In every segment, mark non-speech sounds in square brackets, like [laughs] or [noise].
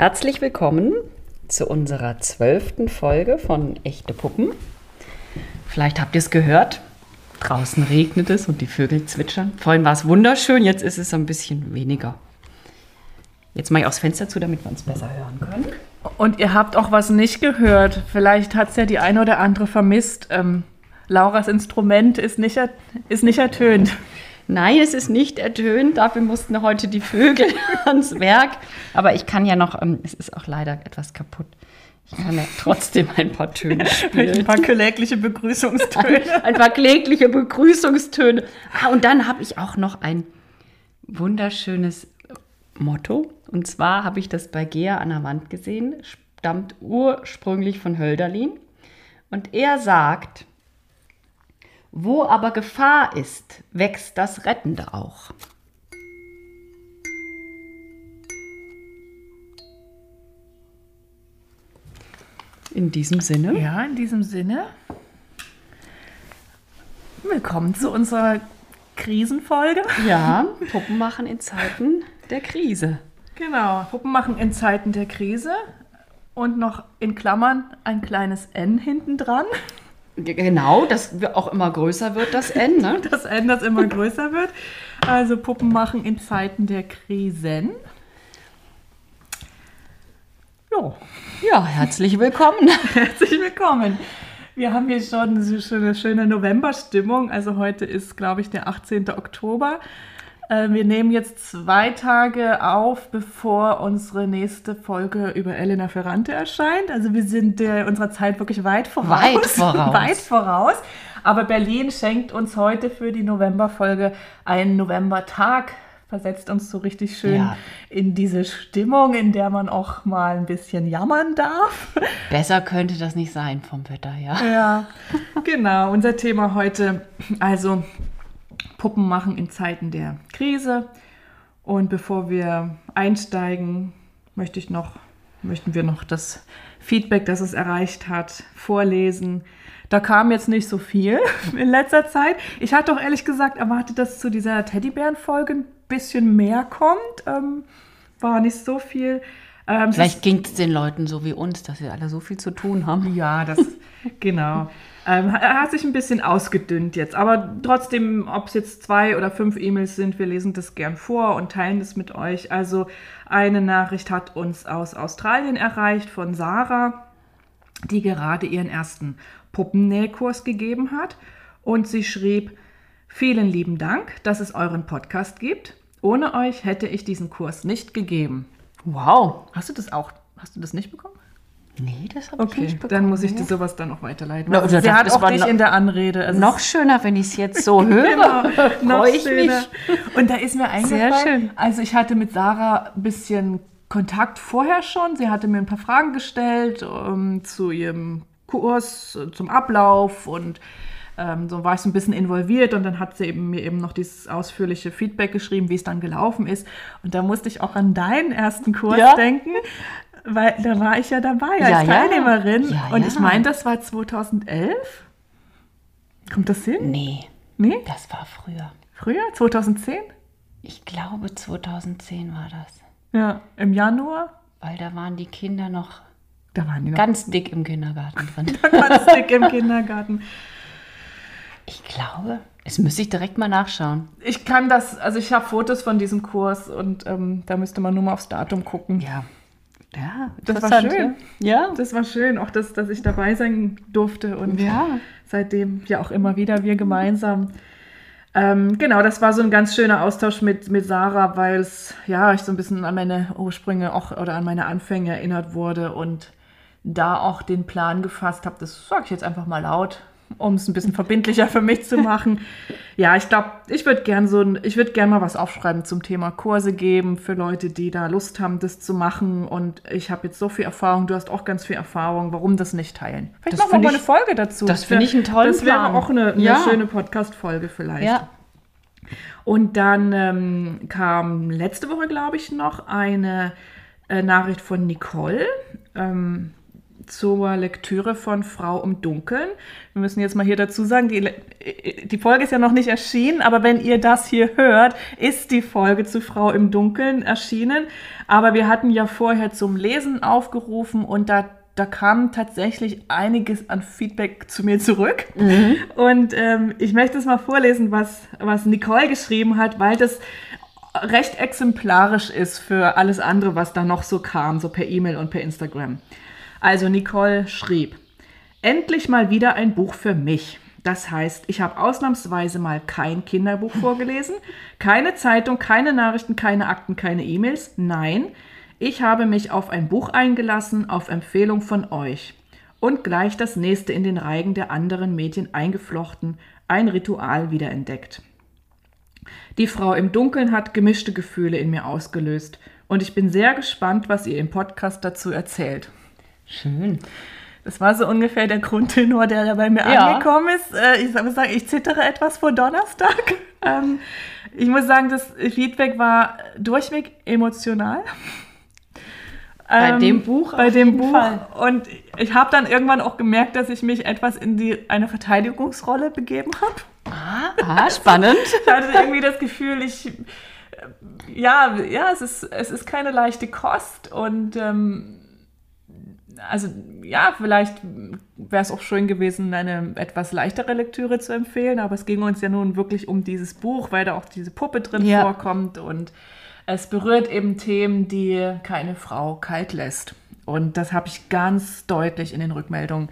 Herzlich willkommen zu unserer zwölften Folge von Echte Puppen. Vielleicht habt ihr es gehört. Draußen regnet es und die Vögel zwitschern. Vorhin war es wunderschön, jetzt ist es ein bisschen weniger. Jetzt mache ich auch das Fenster zu, damit wir uns besser hören können. Und ihr habt auch was nicht gehört. Vielleicht hat es ja die eine oder andere vermisst. Ähm, Lauras Instrument ist nicht, ist nicht ertönt. Nein, es ist nicht ertönt. Dafür mussten heute die Vögel [laughs] ans Werk. Aber ich kann ja noch, ähm, es ist auch leider etwas kaputt. Ich kann ja trotzdem ein paar Töne [laughs] spielen. Ein paar klägliche Begrüßungstöne. Ein, [laughs] ein paar klägliche Begrüßungstöne. Ah, und dann habe ich auch noch ein wunderschönes Motto. Und zwar habe ich das bei Gea an der Wand gesehen, stammt ursprünglich von Hölderlin. Und er sagt, wo aber Gefahr ist, wächst das Rettende auch. In diesem Sinne. Ja, in diesem Sinne. Willkommen zu unserer Krisenfolge. Ja, Puppen machen in Zeiten der Krise. Genau, Puppen machen in Zeiten der Krise. Und noch in Klammern ein kleines N hinten dran. Genau, das auch immer größer wird, das N. Ne? [laughs] Das N, das immer größer wird. Also Puppen machen in Zeiten der Krisen. Ja. ja, herzlich willkommen. [laughs] herzlich willkommen. Wir haben hier schon eine schöne Novemberstimmung. Also heute ist, glaube ich, der 18. Oktober. Äh, wir nehmen jetzt zwei Tage auf, bevor unsere nächste Folge über Elena Ferrante erscheint. Also wir sind äh, unserer Zeit wirklich weit voraus. Weit voraus. [laughs] weit voraus. Aber Berlin schenkt uns heute für die Novemberfolge einen Novembertag versetzt uns so richtig schön ja. in diese Stimmung, in der man auch mal ein bisschen jammern darf. Besser könnte das nicht sein vom Wetter, ja. Ja, genau. Unser Thema heute, also Puppen machen in Zeiten der Krise. Und bevor wir einsteigen, möchte ich noch, möchten wir noch das Feedback, das es erreicht hat, vorlesen. Da kam jetzt nicht so viel [laughs] in letzter Zeit. Ich hatte auch ehrlich gesagt erwartet, dass zu dieser Teddybären-Folge ein bisschen mehr kommt. Ähm, war nicht so viel. Ähm, Vielleicht ging es den Leuten so wie uns, dass sie alle so viel zu tun haben. Ja, das, [laughs] genau. Ähm, er hat sich ein bisschen ausgedünnt jetzt, aber trotzdem, ob es jetzt zwei oder fünf E-Mails sind, wir lesen das gern vor und teilen das mit euch. Also eine Nachricht hat uns aus Australien erreicht von Sarah, die gerade ihren ersten Puppennähkurs gegeben hat. Und sie schrieb, vielen lieben Dank, dass es euren Podcast gibt. Ohne euch hätte ich diesen Kurs nicht gegeben. Wow. Hast du das auch, hast du das nicht bekommen? Nee, das habe okay, ich nicht bekommen. Dann muss ich dir sowas dann noch weiterleiten. No, also, sie hat auch dich in der Anrede. Also noch schöner, wenn ich es jetzt so [laughs] höre. genau, noch ich schöner. Mich. Und da ist mir eingefallen, Sehr schön. also ich hatte mit Sarah ein bisschen Kontakt vorher schon. Sie hatte mir ein paar Fragen gestellt um, ähm, zu ihrem Kurs, zum Ablauf und ähm, so war ich so ein bisschen involviert und dann hat sie eben mir eben noch dieses ausführliche Feedback geschrieben, wie es dann gelaufen ist. Und da musste ich auch an deinen ersten Kurs ja? denken weil da war ich ja dabei als ja, Teilnehmerin. Ja, und ich meine, das war 2011. Kommt das hin? Nee. Nee? Das war früher. Früher? 2010? Ich glaube, 2010 war das. Ja, im Januar? Weil da waren die Kinder noch, da waren die noch ganz dick im Kindergarten drin. [laughs] ganz dick im Kindergarten. Ich glaube, es müsste ich direkt mal nachschauen. Ich kann das, also ich habe Fotos von diesem Kurs und ähm, da müsste man nur mal aufs Datum gucken. Ja, ja, das war schön. Ja. Das war schön, auch dass, dass ich dabei sein durfte und ja. seitdem ja auch immer wieder wir gemeinsam. Ähm, genau, das war so ein ganz schöner Austausch mit, mit Sarah, weil es, ja, ich so ein bisschen an meine Ursprünge auch oder an meine Anfänge erinnert wurde und da auch den Plan gefasst habe, das sage ich jetzt einfach mal laut, um es ein bisschen verbindlicher für mich zu machen. Ja, ich glaube, ich würde gern so ein, ich würde gern mal was aufschreiben zum Thema Kurse geben für Leute, die da Lust haben, das zu machen. Und ich habe jetzt so viel Erfahrung, du hast auch ganz viel Erfahrung. Warum das nicht teilen? Vielleicht das machen wir mal eine Folge dazu. Das finde ich einen tollen Das wäre auch eine, eine ja. schöne Podcast-Folge vielleicht. Ja. Und dann ähm, kam letzte Woche, glaube ich, noch eine äh, Nachricht von Nicole. Ähm, zur Lektüre von Frau im Dunkeln. Wir müssen jetzt mal hier dazu sagen, die, die Folge ist ja noch nicht erschienen, aber wenn ihr das hier hört, ist die Folge zu Frau im Dunkeln erschienen. Aber wir hatten ja vorher zum Lesen aufgerufen und da da kam tatsächlich einiges an Feedback zu mir zurück. Mhm. Und ähm, ich möchte es mal vorlesen, was, was Nicole geschrieben hat, weil das recht exemplarisch ist für alles andere, was da noch so kam, so per E-Mail und per Instagram. Also Nicole schrieb, endlich mal wieder ein Buch für mich. Das heißt, ich habe ausnahmsweise mal kein Kinderbuch [laughs] vorgelesen, keine Zeitung, keine Nachrichten, keine Akten, keine E-Mails. Nein, ich habe mich auf ein Buch eingelassen, auf Empfehlung von euch. Und gleich das nächste in den Reigen der anderen Medien eingeflochten, ein Ritual wiederentdeckt. Die Frau im Dunkeln hat gemischte Gefühle in mir ausgelöst und ich bin sehr gespannt, was ihr im Podcast dazu erzählt. Schön. Das war so ungefähr der Grundtenor, der da bei mir ja. angekommen ist. Äh, ich muss sagen, ich zittere etwas vor Donnerstag. [laughs] Ähm, ich muss sagen, das Feedback war durchweg emotional. Bei ähm, dem Buch? Bei dem Buch. Fall. Und ich habe dann irgendwann auch gemerkt, dass ich mich etwas in die, eine Verteidigungsrolle begeben habe. Ah, ah, spannend. [laughs] ich hatte irgendwie das Gefühl, ich. Ja, ja, es ist, es ist keine leichte Kost und. Ähm, also ja, vielleicht wäre es auch schön gewesen, eine etwas leichtere Lektüre zu empfehlen, aber es ging uns ja nun wirklich um dieses Buch, weil da auch diese Puppe drin ja. vorkommt und es berührt eben Themen, die keine Frau kalt lässt. Und das habe ich ganz deutlich in den Rückmeldungen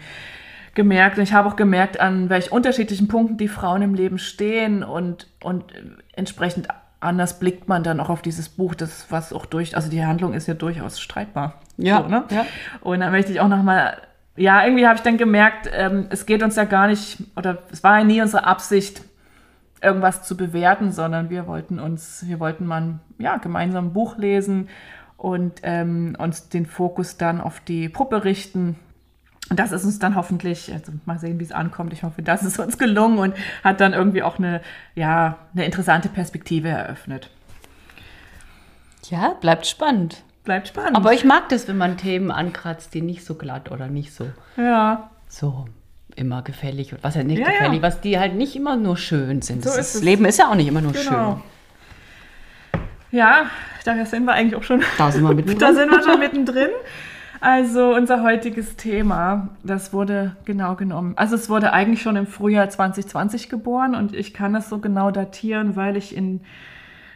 gemerkt. Und ich habe auch gemerkt, an welch unterschiedlichen Punkten die Frauen im Leben stehen und, und entsprechend anders blickt man dann auch auf dieses Buch, das was auch durch, also die Handlung ist ja durchaus streitbar. Ja. So, ne? ja. Und dann möchte ich auch nochmal, ja, irgendwie habe ich dann gemerkt, ähm, es geht uns ja gar nicht, oder es war ja nie unsere Absicht, irgendwas zu bewerten, sondern wir wollten uns, wir wollten mal ja, gemeinsam ein Buch lesen und ähm, uns den Fokus dann auf die Puppe richten. Und das ist uns dann hoffentlich, also mal sehen, wie es ankommt. Ich hoffe, das ist uns gelungen und hat dann irgendwie auch eine, ja, eine interessante Perspektive eröffnet. Ja, bleibt spannend. Bleibt spannend. Aber ich mag das, wenn man Themen ankratzt, die nicht so glatt oder nicht so. Ja. So immer gefällig, was ja nicht ja, gefällig, ja. was die halt nicht immer nur schön sind. So das, das Leben ist ja auch nicht immer nur genau. schön. Ja, da sind wir eigentlich auch schon. Da sind wir mittendrin. [laughs] da sind wir schon mittendrin. Also unser heutiges Thema, das wurde genau genommen. Also es wurde eigentlich schon im Frühjahr 2020 geboren und ich kann das so genau datieren, weil ich in,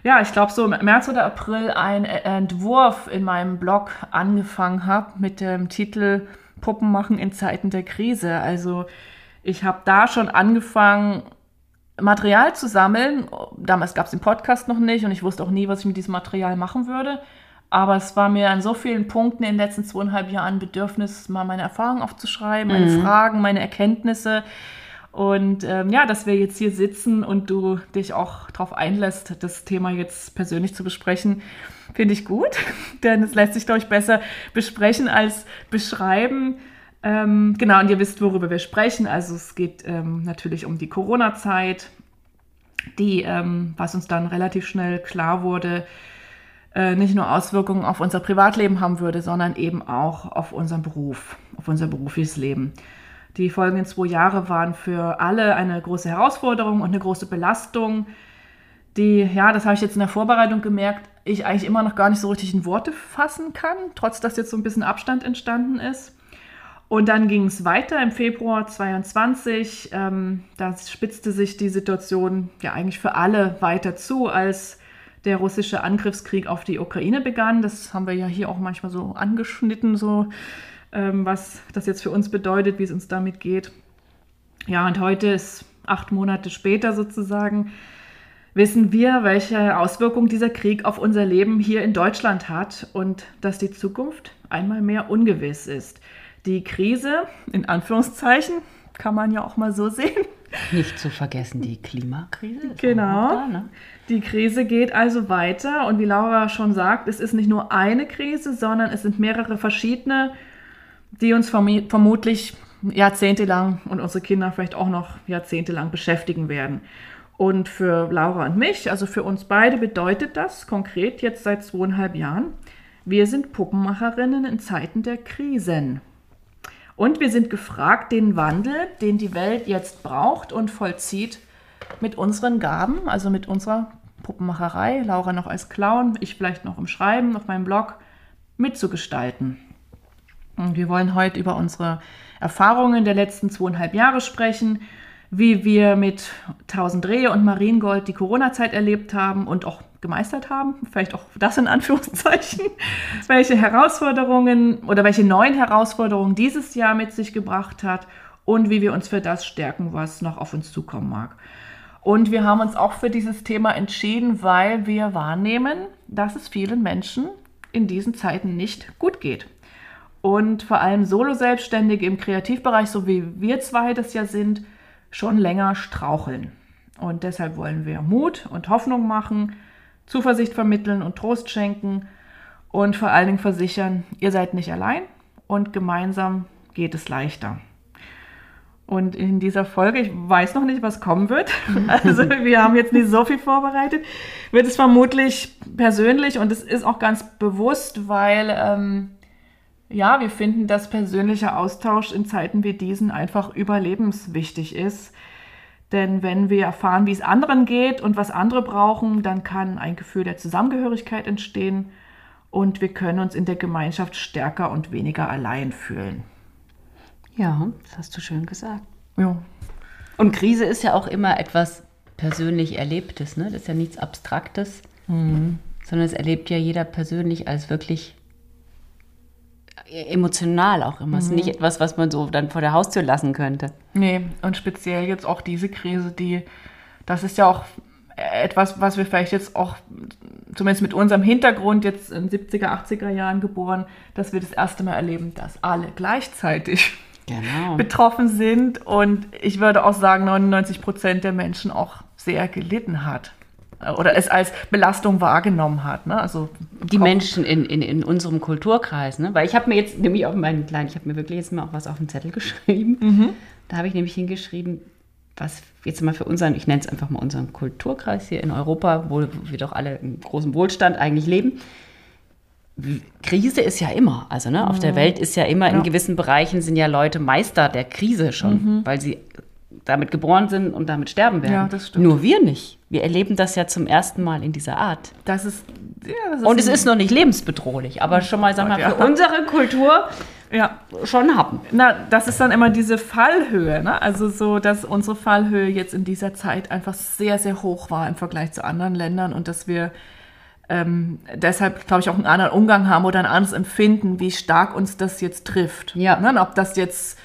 ja, ich glaube so im März oder April einen Entwurf in meinem Blog angefangen habe mit dem Titel Puppen machen in Zeiten der Krise. Also ich habe da schon angefangen, Material zu sammeln. Damals gab es den Podcast noch nicht und ich wusste auch nie, was ich mit diesem Material machen würde. Aber es war mir an so vielen Punkten in den letzten zweieinhalb Jahren Bedürfnis, mal meine Erfahrungen aufzuschreiben, meine mhm. Fragen, meine Erkenntnisse. Und ähm, ja, dass wir jetzt hier sitzen und du dich auch darauf einlässt, das Thema jetzt persönlich zu besprechen, finde ich gut. [laughs] Denn es lässt sich, glaube ich, besser besprechen als beschreiben. Ähm, genau, und ihr wisst, worüber wir sprechen. Also es geht ähm, natürlich um die Corona-Zeit, die, ähm, was uns dann relativ schnell klar wurde, äh, nicht nur Auswirkungen auf unser Privatleben haben würde, sondern eben auch auf unseren Beruf, auf unser berufliches Leben. Die folgenden zwei Jahre waren für alle eine große Herausforderung und eine große Belastung, die, ja, das habe ich jetzt in der Vorbereitung gemerkt, ich eigentlich immer noch gar nicht so richtig in Worte fassen kann, trotz dass jetzt so ein bisschen Abstand entstanden ist. Und dann ging es weiter im Februar 22. Ähm, da spitzte sich die Situation ja eigentlich für alle weiter zu, als der russische Angriffskrieg auf die Ukraine begann. Das haben wir ja hier auch manchmal so angeschnitten, so ähm, was das jetzt für uns bedeutet, wie es uns damit geht. Ja, und heute ist acht Monate später sozusagen, wissen wir, welche Auswirkungen dieser Krieg auf unser Leben hier in Deutschland hat und dass die Zukunft einmal mehr ungewiss ist. Die Krise, in Anführungszeichen, kann man ja auch mal so [laughs] sehen. Nicht zu vergessen die Klimakrise. Genau. Da, ne? Die Krise geht also weiter und wie Laura schon sagt, es ist nicht nur eine Krise, sondern es sind mehrere verschiedene die uns vermutlich jahrzehntelang und unsere Kinder vielleicht auch noch jahrzehntelang beschäftigen werden. Und für Laura und mich, also für uns beide, bedeutet das konkret jetzt seit zweieinhalb Jahren, wir sind Puppenmacherinnen in Zeiten der Krisen. Und wir sind gefragt, den Wandel, den die Welt jetzt braucht und vollzieht, mit unseren Gaben, also mit unserer Puppenmacherei, Laura noch als Clown, ich vielleicht noch im Schreiben auf meinem Blog, mitzugestalten. Und wir wollen heute über unsere Erfahrungen der letzten zweieinhalb Jahre sprechen, wie wir mit 1000 Rehe und Mariengold die Corona-Zeit erlebt haben und auch gemeistert haben, vielleicht auch das in Anführungszeichen, [laughs] welche Herausforderungen oder welche neuen Herausforderungen dieses Jahr mit sich gebracht hat und wie wir uns für das stärken, was noch auf uns zukommen mag. Und wir haben uns auch für dieses Thema entschieden, weil wir wahrnehmen, dass es vielen Menschen in diesen Zeiten nicht gut geht. Und vor allem Solo-Selbstständige im Kreativbereich, so wie wir zwei das ja sind, schon länger straucheln. Und deshalb wollen wir Mut und Hoffnung machen, Zuversicht vermitteln und Trost schenken und vor allen Dingen versichern, ihr seid nicht allein und gemeinsam geht es leichter. Und in dieser Folge, ich weiß noch nicht, was kommen wird, [laughs] also wir haben jetzt nicht so viel vorbereitet, wird es vermutlich persönlich und es ist auch ganz bewusst, weil ähm, ja, wir finden, dass persönlicher Austausch in Zeiten wie diesen einfach überlebenswichtig ist. Denn wenn wir erfahren, wie es anderen geht und was andere brauchen, dann kann ein Gefühl der Zusammengehörigkeit entstehen und wir können uns in der Gemeinschaft stärker und weniger allein fühlen. Ja, das hast du schön gesagt. Ja. Und Krise ist ja auch immer etwas persönlich Erlebtes, ne? Das ist ja nichts Abstraktes, mhm. sondern es erlebt ja jeder persönlich als wirklich emotional auch immer. Es ist nicht mhm. etwas, was man so dann vor der Haustür lassen könnte. Nee, und speziell jetzt auch diese Krise, die, das ist ja auch etwas, was wir vielleicht jetzt auch, zumindest mit unserem Hintergrund jetzt in 70er, 80er Jahren geboren, dass wir das erste Mal erleben, dass alle gleichzeitig genau. betroffen sind. Und ich würde auch sagen, 99 Prozent der Menschen auch sehr gelitten hat oder es als Belastung wahrgenommen hat. Ne? Also die Menschen in, in, in unserem Kulturkreis, ne? weil ich habe mir jetzt nämlich auf meinen kleinen, ich habe mir wirklich jetzt mal auch was auf den Zettel [laughs] geschrieben. Mhm. Da habe ich nämlich hingeschrieben, was jetzt mal für unseren, ich nenne es einfach mal unseren Kulturkreis hier in Europa, wo wir doch alle im großen Wohlstand eigentlich leben. Krise ist ja immer, also ne, auf der mhm. Welt ist ja immer, ja. in gewissen Bereichen sind ja Leute Meister der Krise schon, mhm. weil sie damit geboren sind und damit sterben werden. Ja, das stimmt. Nur wir nicht. Wir erleben das ja zum ersten Mal in dieser Art. Das ist, ja, das ist und es ist noch nicht lebensbedrohlich, aber schon mal, sag mal, für ja. unsere Kultur ja. schon haben. Na, das ist dann immer diese Fallhöhe, ne? Also so, dass unsere Fallhöhe jetzt in dieser Zeit einfach sehr, sehr hoch war im Vergleich zu anderen Ländern und dass wir ähm, deshalb, glaube ich, auch einen anderen Umgang haben oder ein anderes Empfinden, wie stark uns das jetzt trifft. Ja. Ne? Ob das jetzt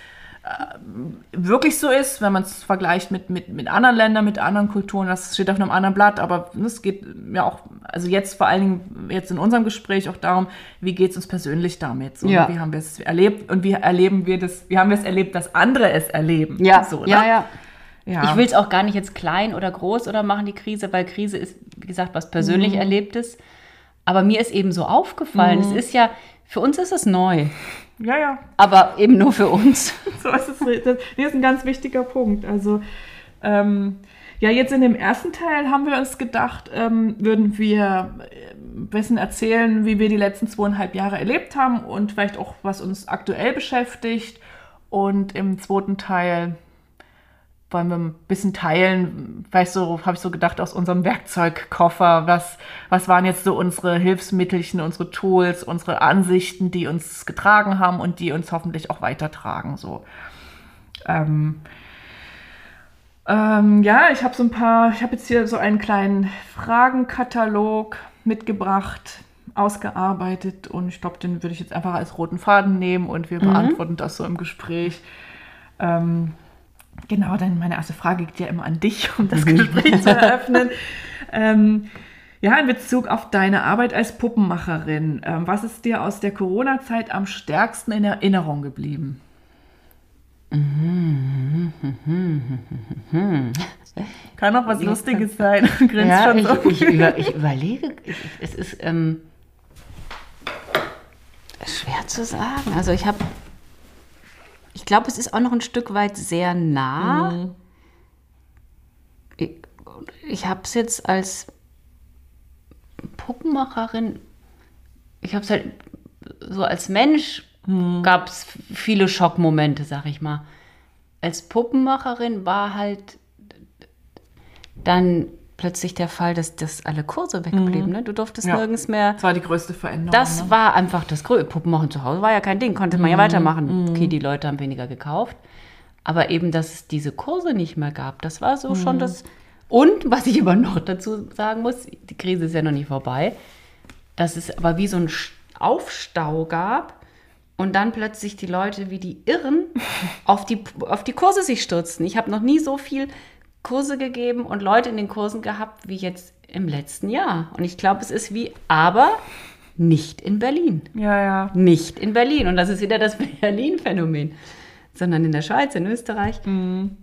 wirklich so ist, wenn man es vergleicht mit, mit, mit anderen Ländern, mit anderen Kulturen, das steht auf einem anderen Blatt, aber es geht ja auch, also jetzt vor allen Dingen jetzt in unserem Gespräch auch darum, wie geht es uns persönlich damit? So, ja. Wie haben wir es erlebt und wie erleben wir das, wie haben wir es erlebt, dass andere es erleben? Ja, so, ne? ja, ja. Ja. Ich will es auch gar nicht jetzt klein oder groß oder machen, die Krise, weil Krise ist, wie gesagt, was persönlich mhm. Erlebtes. Aber mir ist eben so aufgefallen, mhm. es ist ja, für uns ist es neu. Ja, ja. Aber eben nur für uns. [laughs] so ist es. Das ist ein ganz wichtiger Punkt. Also, ähm, ja, jetzt in dem ersten Teil haben wir uns gedacht, ähm, würden wir ein äh, bisschen erzählen, wie wir die letzten zweieinhalb Jahre erlebt haben und vielleicht auch, was uns aktuell beschäftigt. Und im zweiten Teil wollen wir ein bisschen teilen, weißt du, habe ich so gedacht, aus unserem Werkzeugkoffer, was, was waren jetzt so unsere Hilfsmittelchen, unsere Tools, unsere Ansichten, die uns getragen haben und die uns hoffentlich auch weitertragen. So. Ähm, ähm, ja, ich habe so ein paar, ich habe jetzt hier so einen kleinen Fragenkatalog mitgebracht, ausgearbeitet und ich glaube, den würde ich jetzt einfach als roten Faden nehmen und wir mhm. beantworten das so im Gespräch. Ähm, Genau, dann meine erste Frage geht ja immer an dich, um das Gespräch zu eröffnen. Ähm, ja, in Bezug auf deine Arbeit als Puppenmacherin, ähm, was ist dir aus der Corona-Zeit am stärksten in Erinnerung geblieben? [laughs] Kann auch was Lustiges sein. [laughs] ja, ich, so. ich, über, ich, [laughs] überlege, ich, es ist ähm, schwer zu sagen. Also ich habe ich glaube, es ist auch noch ein Stück weit sehr nah. Mhm. Ich, ich habe es jetzt als Puppenmacherin, ich habe es halt so als Mensch hm. gab es viele Schockmomente, sag ich mal. Als Puppenmacherin war halt dann plötzlich der Fall, dass, dass alle Kurse wegblieben. Mhm. Ne? Du durftest ja. nirgends mehr. Das war die größte Veränderung. Das ne? war einfach das Größte. Puppenmachen zu Hause war ja kein Ding, konnte man mhm. ja weitermachen. Mhm. Okay, die Leute haben weniger gekauft. Aber eben, dass es diese Kurse nicht mehr gab, das war so schon mhm. das. Und was ich aber noch dazu sagen muss, die Krise ist ja noch nicht vorbei, dass es aber wie so ein Aufstau gab und dann plötzlich die Leute wie die Irren [laughs] auf die, auf die Kurse sich stürzten. Ich habe noch nie so viel Kurse gegeben und Leute in den Kursen gehabt wie jetzt im letzten Jahr. Und ich glaube, es ist wie, aber nicht in Berlin. Ja, ja. Nicht in Berlin. Und das ist wieder das [laughs] Berlin-Phänomen, sondern in der Schweiz, in Österreich. Mhm.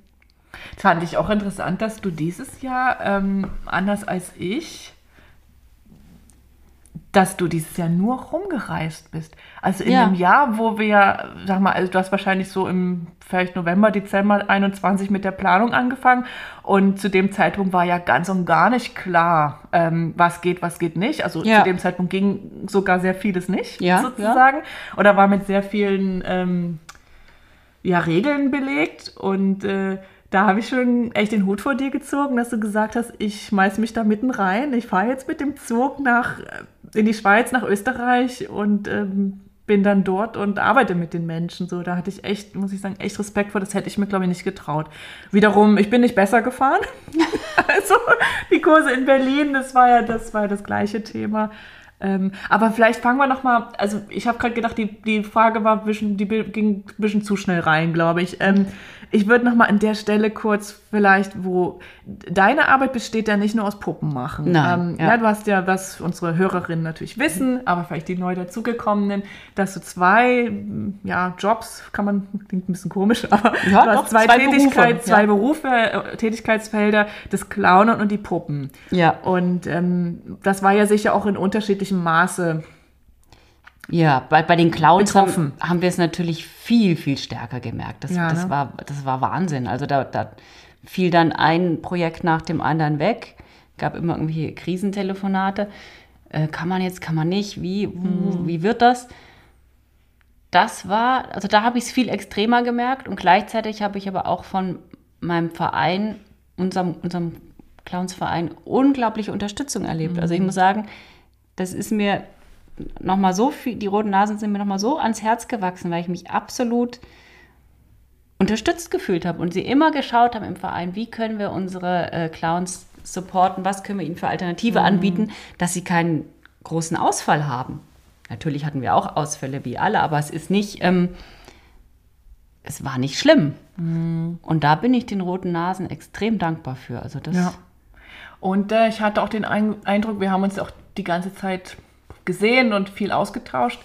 Das fand ich auch interessant, dass du dieses Jahr, ähm, anders als ich, dass du dieses Jahr nur rumgereist bist. Also in ja. einem Jahr, wo wir, sag mal, also du hast wahrscheinlich so im vielleicht November, Dezember 21 mit der Planung angefangen und zu dem Zeitpunkt war ja ganz und gar nicht klar, ähm, was geht, was geht nicht. Also ja. zu dem Zeitpunkt ging sogar sehr vieles nicht, ja, sozusagen. Oder war mit sehr vielen ähm, ja, Regeln belegt und äh, da habe ich schon echt den Hut vor dir gezogen, dass du gesagt hast, ich schmeiß mich da mitten rein. Ich fahre jetzt mit dem Zug nach in die Schweiz, nach Österreich und ähm, bin dann dort und arbeite mit den Menschen. So, da hatte ich echt, muss ich sagen, echt Respekt vor. Das hätte ich mir, glaube ich, nicht getraut. Wiederum, ich bin nicht besser gefahren. [laughs] also die Kurse in Berlin, das war ja das, war ja das gleiche Thema. Ähm, aber vielleicht fangen wir noch mal. Also ich habe gerade gedacht, die, die Frage war bisschen, die ging ein bisschen zu schnell rein, glaube ich. Ähm, ich würde noch mal an der Stelle kurz vielleicht, wo deine Arbeit besteht ja nicht nur aus Puppen machen. Nein, ähm, ja. ja. du hast ja, was unsere Hörerinnen natürlich wissen, aber vielleicht die neu dazugekommenen, dass du zwei ja, Jobs, kann man, klingt ein bisschen komisch, [laughs] aber ja, du hast doch, zwei, zwei Tätigkeit, Berufe, zwei. Berufe, äh, Tätigkeitsfelder, das Clownen und die Puppen. Ja. Und ähm, das war ja sicher auch in unterschiedlichem Maße ja, bei, bei den Clowns haben, haben, wir es natürlich viel, viel stärker gemerkt. Das, ja, das, ne? war, das war Wahnsinn. Also da, da fiel dann ein Projekt nach dem anderen weg. Gab immer irgendwie Krisentelefonate. Äh, kann man jetzt, kann man nicht? Wie, wo, hm. wie wird das? Das war, also da habe ich es viel extremer gemerkt und gleichzeitig habe ich aber auch von meinem Verein, unserem, unserem Clownsverein, unglaubliche Unterstützung erlebt. Mhm. Also ich hm. muss sagen, das ist mir noch mal so viel, die roten Nasen sind mir noch mal so ans Herz gewachsen, weil ich mich absolut unterstützt gefühlt habe und sie immer geschaut haben im Verein, wie können wir unsere äh, Clowns supporten, was können wir ihnen für Alternative mhm. anbieten, dass sie keinen großen Ausfall haben. Natürlich hatten wir auch Ausfälle wie alle, aber es ist nicht, ähm, es war nicht schlimm. Mhm. Und da bin ich den roten Nasen extrem dankbar für. Also das. Ja. Und äh, ich hatte auch den Eindruck, wir haben uns auch die ganze Zeit gesehen und viel ausgetauscht,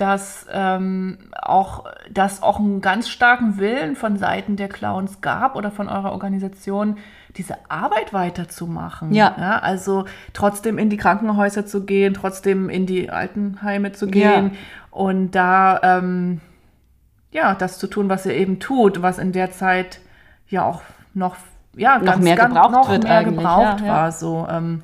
dass ähm, auch, dass auch einen ganz starken Willen von Seiten der Clowns gab oder von eurer Organisation, diese Arbeit weiterzumachen. Ja. ja. Also trotzdem in die Krankenhäuser zu gehen, trotzdem in die Altenheime zu gehen ja. und da ähm, ja das zu tun, was ihr eben tut, was in der Zeit ja auch noch ja noch ganz, mehr ganz, gebraucht noch wird mehr gebraucht ja, war. So ähm,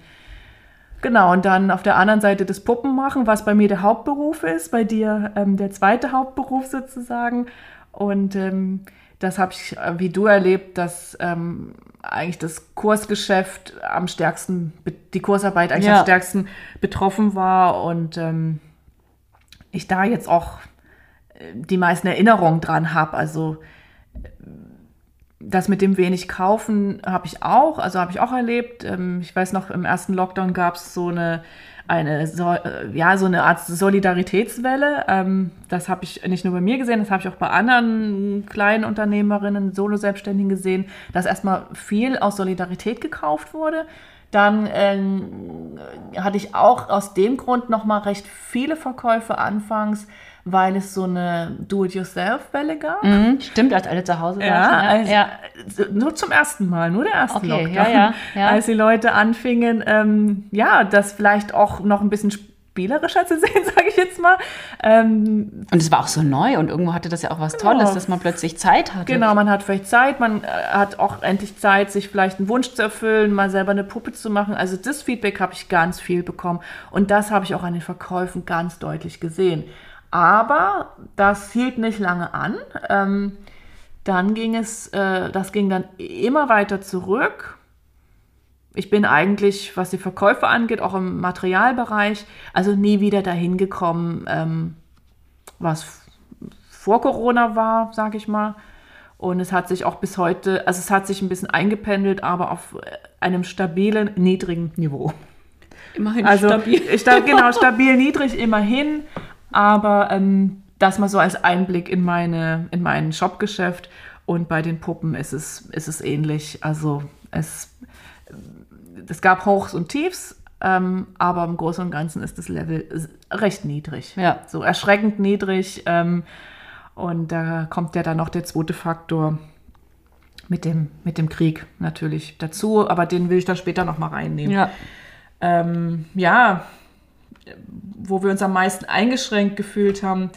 Genau, und dann auf der anderen Seite das Puppenmachen, was bei mir der Hauptberuf ist, bei dir ähm, der zweite Hauptberuf sozusagen. Und ähm, das habe ich äh, wie du erlebt, dass ähm, eigentlich das Kursgeschäft am stärksten, die Kursarbeit eigentlich ja. am stärksten betroffen war und ähm, ich da jetzt auch äh, die meisten Erinnerungen dran habe. Also das mit dem wenig kaufen habe ich auch, also habe ich auch erlebt. Ähm, ich weiß noch, im ersten Lockdown gab es so eine, eine, so, äh, ja, so eine Art Solidaritätswelle. Ähm, das habe ich nicht nur bei mir gesehen, das habe ich auch bei anderen kleinen Unternehmerinnen, Solo-Selbstständigen gesehen, dass erstmal viel aus Solidarität gekauft wurde. Dann ähm, hatte ich auch aus dem Grund nochmal recht viele Verkäufe anfangs, weil es so eine Do-it-yourself-Welle gab. Mhm, stimmt, als alle zu Hause waren. Ja, als, ja, nur zum ersten Mal, nur der erste okay, Lockdown. Ja, ja, ja. [laughs] Als die Leute anfingen, ähm, ja, das vielleicht auch noch ein bisschen spielerischer zu [laughs] sehen, sage ich jetzt mal. Ähm, und es war auch so neu und irgendwo hatte das ja auch was Tolles, genau. dass man plötzlich Zeit hatte. Genau, man hat vielleicht Zeit, man äh, hat auch endlich Zeit, sich vielleicht einen Wunsch zu erfüllen, mal selber eine Puppe zu machen. Also das Feedback habe ich ganz viel bekommen und das habe ich auch an den Verkäufen ganz deutlich gesehen. Aber das hielt nicht lange an. Ähm, dann ging es, äh, das ging dann immer weiter zurück. Ich bin eigentlich, was die Verkäufe angeht, auch im Materialbereich, also nie wieder dahin gekommen, ähm, was vor Corona war, sage ich mal. Und es hat sich auch bis heute, also es hat sich ein bisschen eingependelt, aber auf einem stabilen, niedrigen Niveau. Immerhin also, stabil. Sta genau, [laughs] stabil, niedrig, immerhin. Aber ähm, das mal so als Einblick in, meine, in mein Shopgeschäft. Und bei den Puppen ist es, ist es ähnlich. Also es, es gab Hochs und Tiefs, ähm, aber im Großen und Ganzen ist das Level recht niedrig. Ja. So erschreckend niedrig. Ähm, und da kommt ja dann noch der zweite Faktor mit dem, mit dem Krieg natürlich dazu, aber den will ich da später noch mal reinnehmen. Ja. Ähm, ja, wo wir uns am meisten eingeschränkt gefühlt haben,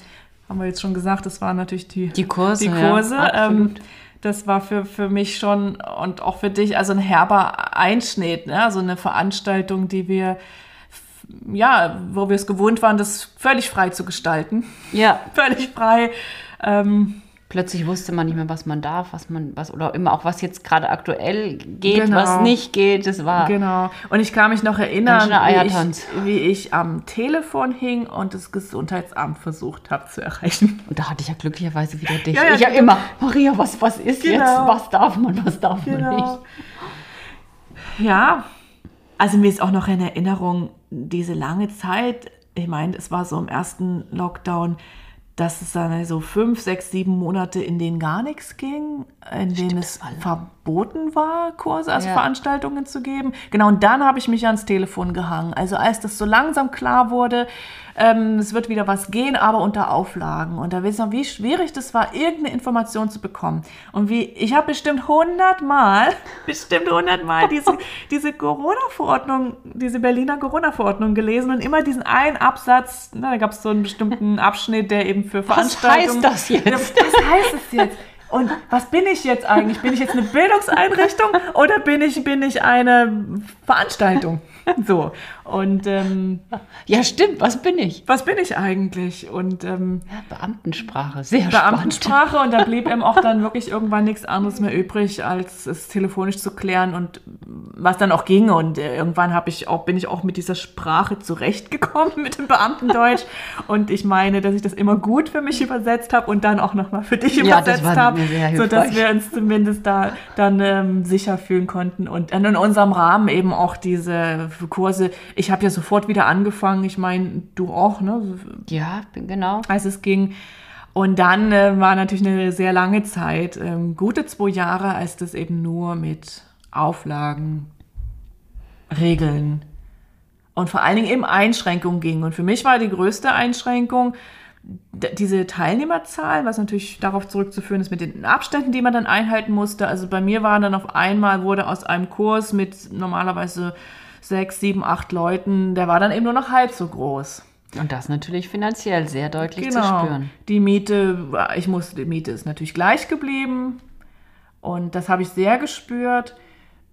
haben wir jetzt schon gesagt, das waren natürlich die, die Kurse. Die Kurse. Ja, ähm, das war für, für mich schon und auch für dich also ein herber Einschnitt, ne? also eine Veranstaltung, die wir ja, wo wir es gewohnt waren, das völlig frei zu gestalten. Ja. [laughs] völlig frei. Ähm, Plötzlich wusste man nicht mehr, was man darf, was man, was, oder immer auch, was jetzt gerade aktuell geht, genau. was nicht geht. Das war. Genau. Und ich kann mich noch erinnern, wie ich, wie ich, am Telefon hing und das Gesundheitsamt versucht habe zu erreichen. Und da hatte ich ja glücklicherweise wieder dich. Ja, ja, ich ja immer, Maria, was, was ist genau. jetzt? Was darf man, was darf genau. man nicht? Ja, also mir ist auch noch in Erinnerung, diese lange Zeit, ich meine, es war so im ersten Lockdown, dass es dann so fünf, sechs, sieben Monate, in denen gar nichts ging, in denen es verboten war, Kurse, also ja. Veranstaltungen zu geben. Genau, und dann habe ich mich ans Telefon gehangen. Also als das so langsam klar wurde, ähm, es wird wieder was gehen, aber unter Auflagen. Und da wissen wir, wie schwierig das war, irgendeine Information zu bekommen. Und wie, ich habe bestimmt hundertmal, [laughs] bestimmt hundertmal diese, [laughs] diese Corona-Verordnung, diese Berliner Corona-Verordnung gelesen und immer diesen einen Absatz, na, da gab es so einen bestimmten [laughs] Abschnitt, der eben für Veranstaltungen. Was heißt das jetzt? Was heißt es jetzt? Und was bin ich jetzt eigentlich? Bin ich jetzt eine Bildungseinrichtung oder bin ich, bin ich eine Veranstaltung? So. Und ähm, ja, stimmt, was bin ich? Was bin ich eigentlich? Und ähm, ja, Beamtensprache, sehr Beamtensprache spannend. und da blieb ihm auch dann wirklich irgendwann nichts anderes mehr übrig, als es telefonisch zu klären und was dann auch ging. Und äh, irgendwann habe ich auch, bin ich auch mit dieser Sprache zurechtgekommen, mit dem Beamtendeutsch. und ich meine, dass ich das immer gut für mich übersetzt habe und dann auch nochmal für dich ja, übersetzt habe, sodass wir uns zumindest da dann ähm, sicher fühlen konnten und in unserem Rahmen eben auch diese Kurse ich habe ja sofort wieder angefangen. Ich meine, du auch, ne? Ja, genau. Als es ging. Und dann äh, war natürlich eine sehr lange Zeit, ähm, gute zwei Jahre, als das eben nur mit Auflagen, Regeln und vor allen Dingen eben Einschränkungen ging. Und für mich war die größte Einschränkung diese Teilnehmerzahl, was natürlich darauf zurückzuführen ist mit den Abständen, die man dann einhalten musste. Also bei mir war dann auf einmal, wurde aus einem Kurs mit normalerweise sechs, sieben, acht Leuten, der war dann eben nur noch halb so groß. Und das natürlich finanziell sehr deutlich genau. zu spüren. Die Miete, ich musste, die Miete ist natürlich gleich geblieben. Und das habe ich sehr gespürt.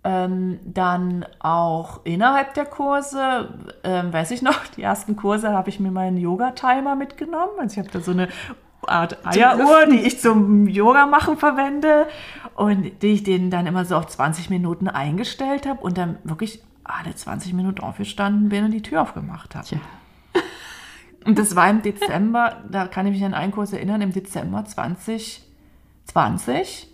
Ähm, dann auch innerhalb der Kurse, ähm, weiß ich noch, die ersten Kurse habe ich mir meinen Yoga-Timer mitgenommen. Also ich habe da so eine Art Eieruhr, die ich zum Yoga machen verwende und die ich denen dann immer so auf 20 Minuten eingestellt habe und dann wirklich alle 20 Minuten aufgestanden bin und die Tür aufgemacht habe. Tja. Und das war im Dezember, da kann ich mich an einen Kurs erinnern, im Dezember 2020.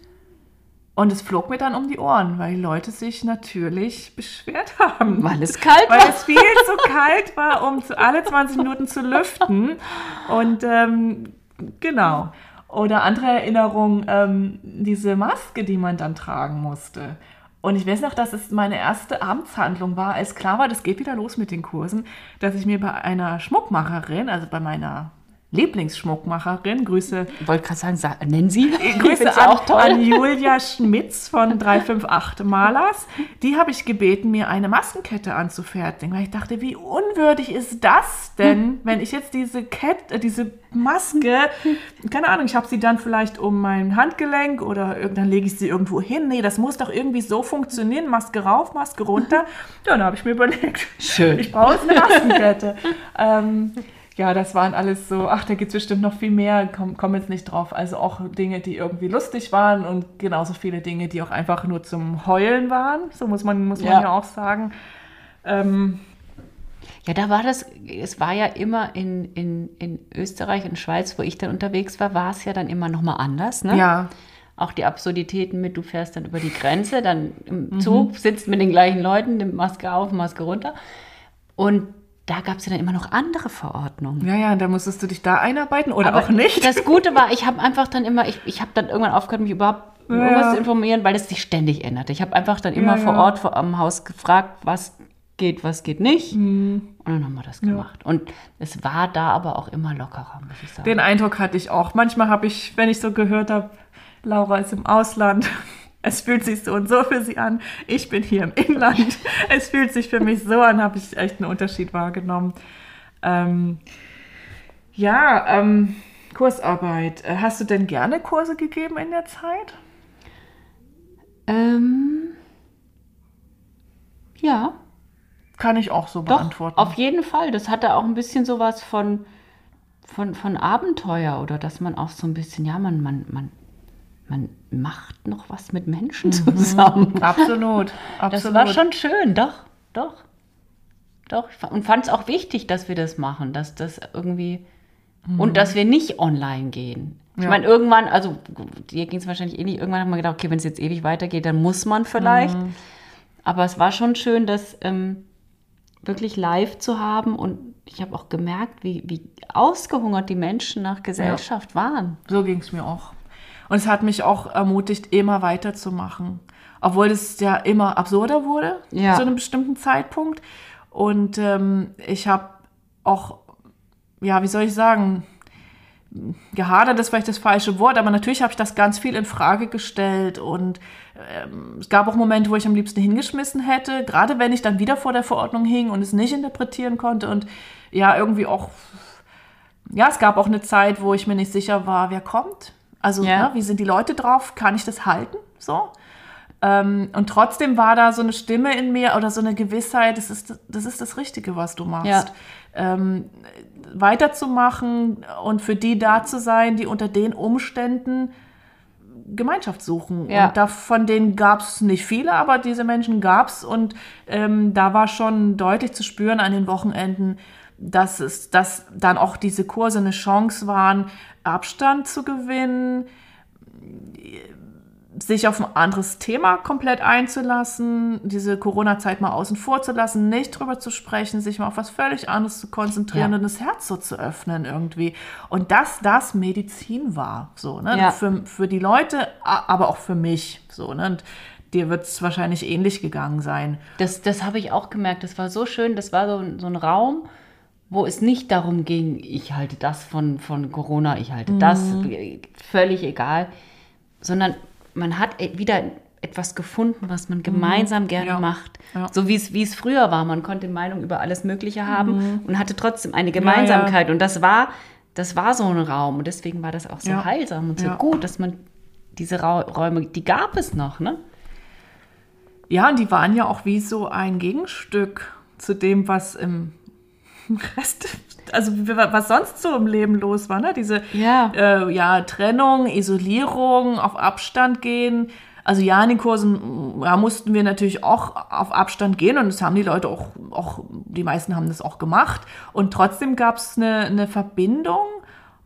Und es flog mir dann um die Ohren, weil die Leute sich natürlich beschwert haben. Weil es kalt weil war. Weil es viel zu kalt war, um zu, alle 20 Minuten zu lüften. Und ähm, genau. Oder andere Erinnerung, ähm, diese Maske, die man dann tragen musste. Und ich weiß noch, dass es meine erste Amtshandlung war, als klar war, das geht wieder los mit den Kursen, dass ich mir bei einer Schmuckmacherin, also bei meiner Lieblingsschmuckmacherin. Grüße. Wollte gerade sagen, sag, nennen Sie. [laughs] Grüße an, auch toll. an Julia [laughs] Schmitz von 358 Malers. Die habe ich gebeten, mir eine Maskenkette anzufertigen, weil ich dachte, wie unwürdig ist das denn, [laughs] wenn ich jetzt diese Kette, diese Maske, keine Ahnung, ich habe sie dann vielleicht um mein Handgelenk oder dann lege ich sie irgendwo hin. Nee, das muss doch irgendwie so funktionieren. Maske rauf, Maske runter. Ja, dann habe ich mir überlegt, Schön. ich brauche eine Maskenkette. ähm, ja, das waren alles so, ach, da gibt es bestimmt noch viel mehr, komm, komm jetzt nicht drauf. Also auch Dinge, die irgendwie lustig waren und genauso viele Dinge, die auch einfach nur zum Heulen waren. So muss man, muss man ja. ja auch sagen. Ähm, ja, da war das, es war ja immer in, in, in Österreich und Schweiz, wo ich dann unterwegs war, war es ja dann immer nochmal anders. Ne? Ja. Auch die Absurditäten mit, du fährst dann über die Grenze, dann im Zug, mhm. sitzt mit den gleichen Leuten, nimm Maske auf, Maske runter. Und da gab es ja dann immer noch andere Verordnungen. Ja, ja, da musstest du dich da einarbeiten oder Aber auch nicht. Das Gute war, ich habe einfach dann immer, ich, ich habe dann irgendwann aufgehört, mich überhaupt ja. irgendwas zu informieren, weil es sich ständig änderte. Ich habe einfach dann immer ja, vor Ort vor, am Haus gefragt, was geht, was geht nicht. Mhm. Und dann haben wir das gemacht. Ja. Und es war da aber auch immer lockerer, muss ich sagen. Den Eindruck hatte ich auch. Manchmal habe ich, wenn ich so gehört habe, Laura ist im Ausland, es fühlt sich so und so für sie an. Ich bin hier im Inland. Es fühlt sich für mich so an, habe ich echt einen Unterschied wahrgenommen. Ähm, ja, ähm, Kursarbeit. Äh, hast du denn gerne Kurse gegeben in der Zeit? Ähm, ja. Kann ich auch so Doch, beantworten. Auf jeden Fall. Das hatte auch ein bisschen sowas von, von, von Abenteuer oder dass man auch so ein bisschen, ja, man, man, man man macht noch was mit Menschen mhm. zusammen. Absolut, [laughs] absolut. Das war schon schön, doch, doch. Doch, und fand es auch wichtig, dass wir das machen, dass das irgendwie mhm. und dass wir nicht online gehen. Ich ja. meine, irgendwann, also dir ging es wahrscheinlich ähnlich, irgendwann haben wir gedacht, okay, wenn es jetzt ewig weitergeht, dann muss man vielleicht. Mhm. Aber es war schon schön, das ähm, wirklich live zu haben und ich habe auch gemerkt, wie, wie ausgehungert die Menschen nach Gesellschaft ja. waren. So ging es mir auch. Und es hat mich auch ermutigt, immer weiterzumachen. Obwohl es ja immer absurder wurde, ja. zu einem bestimmten Zeitpunkt. Und ähm, ich habe auch, ja, wie soll ich sagen, gehadert ist vielleicht das falsche Wort, aber natürlich habe ich das ganz viel in Frage gestellt und ähm, es gab auch Momente, wo ich am liebsten hingeschmissen hätte, gerade wenn ich dann wieder vor der Verordnung hing und es nicht interpretieren konnte und ja, irgendwie auch, ja, es gab auch eine Zeit, wo ich mir nicht sicher war, wer kommt, also, ja. ne, wie sind die Leute drauf? Kann ich das halten? So. Ähm, und trotzdem war da so eine Stimme in mir oder so eine Gewissheit, das ist das, ist das Richtige, was du machst. Ja. Ähm, weiterzumachen und für die da zu sein, die unter den Umständen Gemeinschaft suchen. Ja. Und da, von denen gab es nicht viele, aber diese Menschen gab es. Und ähm, da war schon deutlich zu spüren an den Wochenenden, dass es, dass dann auch diese Kurse eine Chance waren, Abstand zu gewinnen, sich auf ein anderes Thema komplett einzulassen, diese Corona-Zeit mal außen vor zu lassen, nicht drüber zu sprechen, sich mal auf was völlig anderes zu konzentrieren ja. und das Herz so zu öffnen irgendwie. Und dass das Medizin war, so, ne? Ja. Für, für die Leute, aber auch für mich, so, ne? Und dir wird es wahrscheinlich ähnlich gegangen sein. Das, das habe ich auch gemerkt. Das war so schön. Das war so, so ein Raum, wo es nicht darum ging, ich halte das von, von Corona, ich halte mhm. das, völlig egal, sondern man hat e, wieder etwas gefunden, was man gemeinsam mhm. gerne ja. macht. Ja. So wie es, wie es früher war. Man konnte Meinung über alles Mögliche haben mhm. und hatte trotzdem eine Gemeinsamkeit. Ja, und das war, das war so ein Raum. Und deswegen war das auch so heilsam und so gut, dass man diese Räume, die gab es noch, ne? Ja, und die waren ja auch wie so ein Gegenstück zu dem, was im Rest, also was sonst so im Leben los war, ne? Diese ja. Äh, ja, Trennung, Isolierung, auf Abstand gehen. Also ja, in den Kursen ja, mussten wir natürlich auch auf Abstand gehen und das haben die Leute auch, auch die meisten haben das auch gemacht. Und trotzdem gab es eine, eine Verbindung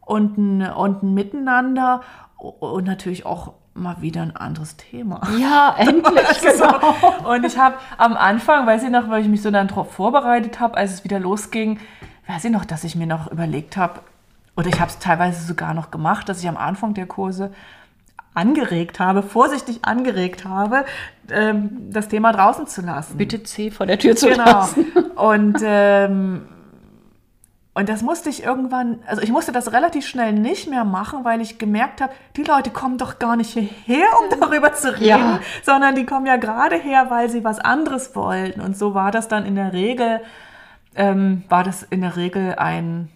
und ein, und ein Miteinander und natürlich auch mal wieder ein anderes Thema. Ja, [laughs] endlich. genau. Und ich habe am Anfang, weiß ich noch, weil ich mich so dann darauf vorbereitet habe, als es wieder losging, weiß ich noch, dass ich mir noch überlegt habe, oder ich habe es teilweise sogar noch gemacht, dass ich am Anfang der Kurse angeregt habe, vorsichtig angeregt habe, ähm, das Thema draußen zu lassen. Bitte C vor der Tür zu genau. lassen. Und ähm, und das musste ich irgendwann, also ich musste das relativ schnell nicht mehr machen, weil ich gemerkt habe, die Leute kommen doch gar nicht hierher, um darüber zu reden, ja. sondern die kommen ja gerade her, weil sie was anderes wollten. Und so war das dann in der Regel, ähm, war das in der Regel ein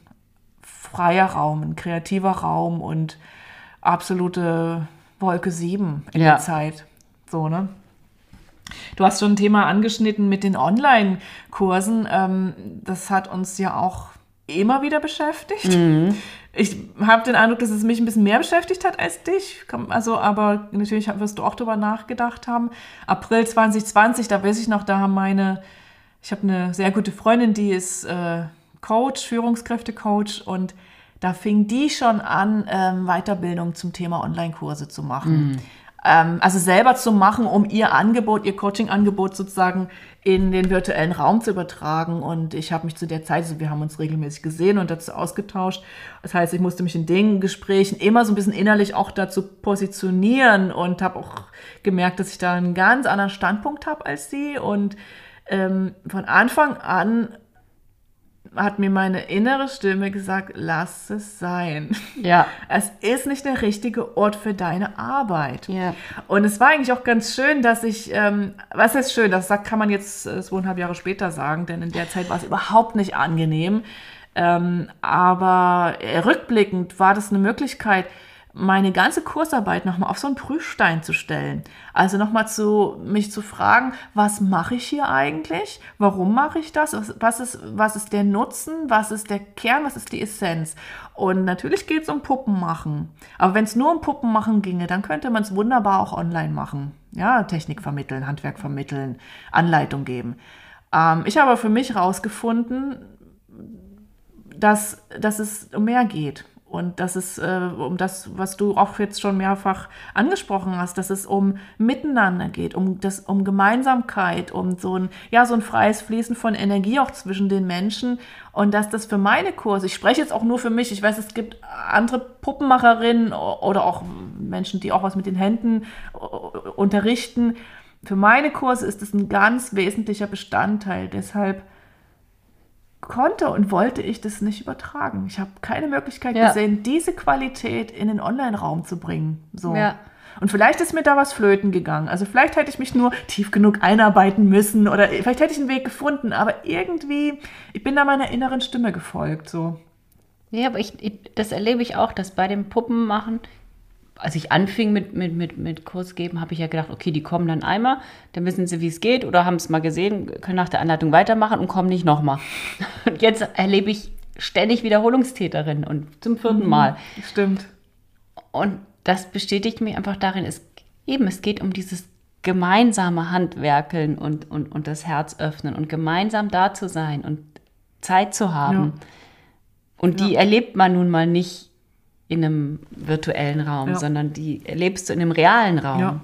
freier Raum, ein kreativer Raum und absolute Wolke 7 in ja. der Zeit. So, ne? Du hast schon ein Thema angeschnitten mit den Online-Kursen. Ähm, das hat uns ja auch immer wieder beschäftigt. Mhm. Ich habe den Eindruck, dass es mich ein bisschen mehr beschäftigt hat als dich. Also, aber natürlich wirst du auch darüber nachgedacht haben. April 2020, da weiß ich noch, da haben meine, ich habe eine sehr gute Freundin, die ist äh, Coach, Führungskräftecoach und da fing die schon an, ähm, Weiterbildung zum Thema Online-Kurse zu machen. Mhm. Ähm, also selber zu machen, um ihr Angebot, ihr Coaching-Angebot sozusagen in den virtuellen Raum zu übertragen. Und ich habe mich zu der Zeit, also wir haben uns regelmäßig gesehen und dazu ausgetauscht. Das heißt, ich musste mich in den Gesprächen immer so ein bisschen innerlich auch dazu positionieren und habe auch gemerkt, dass ich da einen ganz anderen Standpunkt habe als sie. Und ähm, von Anfang an hat mir meine innere Stimme gesagt, lass es sein. Ja. Es ist nicht der richtige Ort für deine Arbeit. Ja. Und es war eigentlich auch ganz schön, dass ich, ähm, was ist schön, das kann man jetzt äh, zweieinhalb Jahre später sagen, denn in der Zeit war es überhaupt nicht angenehm. Ähm, aber rückblickend war das eine Möglichkeit, meine ganze Kursarbeit nochmal auf so einen Prüfstein zu stellen. Also nochmal zu, mich zu fragen, was mache ich hier eigentlich? Warum mache ich das? Was, ist, was ist der Nutzen? Was ist der Kern? Was ist die Essenz? Und natürlich geht es um Puppen machen. Aber wenn es nur um Puppen machen ginge, dann könnte man es wunderbar auch online machen. Ja, Technik vermitteln, Handwerk vermitteln, Anleitung geben. Ähm, ich habe für mich herausgefunden, dass, dass es um mehr geht. Und das ist äh, um das, was du auch jetzt schon mehrfach angesprochen hast, dass es um Miteinander geht, um das, um Gemeinsamkeit, um so ein, ja, so ein freies Fließen von Energie auch zwischen den Menschen. Und dass das für meine Kurse, ich spreche jetzt auch nur für mich, ich weiß, es gibt andere Puppenmacherinnen oder auch Menschen, die auch was mit den Händen unterrichten. Für meine Kurse ist es ein ganz wesentlicher Bestandteil. Deshalb konnte und wollte ich das nicht übertragen. Ich habe keine Möglichkeit ja. gesehen, diese Qualität in den Online-Raum zu bringen. So. Ja. Und vielleicht ist mir da was flöten gegangen. Also vielleicht hätte ich mich nur tief genug einarbeiten müssen oder vielleicht hätte ich einen Weg gefunden, aber irgendwie, ich bin da meiner inneren Stimme gefolgt. So. Ja, aber ich, ich das erlebe ich auch, dass bei dem Puppenmachen als ich anfing mit, mit, mit, mit Kurs geben, habe ich ja gedacht, okay, die kommen dann einmal, dann wissen sie, wie es geht oder haben es mal gesehen, können nach der Anleitung weitermachen und kommen nicht nochmal. [laughs] Und jetzt erlebe ich ständig Wiederholungstäterinnen und zum vierten mhm, Mal. Stimmt. Und das bestätigt mich einfach darin, es, eben, es geht um dieses gemeinsame Handwerkeln und, und, und das Herz öffnen und gemeinsam da zu sein und Zeit zu haben. Ja. Und die ja. erlebt man nun mal nicht in einem virtuellen Raum, ja. sondern die erlebst du in einem realen Raum. Ja.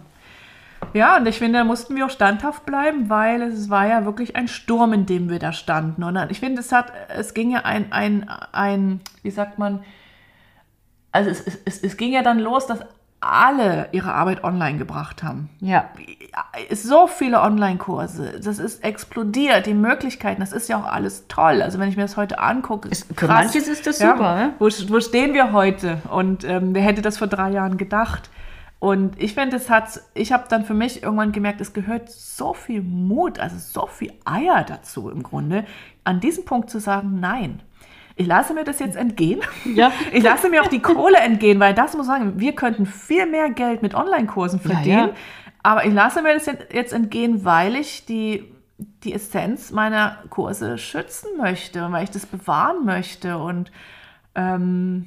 Ja, und ich finde, da mussten wir auch standhaft bleiben, weil es war ja wirklich ein Sturm, in dem wir da standen. Und ich finde, es hat, es ging ja ein, ein, ein wie sagt man, also es, es, es ging ja dann los, dass alle ihre Arbeit online gebracht haben. Ja. So viele Online-Kurse. Das ist explodiert, die Möglichkeiten. Das ist ja auch alles toll. Also wenn ich mir das heute angucke, ist Für krass. manches ist das super. Ja, ne? wo, wo, stehen wir heute? Und ähm, wer hätte das vor drei Jahren gedacht? Und ich finde, es hat, ich habe dann für mich irgendwann gemerkt, es gehört so viel Mut, also so viel Eier dazu im Grunde, an diesem Punkt zu sagen, nein ich lasse mir das jetzt entgehen. Ja. Ich lasse mir auch die Kohle entgehen, weil das muss ich sagen, wir könnten viel mehr Geld mit Online-Kursen verdienen. Ja, ja. Aber ich lasse mir das jetzt entgehen, weil ich die, die Essenz meiner Kurse schützen möchte, weil ich das bewahren möchte. Und ähm,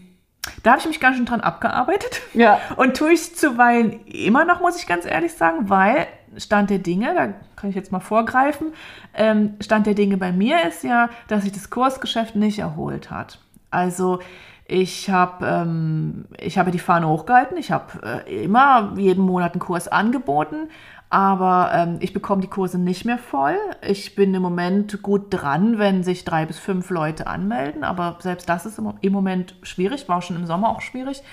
da habe ich mich ganz schön dran abgearbeitet. Ja. Und tue ich zuweilen immer noch, muss ich ganz ehrlich sagen, weil Stand der Dinge, da kann ich jetzt mal vorgreifen, ähm, Stand der Dinge bei mir ist ja, dass sich das Kursgeschäft nicht erholt hat. Also ich habe ähm, ich die Fahne hochgehalten, ich habe äh, immer jeden Monat einen Kurs angeboten, aber ähm, ich bekomme die Kurse nicht mehr voll. Ich bin im Moment gut dran, wenn sich drei bis fünf Leute anmelden, aber selbst das ist im, im Moment schwierig, war auch schon im Sommer auch schwierig.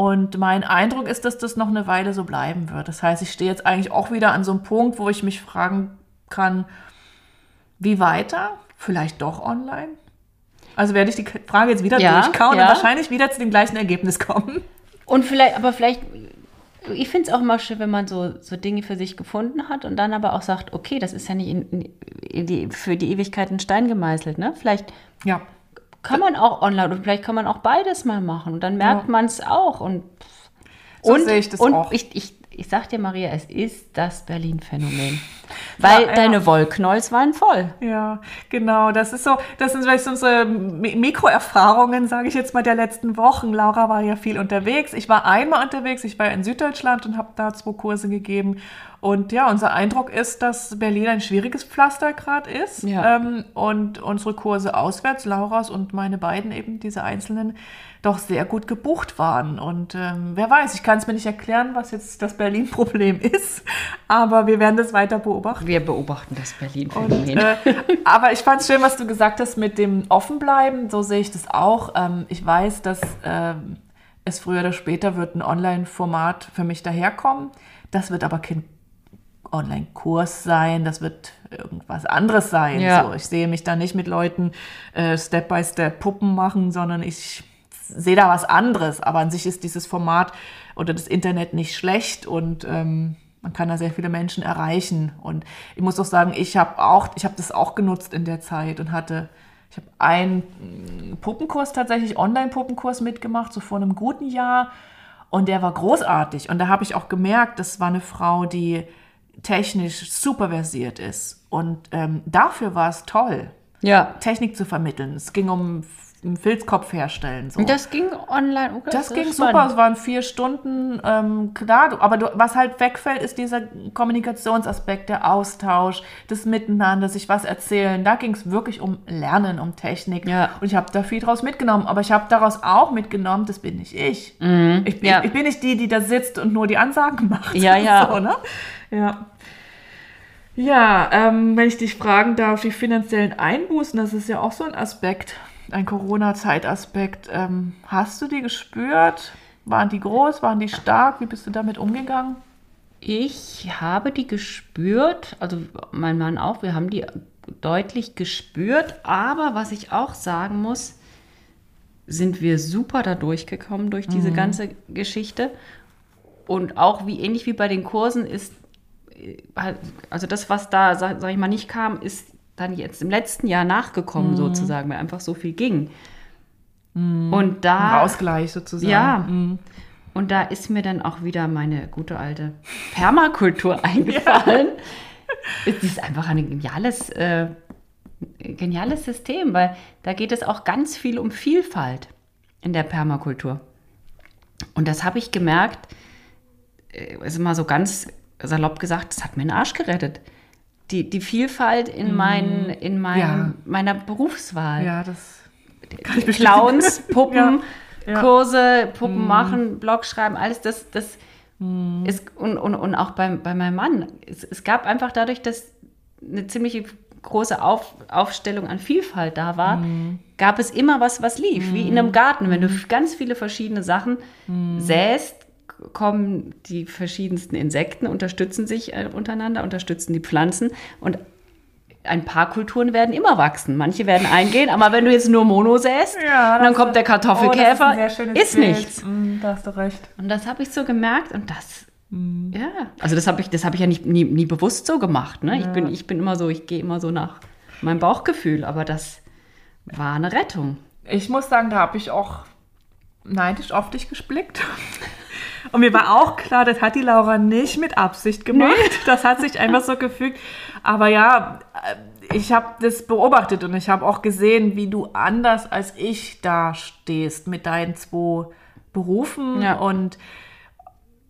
Und mein Eindruck ist, dass das noch eine Weile so bleiben wird. Das heißt, ich stehe jetzt eigentlich auch wieder an so einem Punkt, wo ich mich fragen kann, wie weiter? Vielleicht doch online? Also werde ich die Frage jetzt wieder ja, durchkauen ja. und wahrscheinlich wieder zu dem gleichen Ergebnis kommen. Und vielleicht, aber vielleicht, ich finde es auch immer schön, wenn man so, so Dinge für sich gefunden hat und dann aber auch sagt, okay, das ist ja nicht in, in die, für die Ewigkeit in Stein gemeißelt, ne? Vielleicht ja kann man auch online und vielleicht kann man auch beides mal machen und dann merkt ja. man es auch. Und, so und, sehe ich das und auch. Ich, ich, ich sag dir, Maria, es ist das Berlin-Phänomen. Weil ja, deine ja. Wollknolls waren voll. Ja, genau. Das ist so, das sind vielleicht unsere Mikroerfahrungen, sage ich jetzt mal, der letzten Wochen. Laura war ja viel unterwegs. Ich war einmal unterwegs. Ich war in Süddeutschland und habe da zwei Kurse gegeben. Und ja, unser Eindruck ist, dass Berlin ein schwieriges Pflaster gerade ist. Ja. Ähm, und unsere Kurse auswärts, Lauras und meine beiden eben, diese einzelnen, doch sehr gut gebucht waren. Und ähm, wer weiß, ich kann es mir nicht erklären, was jetzt das Berlin-Problem [laughs] ist, aber wir werden das weiter beobachten. Wir beobachten das Berlin-Phänomen. Äh, [laughs] aber ich fand es schön, was du gesagt hast mit dem Offenbleiben. So sehe ich das auch. Ähm, ich weiß, dass ähm, es früher oder später wird ein Online-Format für mich daherkommen. Das wird aber kein Online-Kurs sein, das wird irgendwas anderes sein. Ja. So, ich sehe mich da nicht mit Leuten äh, Step by Step Puppen machen, sondern ich sehe da was anderes. Aber an sich ist dieses Format oder das Internet nicht schlecht und ähm, man kann da sehr viele Menschen erreichen. Und ich muss auch sagen, ich habe auch, ich habe das auch genutzt in der Zeit und hatte, ich habe einen Puppenkurs tatsächlich, Online-Puppenkurs mitgemacht, so vor einem guten Jahr. Und der war großartig. Und da habe ich auch gemerkt, das war eine Frau, die technisch super versiert ist. Und ähm, dafür war es toll, ja. Technik zu vermitteln. Es ging um einen Filzkopf herstellen. So. Das ging online. Okay, das, das ging super. Es waren vier Stunden. Ähm, klar, aber du, was halt wegfällt, ist dieser Kommunikationsaspekt, der Austausch, das Miteinander, sich was erzählen. Da ging es wirklich um Lernen, um Technik. Ja. Und ich habe da viel draus mitgenommen. Aber ich habe daraus auch mitgenommen, das bin nicht ich. Mhm. Ich, ja. ich, ich, bin nicht die, die da sitzt und nur die Ansagen macht. Ja, [laughs] ja. So, ne? Ja. Ja, ähm, wenn ich dich fragen darf, die finanziellen Einbußen, das ist ja auch so ein Aspekt, ein Corona-Zeitaspekt. Ähm, hast du die gespürt? Waren die groß? Waren die stark? Wie bist du damit umgegangen? Ich habe die gespürt, also mein Mann auch, wir haben die deutlich gespürt, aber was ich auch sagen muss, sind wir super da durchgekommen durch diese mhm. ganze Geschichte. Und auch wie ähnlich wie bei den Kursen ist, also das, was da, sag, sag ich mal, nicht kam, ist dann jetzt im letzten Jahr nachgekommen, mhm. sozusagen, weil einfach so viel ging. Mhm. Und da. Ein Ausgleich sozusagen. Ja. Mhm. Und da ist mir dann auch wieder meine gute alte Permakultur [laughs] eingefallen. ja. Es ist einfach ein geniales, äh, geniales System, weil da geht es auch ganz viel um Vielfalt in der Permakultur. Und das habe ich gemerkt, äh, ist immer so ganz salopp gesagt, das hat mir den Arsch gerettet die, die Vielfalt in, mhm. mein, in mein, ja. meiner Berufswahl. Ja, das kann ich Clowns, [laughs] Puppen, ja. Kurse, Puppen mhm. machen, Blog schreiben, alles das, das mhm. ist, und, und, und auch bei, bei meinem Mann. Es, es gab einfach dadurch, dass eine ziemliche große Auf, Aufstellung an Vielfalt da war, mhm. gab es immer was, was lief, wie in einem. Garten. Wenn du ganz viele verschiedene Sachen säst, kommen die verschiedensten Insekten, unterstützen sich äh, untereinander, unterstützen die Pflanzen und ein paar Kulturen werden immer wachsen. Manche werden eingehen, aber wenn du jetzt nur Mono säst, ja, dann kommt der Kartoffelkäfer, oh, ist, ist nichts. Mm, da hast du recht. Und das habe ich so gemerkt und das, mm. ja, also das habe ich, das ich ja nicht, nie, nie bewusst so gemacht. Ne? Ja. Ich, bin, ich bin immer so, ich gehe immer so nach meinem Bauchgefühl, aber das war eine Rettung. Ich muss sagen, da habe ich auch neidisch auf dich gesplickt. [laughs] Und mir war auch klar, das hat die Laura nicht mit Absicht gemacht. Nee. Das hat sich einfach so gefügt. Aber ja, äh, ich habe das beobachtet und ich habe auch gesehen, wie du anders als ich da stehst mit deinen zwei Berufen ja. und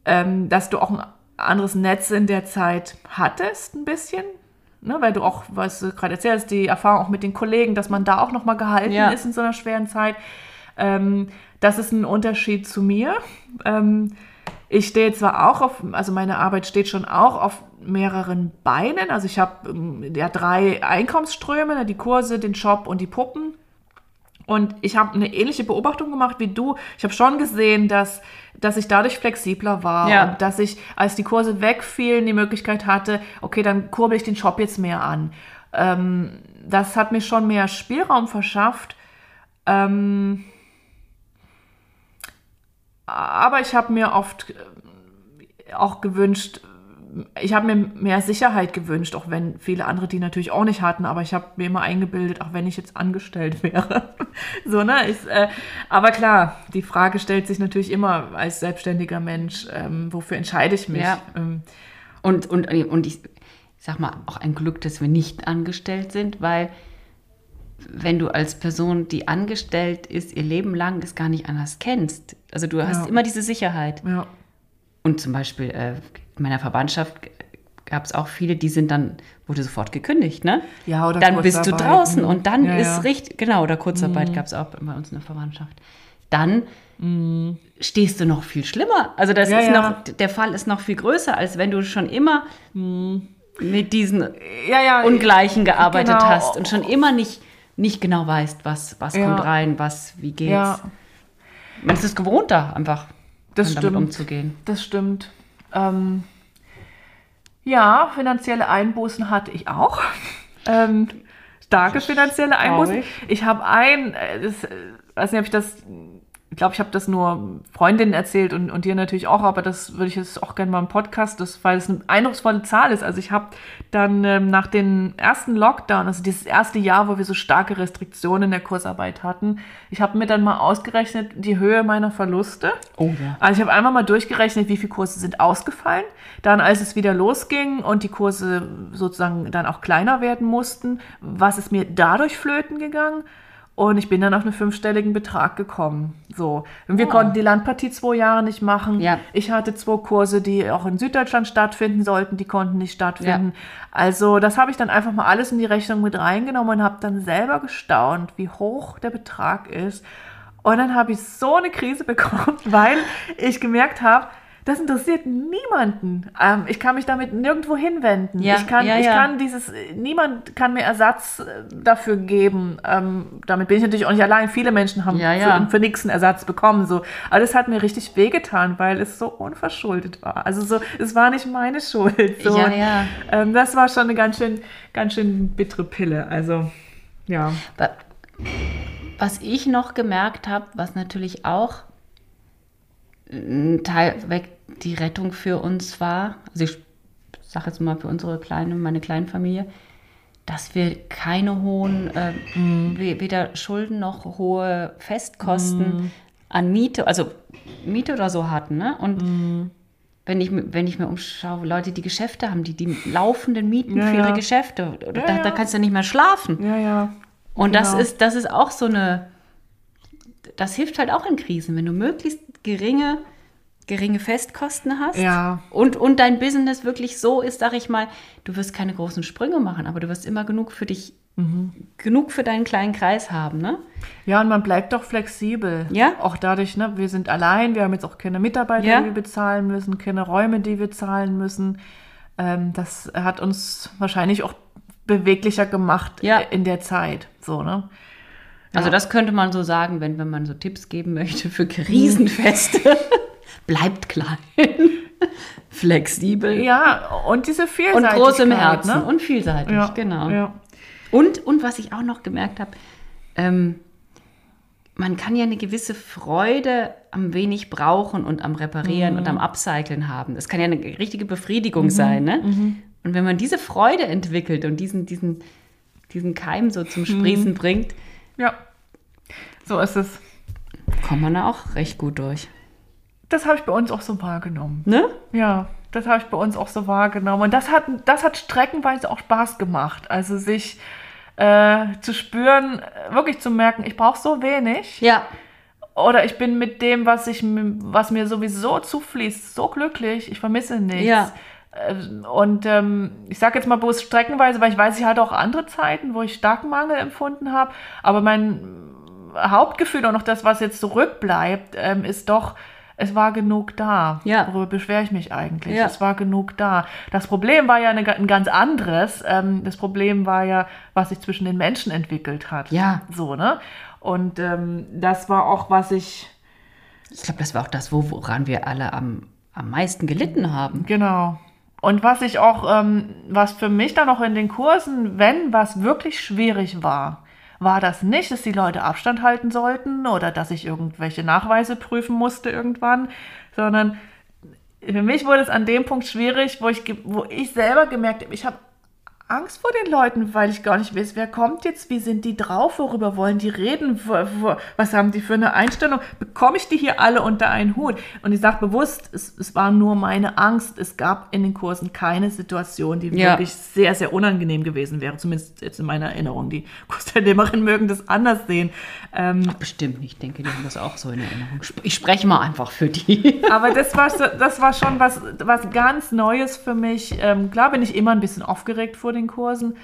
ähm, dass du auch ein anderes Netz in der Zeit hattest, ein bisschen. Ne, weil du auch, was du gerade erzählst, die Erfahrung auch mit den Kollegen, dass man da auch nochmal gehalten ja. ist in so einer schweren Zeit. Ähm, das ist ein Unterschied zu mir. Ähm, ich stehe zwar auch auf, also meine Arbeit steht schon auch auf mehreren Beinen. Also ich habe ähm, ja drei Einkommensströme, ne, die Kurse, den Shop und die Puppen. Und ich habe eine ähnliche Beobachtung gemacht wie du. Ich habe schon gesehen, dass, dass ich dadurch flexibler war ja. und dass ich, als die Kurse wegfielen, die Möglichkeit hatte, okay, dann kurbel ich den Shop jetzt mehr an. Ähm, das hat mir schon mehr Spielraum verschafft. Ähm, aber ich habe mir oft äh, auch gewünscht, ich habe mir mehr Sicherheit gewünscht, auch wenn viele andere die natürlich auch nicht hatten, aber ich habe mir immer eingebildet, auch wenn ich jetzt angestellt [laughs] wäre. so, ne? Ich, äh, aber klar, die Frage stellt sich natürlich immer als selbstständiger Mensch, ähm, wofür entscheide ich mich? Ja. Ähm, und, und, und ich, ich sag mal, auch ein Glück, dass wir nicht angestellt sind, weil wenn du als Person, die angestellt ist, ihr Leben lang es gar nicht anders kennst. Also du hast ja. immer diese Sicherheit. Ja. Und zum Beispiel äh, in meiner Verwandtschaft gab es auch viele, die sind dann, wurde sofort gekündigt, ne? Ja, oder Dann bist du draußen und dann ja, ist richtig, genau, oder Kurzarbeit mhm. gab es auch bei uns in der Verwandtschaft. Dann mhm. stehst du noch viel schlimmer. Also das ist noch, der Fall ist noch viel größer, als wenn du schon immer mhm. mit diesen Ungleichen gearbeitet genau. hast und schon immer nicht nicht genau weißt, was, was ja. kommt rein, was, wie geht's. Ja. Man ist es gewohnt, da einfach das damit umzugehen. Das stimmt. Ähm, ja, finanzielle Einbußen hatte ich auch. [laughs] Ähm, starke finanzielle Einbußen. Ich, ich habe ein, äh, das, äh, weiß nicht, ob ich das ich glaube, ich habe das nur Freundinnen erzählt und, und dir natürlich auch, aber das würde ich jetzt auch gerne mal im Podcast, das, weil es eine eindrucksvolle Zahl ist. Also ich habe dann ähm, nach dem ersten Lockdown, also dieses erste Jahr, wo wir so starke Restriktionen in der Kursarbeit hatten, ich habe mir dann mal ausgerechnet die Höhe meiner Verluste. Oh ja. Also ich habe einmal mal durchgerechnet, wie viele Kurse sind ausgefallen. Dann, als es wieder losging und die Kurse sozusagen dann auch kleiner werden mussten, was ist mir dadurch flöten gegangen? Und ich bin dann auf einen fünfstelligen Betrag gekommen. So. Und wir oh. konnten die Landpartie zwei Jahre nicht machen. Ja. Ich hatte zwei Kurse, die auch in Süddeutschland stattfinden sollten, die konnten nicht stattfinden. Ja. Also das habe ich dann einfach mal alles in die Rechnung mit reingenommen und habe dann selber gestaunt, wie hoch der Betrag ist. Und dann habe ich so eine Krise [laughs] bekommen, weil ich gemerkt habe, das interessiert niemanden. Ähm, ich kann mich damit nirgendwo hinwenden. Ja, ich kann, ja, ja. ich kann dieses, niemand kann mir Ersatz äh, dafür geben. Ähm, damit bin ich natürlich auch nicht allein. Viele Menschen haben für, für nichts einen Ersatz bekommen. So. Aber das hat mir richtig wehgetan, weil es so unverschuldet war. Also so, es war nicht meine Schuld. So. Ja, ja. Ähm, das war schon eine ganz schön, ganz schön bittere Pille. Also, ja. Was ich noch gemerkt habe, was natürlich auch Teil weg die Rettung für uns war, also ich sage jetzt mal für unsere kleine, meine kleine Familie, dass wir keine hohen, äh, mm. weder Schulden noch hohe Festkosten mm. an Miete, also Miete oder so hatten. Ne? Und mm. wenn, ich, wenn ich mir umschaue, Leute, die Geschäfte haben, die die laufenden Mieten ja, für ihre ja. Geschäfte, ja, da, da, kannst du nicht mehr schlafen. Ja, ja. Und genau. das, ist, das ist auch so eine, das hilft halt auch in Krisen, wenn du möglichst geringe geringe Festkosten hast ja. und, und dein Business wirklich so ist, sag ich mal, du wirst keine großen Sprünge machen, aber du wirst immer genug für dich, mhm. genug für deinen kleinen Kreis haben, ne? Ja, und man bleibt doch flexibel. Ja. Auch dadurch, ne, wir sind allein, wir haben jetzt auch keine Mitarbeiter, ja. die wir bezahlen müssen, keine Räume, die wir zahlen müssen. Ähm, das hat uns wahrscheinlich auch beweglicher gemacht ja. in der Zeit. So, ne? Also das könnte man so sagen, wenn, wenn man so Tipps geben möchte für Krisenfeste. [laughs] bleibt klein. [laughs] Flexibel. Ja, und diese Vielseitigkeit. Und groß im Herzen ne? und vielseitig, ja, genau. Ja. Und, und was ich auch noch gemerkt habe, ähm, man kann ja eine gewisse Freude am wenig brauchen und am Reparieren mhm. und am Upcyclen haben. Das kann ja eine richtige Befriedigung mhm. sein. Ne? Mhm. Und wenn man diese Freude entwickelt und diesen, diesen, diesen Keim so zum Sprießen mhm. bringt, ja, so ist es. Kommt man da auch recht gut durch. Das habe ich bei uns auch so wahrgenommen. Ne? Ja, das habe ich bei uns auch so wahrgenommen. Und das hat, das hat streckenweise auch Spaß gemacht. Also sich äh, zu spüren, wirklich zu merken, ich brauche so wenig. Ja. Oder ich bin mit dem, was, ich, was mir sowieso zufließt, so glücklich. Ich vermisse nichts. Ja. Äh, und ähm, ich sage jetzt mal bloß streckenweise, weil ich weiß, ich hatte auch andere Zeiten, wo ich starken Mangel empfunden habe. Aber mein Hauptgefühl und auch das, was jetzt zurückbleibt, ähm, ist doch, es war genug da. Ja. Worüber beschwere ich mich eigentlich? Ja. Es war genug da. Das Problem war ja eine, ein ganz anderes. Ähm, das Problem war ja, was sich zwischen den Menschen entwickelt hat. Ja. So, ne? Und ähm, das war auch, was ich. Ich glaube, das war auch das, woran wir alle am, am meisten gelitten haben. Genau. Und was ich auch, ähm, was für mich dann auch in den Kursen, wenn was wirklich schwierig war, war das nicht, dass die Leute Abstand halten sollten oder dass ich irgendwelche Nachweise prüfen musste irgendwann, sondern für mich wurde es an dem Punkt schwierig, wo ich, wo ich selber gemerkt habe, ich habe Angst vor den Leuten, weil ich gar nicht weiß, wer kommt jetzt, wie sind die drauf, worüber wollen die reden, was haben die für eine Einstellung, bekomme ich die hier alle unter einen Hut? Und ich sage bewusst, es, es war nur meine Angst, es gab in den Kursen keine Situation, die ja. wirklich sehr, sehr unangenehm gewesen wäre, zumindest jetzt in meiner Erinnerung. Die Kursteilnehmerinnen mögen das anders sehen. Ähm, Ach, bestimmt nicht, ich denke, die haben das auch so in Erinnerung. Ich spreche mal einfach für die. [laughs] Aber das war, das war schon was, was ganz Neues für mich. Ähm, klar bin ich immer ein bisschen aufgeregt vor den den Kursen,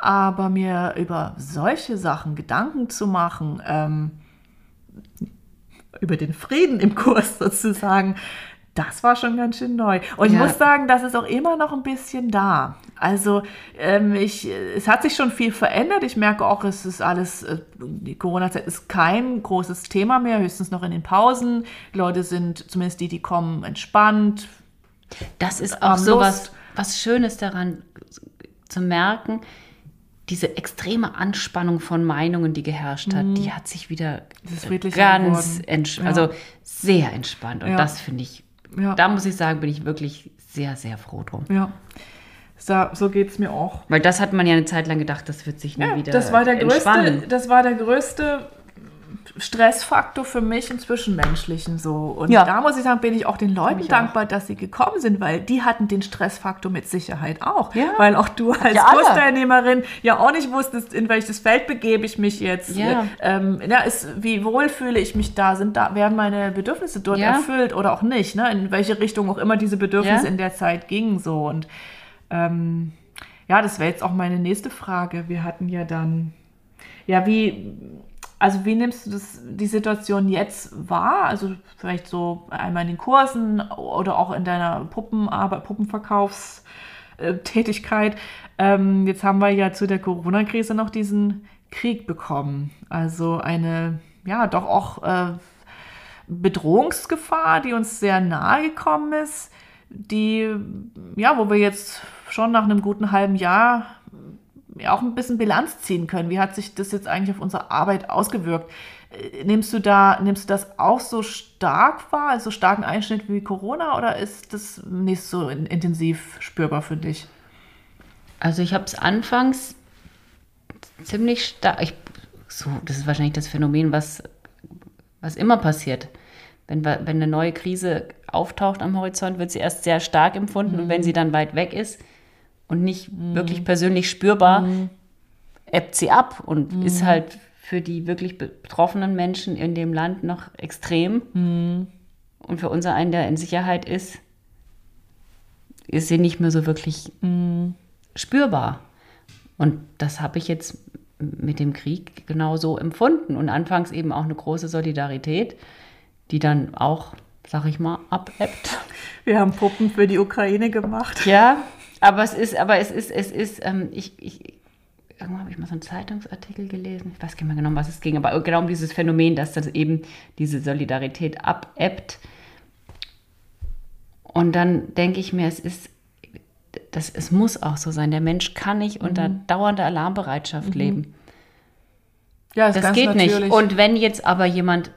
aber mir über solche Sachen Gedanken zu machen, ähm, über den Frieden im Kurs [laughs] sozusagen, das war schon ganz schön neu. Und ja. ich muss sagen, das ist auch immer noch ein bisschen da. Also ähm, ich, es hat sich schon viel verändert. Ich merke auch, es ist alles, äh, die Corona-Zeit ist kein großes Thema mehr, höchstens noch in den Pausen. Die Leute sind, zumindest die, die kommen, entspannt. Das ist auch so was, was Schönes daran zu merken, diese extreme Anspannung von Meinungen, die geherrscht hat, mhm. die hat sich wieder ganz, ja. also sehr entspannt. Und ja. das finde ich, ja. da muss ich sagen, bin ich wirklich sehr, sehr froh drum. Ja. So, so geht es mir auch. Weil das hat man ja eine Zeit lang gedacht, das wird sich nie wieder das war der entspannen. größte, Das war der größte Stressfaktor für mich im Zwischenmenschlichen so. Und ja. da muss ich sagen, bin ich auch den Leuten dankbar, auch. dass sie gekommen sind, weil die hatten den Stressfaktor mit Sicherheit auch. Ja. Weil auch du als ja, Kursteilnehmerin ja auch nicht wusstest, in welches Feld begebe ich mich jetzt. Ja. Ähm, ja, ist, wie wohl fühle ich mich da? Sind da, werden meine Bedürfnisse dort erfüllt oder auch nicht? Ne? In welche Richtung auch immer diese Bedürfnisse in der Zeit gingen so. Und ähm, ja, das wäre jetzt auch meine nächste Frage. Wir hatten ja dann, ja, wie also wie nimmst du das, die Situation jetzt wahr? Also vielleicht so einmal in den Kursen oder auch in deiner Puppenarbeit, Puppenverkaufstätigkeit. Ähm, jetzt haben wir ja zu der Corona-Krise noch diesen Krieg bekommen. Also eine, ja, doch auch äh, Bedrohungsgefahr, die uns sehr nahe gekommen ist, die, ja, wo wir jetzt schon nach einem guten halben Jahr auch ein bisschen Bilanz ziehen können. Wie hat sich das jetzt eigentlich auf unsere Arbeit ausgewirkt? Äh, nimmst du da, nimmst du das auch so stark wahr, also starken Einschnitt wie Corona, oder ist das nicht so intensiv spürbar für dich? Also ich habe es anfangs ziemlich stark, so, das ist wahrscheinlich das Phänomen, was, was immer passiert. Wenn, wenn eine neue Krise auftaucht am Horizont, wird sie erst sehr stark empfunden mhm. und wenn sie dann weit weg ist, und nicht mhm. wirklich persönlich spürbar, mhm. ebbt sie ab und mhm. ist halt für die wirklich betroffenen Menschen in dem Land noch extrem. Mhm. Und für unser einen, der in Sicherheit ist, ist sie nicht mehr so wirklich mhm. spürbar. Und das habe ich jetzt mit dem Krieg genauso empfunden. Und anfangs eben auch eine große Solidarität, die dann auch, sag ich mal, abebbt. Wir haben Puppen für die Ukraine gemacht. Ja, aber es ist, aber es ist, es ist, ähm, ich, ich, irgendwann habe ich mal so einen Zeitungsartikel gelesen, ich weiß gar nicht mehr genau, um was es ging, aber genau um dieses Phänomen, dass das eben diese Solidarität abebbt. Und dann denke ich mir, es ist, das, es muss auch so sein. Der Mensch kann nicht mhm. unter dauernder Alarmbereitschaft mhm. leben. Ja, das, das geht natürlich. nicht. Und wenn jetzt aber jemand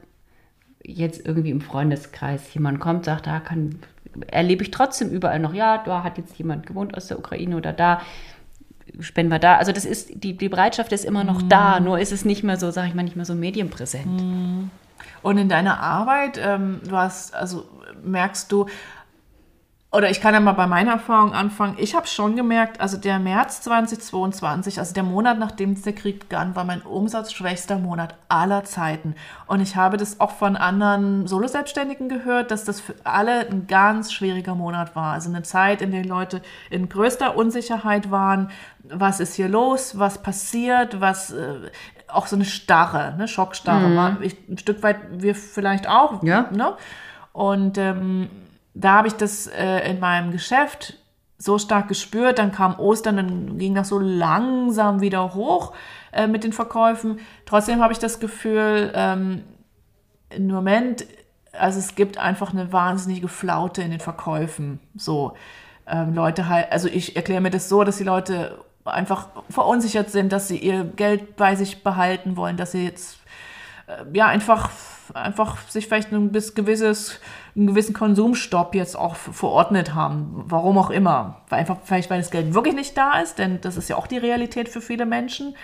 jetzt irgendwie im Freundeskreis jemand kommt, sagt, da kann erlebe ich trotzdem überall noch, ja, da hat jetzt jemand gewohnt aus der Ukraine oder da spenden wir da. Also das ist, die, die Bereitschaft ist immer noch mhm. da, nur ist es nicht mehr so, sage ich mal, nicht mehr so medienpräsent. Mhm. Und in deiner Arbeit, ähm, du hast, also merkst du, oder ich kann ja mal bei meiner Erfahrung anfangen. Ich habe schon gemerkt, also der März 2022, also der Monat, nachdem der Krieg begann, war mein umsatzschwächster Monat aller Zeiten. Und ich habe das auch von anderen Solo-Selbstständigen gehört, dass das für alle ein ganz schwieriger Monat war. Also eine Zeit, in der Leute in größter Unsicherheit waren. Was ist hier los? Was passiert? Was, äh, auch so eine Starre, eine Schockstarre mhm. war. Ich, ein Stück weit wir vielleicht auch. Ja. Ne? Und ähm, da habe ich das äh, in meinem Geschäft so stark gespürt. Dann kam Ostern, dann ging das so langsam wieder hoch äh, mit den Verkäufen. Trotzdem habe ich das Gefühl, ähm, im Moment, also es gibt einfach eine wahnsinnige Flaute in den Verkäufen. So ähm, Leute halt, also ich erkläre mir das so, dass die Leute einfach verunsichert sind, dass sie ihr Geld bei sich behalten wollen, dass sie jetzt äh, ja einfach einfach sich vielleicht ein gewisses, einen gewissen Konsumstopp jetzt auch verordnet haben. Warum auch immer. Einfach vielleicht, weil das Geld wirklich nicht da ist, denn das ist ja auch die Realität für viele Menschen.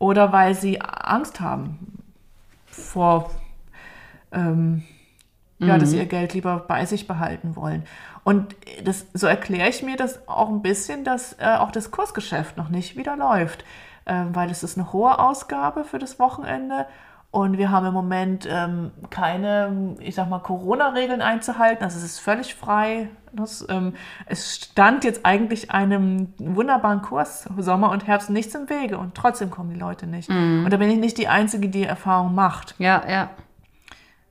Oder weil sie Angst haben vor, ähm, mhm. ja, dass sie ihr Geld lieber bei sich behalten wollen. Und das, so erkläre ich mir das auch ein bisschen, dass äh, auch das Kursgeschäft noch nicht wieder läuft, äh, weil es ist eine hohe Ausgabe für das Wochenende und wir haben im Moment ähm, keine, ich sag mal, Corona-Regeln einzuhalten. Also es ist völlig frei. Das, ähm, es stand jetzt eigentlich einem wunderbaren Kurs Sommer und Herbst nichts im Wege und trotzdem kommen die Leute nicht. Mhm. Und da bin ich nicht die Einzige, die Erfahrung macht. Ja, ja.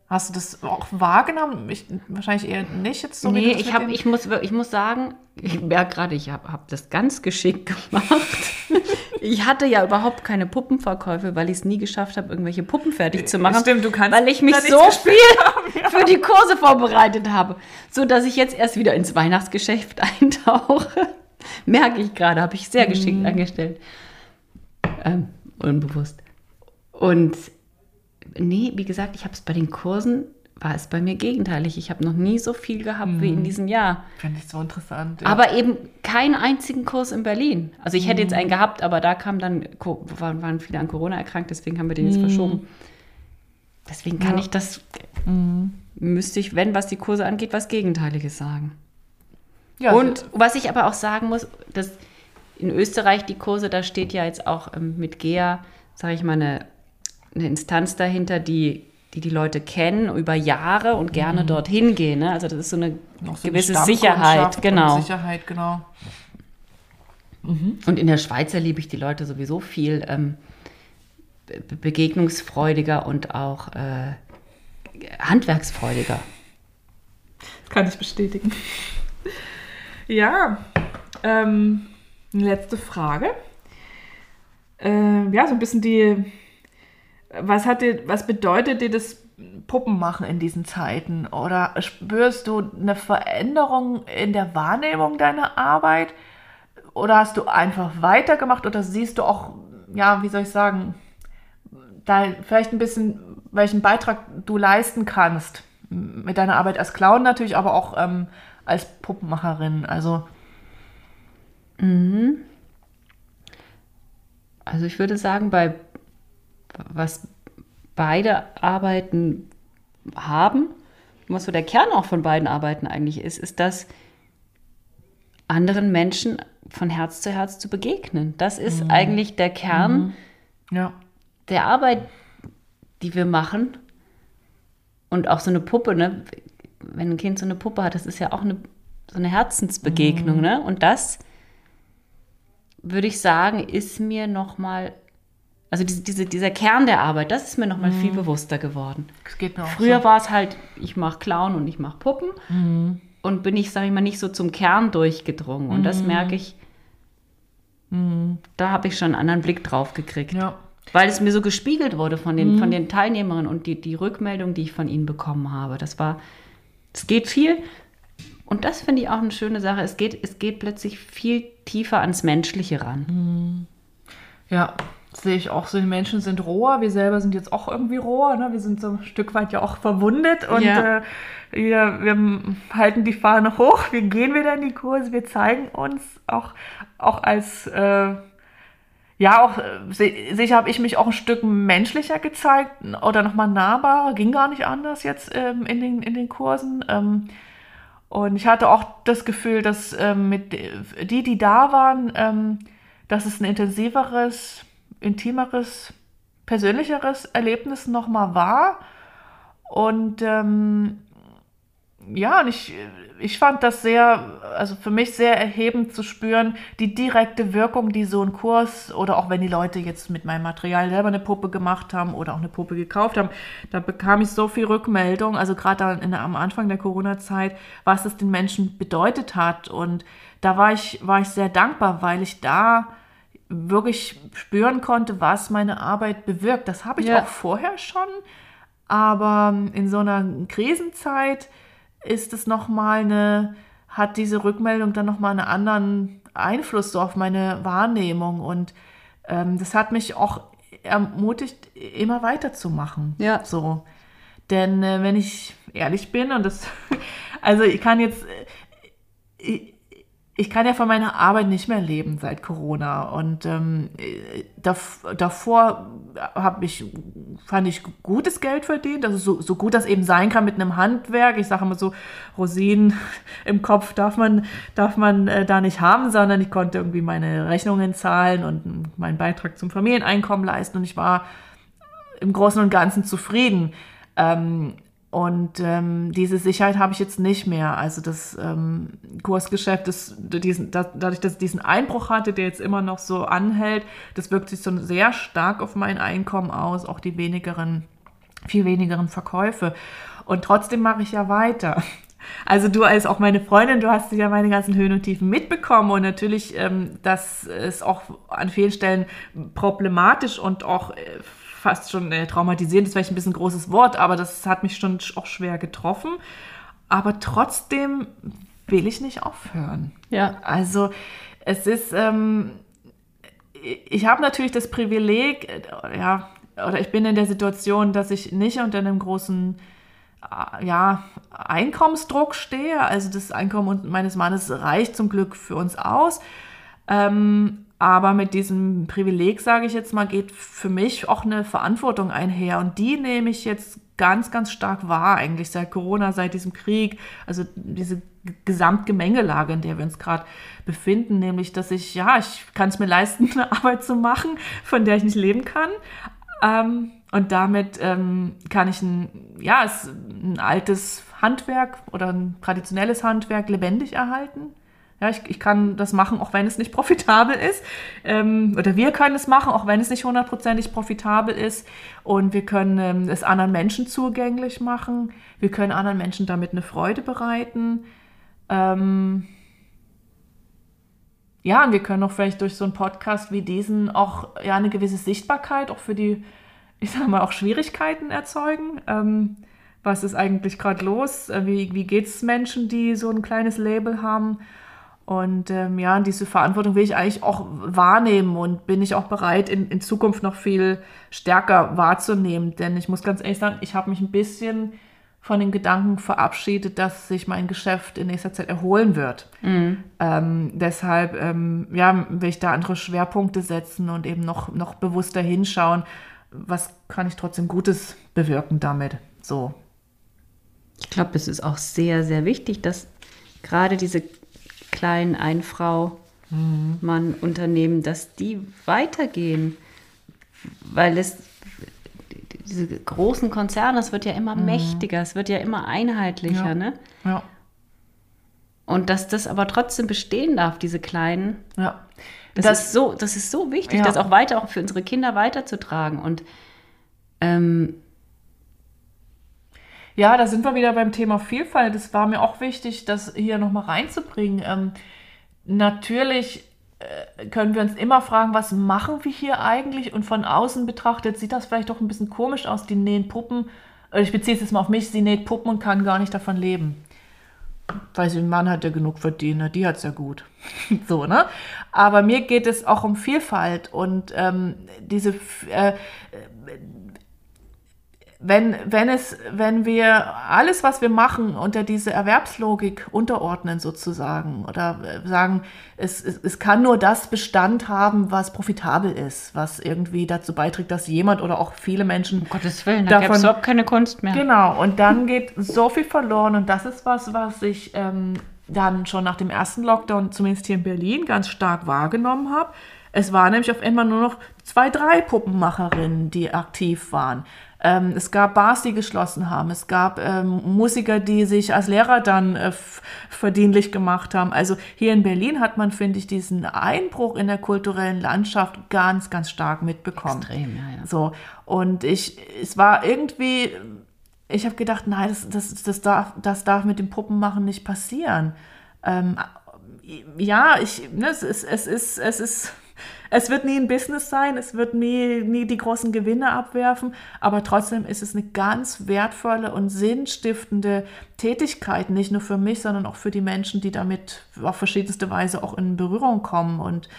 Hast du das auch wahrgenommen? Ich, wahrscheinlich eher nicht jetzt so. Nee, ich, hab, ich, muss, ich muss sagen, ich merke gerade, ich habe hab das ganz geschickt gemacht. [laughs] ich hatte ja überhaupt keine Puppenverkäufe, weil ich es nie geschafft habe, irgendwelche Puppen fertig zu machen. Stimmt, du kannst. Weil ich mich so viel [laughs] haben, ja. für die Kurse vorbereitet habe. So dass ich jetzt erst wieder ins Weihnachtsgeschäft [laughs] eintauche. merke ich gerade, habe ich sehr geschickt mhm. angestellt. Ähm, unbewusst. Und nee, wie gesagt, ich habe es bei den Kursen, war es bei mir gegenteilig. Ich habe noch nie so viel gehabt mhm. wie in mhm. diesem Jahr. Finde ich so interessant. Ja. Aber eben keinen einzigen Kurs in Berlin. Also ich hätte jetzt mhm. einen gehabt, aber da kam dann, waren, viele an Corona erkrankt, deswegen haben wir den jetzt mhm. verschoben. Deswegen kann ja. ich das, müsste ich, wenn was die Kurse angeht, was Gegenteiliges sagen. Ja, Und was ich aber auch sagen muss, dass in Österreich die Kurse, da steht ja jetzt auch ähm, mit GEA, sage ich mal, eine eine Instanz dahinter, die, die die Leute kennen über Jahre und gerne mhm. dorthin gehen. Ne? Also das ist so eine so gewisse eine Sicherheit. Genau. Sicherheit, genau. Mhm. Und in der Schweiz erlebe ich die Leute sowieso viel ähm, begegnungsfreudiger und auch äh, handwerksfreudiger. Das kann ich bestätigen. ja, ähm, letzte Frage. Äh, ja, so ein bisschen die was, hat dir, was bedeutet dir das Puppenmachen in diesen Zeiten? Oder spürst du eine Veränderung in der Wahrnehmung deiner Arbeit? Oder hast du einfach weitergemacht? Oder siehst du auch, ja, wie soll ich sagen, da vielleicht ein bisschen, welchen Beitrag du leisten kannst mit deiner Arbeit als Clown natürlich, aber auch ähm, als Puppenmacherin? Also. Mhm. Also ich würde sagen, bei was beide Arbeiten haben, was so der Kern auch von beiden Arbeiten eigentlich ist, ist, dass anderen Menschen von Herz zu Herz zu begegnen. Das ist mhm. eigentlich der Kern mhm. ja. der Arbeit, die wir machen. Und auch so eine Puppe, ne? wenn ein Kind so eine Puppe hat, das ist ja auch eine, so eine Herzensbegegnung. Mhm. Ne? Und das, würde ich sagen, ist mir nochmal also diese, diese, dieser Kern der Arbeit, das ist mir nochmal mhm. viel bewusster geworden. Früher so. war es halt, ich mache Clown und ich mache Puppen mhm. und bin ich, sage ich mal, nicht so zum Kern durchgedrungen. Und mhm. das merke ich, mhm. da habe ich schon einen anderen Blick drauf gekriegt. Ja. Weil es mir so gespiegelt wurde von den, von mhm. den Teilnehmerinnen und die, die Rückmeldung, die ich von ihnen bekommen habe. Das war, es geht viel. Und das finde ich auch eine schöne Sache. Es geht, es geht plötzlich viel tiefer ans Menschliche ran. Mhm. Ja, sehe ich auch so, die Menschen sind roher, wir selber sind jetzt auch irgendwie roher, ne? wir sind so ein Stück weit ja auch verwundet und ja. äh, wir, wir halten die Fahne hoch, wir gehen wieder in die Kurse, wir zeigen uns auch, auch als, äh, ja, auch sicher habe ich mich auch ein Stück menschlicher gezeigt oder nochmal nahbarer, ging gar nicht anders jetzt ähm, in, den, in den Kursen. Ähm, und ich hatte auch das Gefühl, dass ähm, mit die, die da waren, ähm, dass es ein intensiveres intimeres, persönlicheres Erlebnis nochmal war. Und ähm, ja, und ich, ich fand das sehr, also für mich sehr erhebend zu spüren, die direkte Wirkung, die so ein Kurs oder auch wenn die Leute jetzt mit meinem Material selber eine Puppe gemacht haben oder auch eine Puppe gekauft haben, da bekam ich so viel Rückmeldung, also gerade am Anfang der Corona-Zeit, was es den Menschen bedeutet hat. Und da war ich, war ich sehr dankbar, weil ich da wirklich spüren konnte, was meine Arbeit bewirkt. Das habe ich ja. auch vorher schon, aber in so einer Krisenzeit ist es noch mal eine hat diese Rückmeldung dann noch mal einen anderen Einfluss so auf meine Wahrnehmung und ähm, das hat mich auch ermutigt, immer weiterzumachen. Ja. So, Denn äh, wenn ich ehrlich bin, und das, [laughs] also ich kann jetzt, äh, ich, kann ja von meiner Arbeit nicht mehr leben seit Corona. Und ähm, davor habe ich, fand ich gutes Geld verdient, also so, so gut das eben sein kann mit einem Handwerk. Ich sage immer so, Rosinen [laughs] im Kopf darf man, darf man äh, da nicht haben, sondern ich konnte irgendwie meine Rechnungen zahlen und meinen Beitrag zum Familieneinkommen leisten und ich war im Großen und Ganzen zufrieden. Ähm, und ähm, diese Sicherheit habe ich jetzt nicht mehr. Also das ähm, Kursgeschäft, ist, diesen, das, dadurch, dass es diesen Einbruch hatte, der jetzt immer noch so anhält, das wirkt sich so sehr stark auf mein Einkommen aus, auch die wenigeren, viel wenigeren Verkäufe. Und trotzdem mache ich ja weiter. [laughs] Also du als auch meine Freundin, du hast ja meine ganzen Höhen und Tiefen mitbekommen und natürlich, ähm, das ist auch an vielen Stellen problematisch und auch äh, fast schon äh, traumatisierend, ist vielleicht ein bisschen ein großes Wort, aber das hat mich schon auch schwer getroffen. Aber trotzdem will ich nicht aufhören. Ja. Also es ist, ähm, ich habe natürlich das Privileg, äh, ja, oder ich bin in der Situation, dass ich nicht unter einem großen äh, ja, Einkommensdruck stehe. Also das Einkommen meines Mannes reicht zum Glück für uns aus. Ähm, aber mit diesem Privileg, sage ich jetzt mal, geht für mich auch eine Verantwortung einher. Und die nehme ich jetzt ganz, ganz stark wahr, eigentlich seit Corona, seit diesem Krieg. Also diese Gesamtgemengelage, in der wir uns gerade befinden, nämlich, dass ich, ja, ich kann es mir leisten, [laughs] eine Arbeit zu machen, von der ich nicht leben kann. Ähm, und damit ähm, kann ich ein, ja, ein altes Handwerk oder ein traditionelles Handwerk lebendig erhalten ja, ich, ich kann das machen, auch wenn es nicht profitabel ist. Ähm, oder wir können es machen, auch wenn es nicht hundertprozentig profitabel ist. Und wir können ähm, es anderen Menschen zugänglich machen. Wir können anderen Menschen damit eine Freude bereiten. Ähm, ja, und wir können auch vielleicht durch so einen Podcast wie diesen auch ja, eine gewisse Sichtbarkeit auch für die, ich sag mal, auch Schwierigkeiten erzeugen. Ähm, was ist eigentlich gerade los? Äh, wie, wie geht es Menschen, die so ein kleines Label haben? Und ähm, ja, diese Verantwortung will ich eigentlich auch wahrnehmen und bin ich auch bereit, in, in Zukunft noch viel stärker wahrzunehmen. Denn ich muss ganz ehrlich sagen, ich habe mich ein bisschen von den Gedanken verabschiedet, dass sich mein Geschäft in nächster Zeit erholen wird. Mhm. Ähm, deshalb ähm, ja, will ich da andere Schwerpunkte setzen und eben noch, noch bewusster hinschauen, was kann ich trotzdem Gutes bewirken damit. So. Ich glaube, es ist auch sehr, sehr wichtig, dass gerade diese kleinen Einfrau, mhm. Mann Unternehmen, dass die weitergehen, weil es diese großen Konzerne, es wird ja immer mhm. mächtiger, es wird ja immer einheitlicher, ja. ne? Ja. Und dass das aber trotzdem bestehen darf, diese kleinen. Ja. Das, das ist so, das ist so wichtig, ja. das auch weiter auch für unsere Kinder weiterzutragen. Und ähm, ja, da sind wir wieder beim Thema Vielfalt. Es war mir auch wichtig, das hier nochmal reinzubringen. Ähm, natürlich äh, können wir uns immer fragen, was machen wir hier eigentlich? Und von außen betrachtet sieht das vielleicht doch ein bisschen komisch aus. Die nähen Puppen, äh, ich beziehe es jetzt mal auf mich, sie näht Puppen und kann gar nicht davon leben. Weil sie ein Mann hat, der genug verdient, ne? die hat es ja gut. [laughs] so, ne? Aber mir geht es auch um Vielfalt und ähm, diese äh, wenn, wenn, es, wenn wir alles, was wir machen, unter diese Erwerbslogik unterordnen sozusagen oder äh, sagen, es, es, es kann nur das Bestand haben, was profitabel ist, was irgendwie dazu beiträgt, dass jemand oder auch viele Menschen. Um Gottes Willen, da davon, überhaupt keine Kunst mehr. Genau, und dann geht so viel verloren und das ist was, was ich ähm, dann schon nach dem ersten Lockdown, zumindest hier in Berlin, ganz stark wahrgenommen habe. Es waren nämlich auf einmal nur noch zwei, drei Puppenmacherinnen, die aktiv waren. Ähm, es gab Bars, die geschlossen haben. Es gab ähm, Musiker, die sich als Lehrer dann äh, verdienlich gemacht haben. Also hier in Berlin hat man, finde ich, diesen Einbruch in der kulturellen Landschaft ganz, ganz stark mitbekommen. Extrem, ja, ja. So. Und ich, es war irgendwie, ich habe gedacht, nein, das, das, das, darf, das darf mit dem Puppenmachen nicht passieren. Ähm, ja, ich, ne, es, ist, es ist, es ist es wird nie ein Business sein, es wird nie, nie die großen Gewinne abwerfen, aber trotzdem ist es eine ganz wertvolle und sinnstiftende Tätigkeit, nicht nur für mich, sondern auch für die Menschen, die damit auf verschiedenste Weise auch in Berührung kommen. Und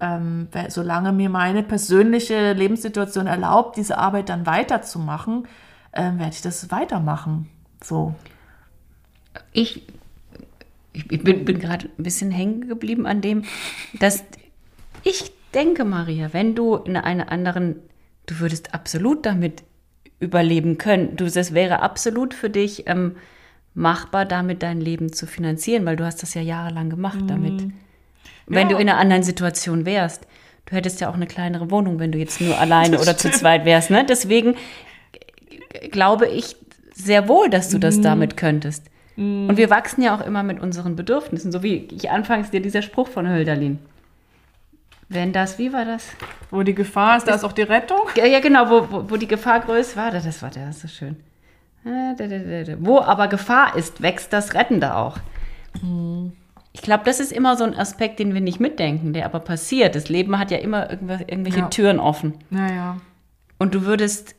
ähm, solange mir meine persönliche Lebenssituation erlaubt, diese Arbeit dann weiterzumachen, äh, werde ich das weitermachen. So. Ich, ich bin, bin gerade ein bisschen hängen geblieben an dem, dass ich denke, Maria, wenn du in einer anderen, du würdest absolut damit überleben können. Du, das wäre absolut für dich ähm, machbar, damit dein Leben zu finanzieren, weil du hast das ja jahrelang gemacht mhm. damit. Wenn ja. du in einer anderen Situation wärst. Du hättest ja auch eine kleinere Wohnung, wenn du jetzt nur alleine oder zu zweit wärst. Ne? Deswegen glaube ich sehr wohl, dass du das mhm. damit könntest. Mhm. Und wir wachsen ja auch immer mit unseren Bedürfnissen, so wie ich anfangs dir dieser Spruch von Hölderlin. Wenn das, wie war das? Wo die Gefahr ist, da ist auch die Rettung? Ja, ja genau, wo, wo, wo die Gefahr größer war, das war der, so schön. Wo aber Gefahr ist, wächst das Rettende auch. Mhm. Ich glaube, das ist immer so ein Aspekt, den wir nicht mitdenken, der aber passiert. Das Leben hat ja immer irgendwelche ja. Türen offen. Naja. Und du würdest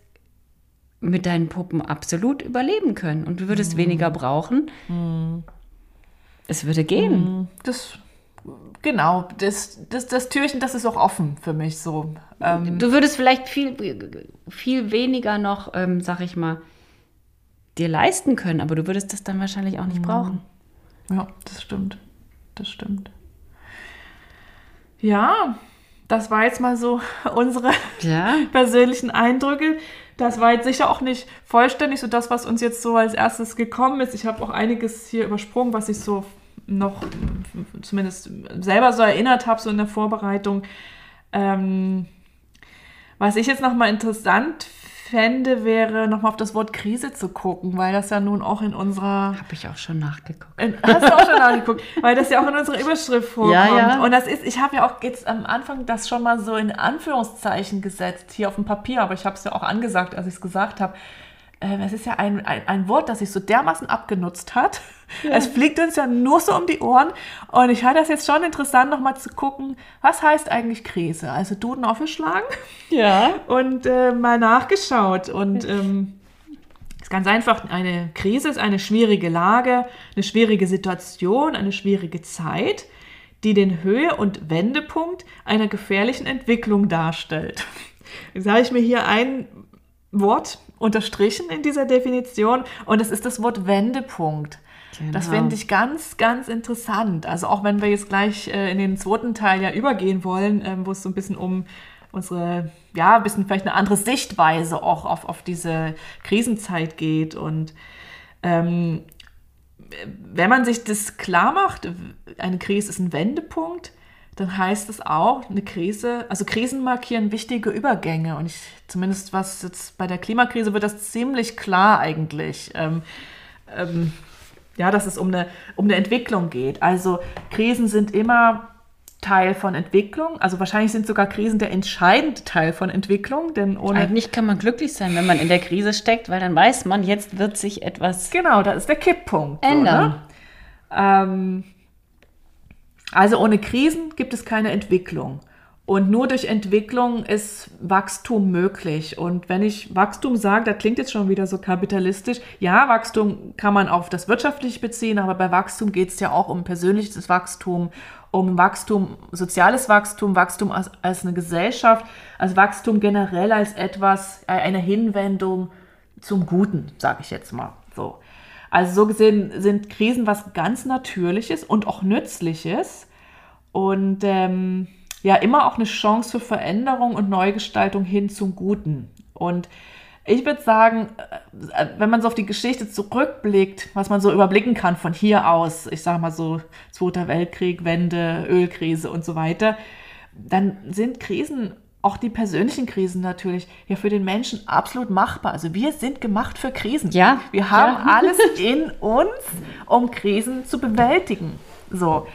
mit deinen Puppen absolut überleben können und du würdest mhm. weniger brauchen. Mhm. Es würde gehen. Mhm. Das genau, das, das, das Türchen, das ist auch offen für mich so. Ähm, du würdest vielleicht viel, viel weniger noch, ähm, sag ich mal, dir leisten können, aber du würdest das dann wahrscheinlich auch nicht mhm. brauchen. Ja, das stimmt. Das stimmt. Ja, das war jetzt mal so [laughs] unsere ja. [laughs] persönlichen Eindrücke. Das war jetzt sicher auch nicht vollständig so das, was uns jetzt so als erstes gekommen ist. Ich habe auch einiges hier übersprungen, was ich so noch zumindest selber so erinnert habe, so in der Vorbereitung. Ähm, was ich jetzt nochmal interessant fände, wäre nochmal auf das Wort Krise zu gucken, weil das ja nun auch in unserer. Habe ich auch schon nachgeguckt. In, hast du auch schon nachgeguckt? [laughs] Weil das ja auch in unserer Überschrift vorkommt. Ja, ja. Und das ist, ich habe ja auch jetzt am Anfang das schon mal so in Anführungszeichen gesetzt, hier auf dem Papier, aber ich habe es ja auch angesagt, als ich es gesagt habe es ist ja ein, ein, ein, Wort, das sich so dermaßen abgenutzt hat. Ja. Es fliegt uns ja nur so um die Ohren. Und ich halte das jetzt schon interessant, nochmal zu gucken, was heißt eigentlich Krise? Also Duden aufgeschlagen. Ja. [laughs] Und äh, mal nachgeschaut. Und ähm, ist ganz einfach, eine Krise ist eine schwierige Lage, eine schwierige Situation, eine schwierige Zeit, die den Höhe- und Wendepunkt einer gefährlichen Entwicklung darstellt. Jetzt habe ich mir hier ein Wort unterstrichen in dieser Definition und es ist das Wort Wendepunkt. Genau. Das finde ich ganz, ganz interessant. Also auch wenn wir jetzt gleich äh, in den zweiten Teil ja übergehen wollen, ähm, wo es so ein bisschen um unsere, ja, ein bisschen vielleicht eine andere Sichtweise auch auf, auf diese Krisenzeit geht. Und ähm, wenn man sich das klar macht, eine Krise ist ein Wendepunkt, dann heißt es auch, eine Krise, also Krisen markieren wichtige Übergänge. Und ich, zumindest was jetzt bei der Klimakrise wird das ziemlich klar eigentlich. Ähm, ähm, ja, dass es um eine, um eine Entwicklung geht. Also Krisen sind immer Teil von Entwicklung. Also wahrscheinlich sind sogar Krisen der entscheidende Teil von Entwicklung, denn ohne. Eigentlich kann man glücklich sein, wenn man in der Krise steckt, weil dann weiß man, jetzt wird sich etwas. Genau, da ist der Kipppunkt. Ändern. So, ne? ähm, also ohne Krisen gibt es keine Entwicklung. Und nur durch Entwicklung ist Wachstum möglich. Und wenn ich Wachstum sage, das klingt jetzt schon wieder so kapitalistisch. Ja, Wachstum kann man auf das Wirtschaftliche beziehen, aber bei Wachstum geht es ja auch um persönliches Wachstum, um Wachstum, soziales Wachstum, Wachstum als, als eine Gesellschaft, also Wachstum generell als etwas, äh, eine Hinwendung zum Guten, sage ich jetzt mal so. Also so gesehen sind Krisen was ganz Natürliches und auch Nützliches und ähm, ja immer auch eine Chance für Veränderung und Neugestaltung hin zum Guten. Und ich würde sagen, äh, wenn man so auf die Geschichte zurückblickt, was man so überblicken kann von hier aus, ich sage mal so Zweiter Weltkrieg, Wende, Ölkrise und so weiter, dann sind Krisen auch die persönlichen Krisen natürlich, ja für den Menschen absolut machbar. Also wir sind gemacht für Krisen. Ja. Wir haben ja. alles [laughs] in uns, um Krisen zu bewältigen. So.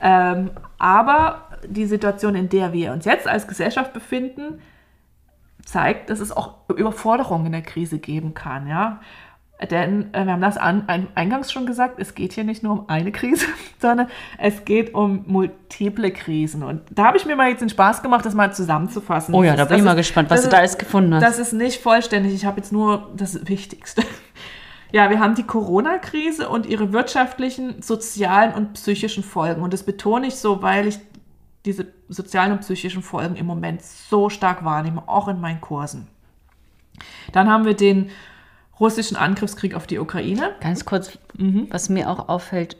Ähm, aber die Situation, in der wir uns jetzt als Gesellschaft befinden, zeigt, dass es auch Überforderungen in der Krise geben kann. Ja? Denn äh, wir haben das an, ein, eingangs schon gesagt, es geht hier nicht nur um eine Krise, [laughs] sondern es geht um multiple Krisen. Und da habe ich mir mal jetzt den Spaß gemacht, das mal zusammenzufassen. Oh ja, da bin ich mal gespannt, was du da alles gefunden hast. Das ist nicht vollständig, ich habe jetzt nur das Wichtigste. [laughs] Ja, wir haben die Corona-Krise und ihre wirtschaftlichen, sozialen und psychischen Folgen. Und das betone ich so, weil ich diese sozialen und psychischen Folgen im Moment so stark wahrnehme, auch in meinen Kursen. Dann haben wir den russischen Angriffskrieg auf die Ukraine. Ganz kurz, mhm. was mir auch auffällt,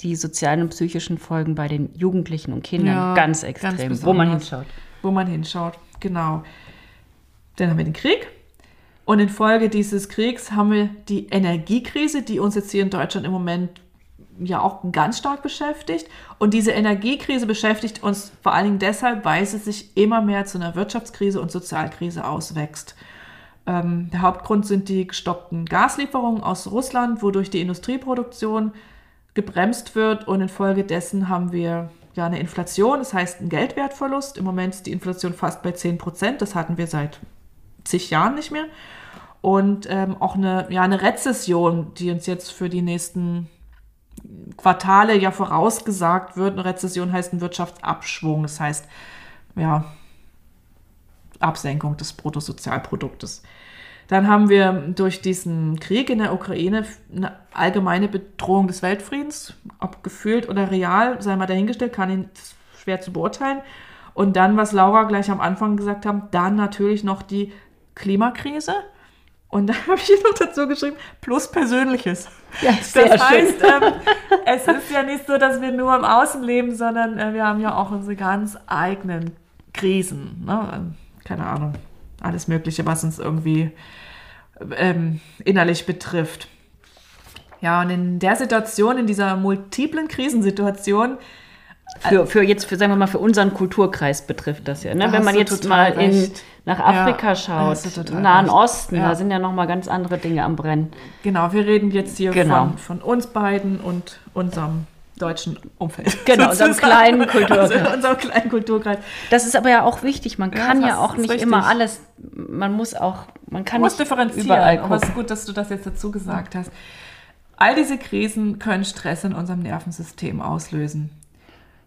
die sozialen und psychischen Folgen bei den Jugendlichen und Kindern ja, ganz extrem, ganz wo man hinschaut. Wo man hinschaut, genau. Dann haben wir den Krieg. Und infolge dieses Kriegs haben wir die Energiekrise, die uns jetzt hier in Deutschland im Moment ja auch ganz stark beschäftigt. Und diese Energiekrise beschäftigt uns vor allen Dingen deshalb, weil sie sich immer mehr zu einer Wirtschaftskrise und Sozialkrise auswächst. Ähm, der Hauptgrund sind die gestoppten Gaslieferungen aus Russland, wodurch die Industrieproduktion gebremst wird und infolgedessen haben wir ja eine Inflation, das heißt einen Geldwertverlust. Im Moment ist die Inflation fast bei 10 Prozent, das hatten wir seit zig Jahren nicht mehr. Und ähm, auch eine, ja, eine Rezession, die uns jetzt für die nächsten Quartale ja vorausgesagt wird. Eine Rezession heißt ein Wirtschaftsabschwung, das heißt, ja, Absenkung des Bruttosozialproduktes. Dann haben wir durch diesen Krieg in der Ukraine eine allgemeine Bedrohung des Weltfriedens, ob gefühlt oder real, sei mal dahingestellt, kann ihn schwer zu beurteilen. Und dann, was Laura gleich am Anfang gesagt hat, dann natürlich noch die Klimakrise. Und da [laughs] habe ich noch dazu geschrieben, plus Persönliches. Ja, sehr das heißt, ähm, es ist ja nicht so, dass wir nur im Außen leben, sondern äh, wir haben ja auch unsere ganz eigenen Krisen. Ne? Keine Ahnung, alles Mögliche, was uns irgendwie ähm, innerlich betrifft. Ja, und in der Situation, in dieser multiplen Krisensituation, für, für jetzt, für, sagen wir mal, für unseren Kulturkreis betrifft das ja. Ne? Wenn man jetzt mal in, nach Afrika ja, schaut, im Nahen recht. Osten, ja. da sind ja nochmal ganz andere Dinge am Brennen. Genau, wir reden jetzt hier genau. von, von uns beiden und unserem deutschen Umfeld. [laughs] Genau, unserem kleinen Kulturkreis. Also unserem kleinen Kulturkreis. Das ist aber ja auch wichtig. Man kann ja, ja auch nicht richtig. immer alles, man muss auch, man kann man muss differenzieren. Überall gucken. Aber es ist gut, dass du das jetzt dazu gesagt hast. All diese Krisen können Stress in unserem Nervensystem auslösen.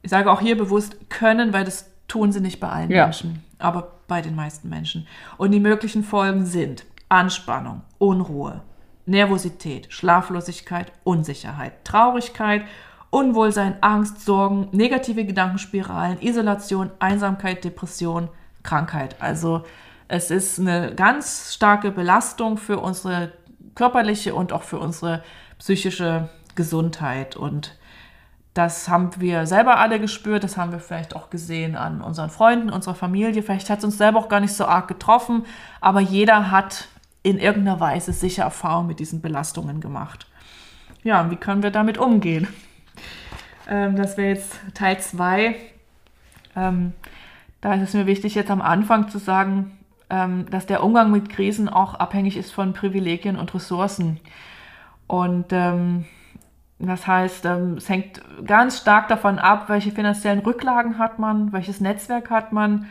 Ich sage auch hier bewusst können, weil das tun sie nicht bei allen ja. Menschen, aber bei den meisten Menschen. Und die möglichen Folgen sind Anspannung, Unruhe, Nervosität, Schlaflosigkeit, Unsicherheit, Traurigkeit, Unwohlsein, Angst, Sorgen, negative Gedankenspiralen, Isolation, Einsamkeit, Depression, Krankheit. Also es ist eine ganz starke Belastung für unsere körperliche und auch für unsere psychische Gesundheit. Und das haben wir selber alle gespürt, das haben wir vielleicht auch gesehen an unseren Freunden, unserer Familie. Vielleicht hat es uns selber auch gar nicht so arg getroffen, aber jeder hat in irgendeiner Weise sicher Erfahrung mit diesen Belastungen gemacht. Ja, und wie können wir damit umgehen? Ähm, das wäre jetzt Teil 2. Ähm, da ist es mir wichtig, jetzt am Anfang zu sagen, ähm, dass der Umgang mit Krisen auch abhängig ist von Privilegien und Ressourcen. Und ähm, das heißt, ähm, es hängt ganz stark davon ab, welche finanziellen Rücklagen hat man, welches Netzwerk hat man,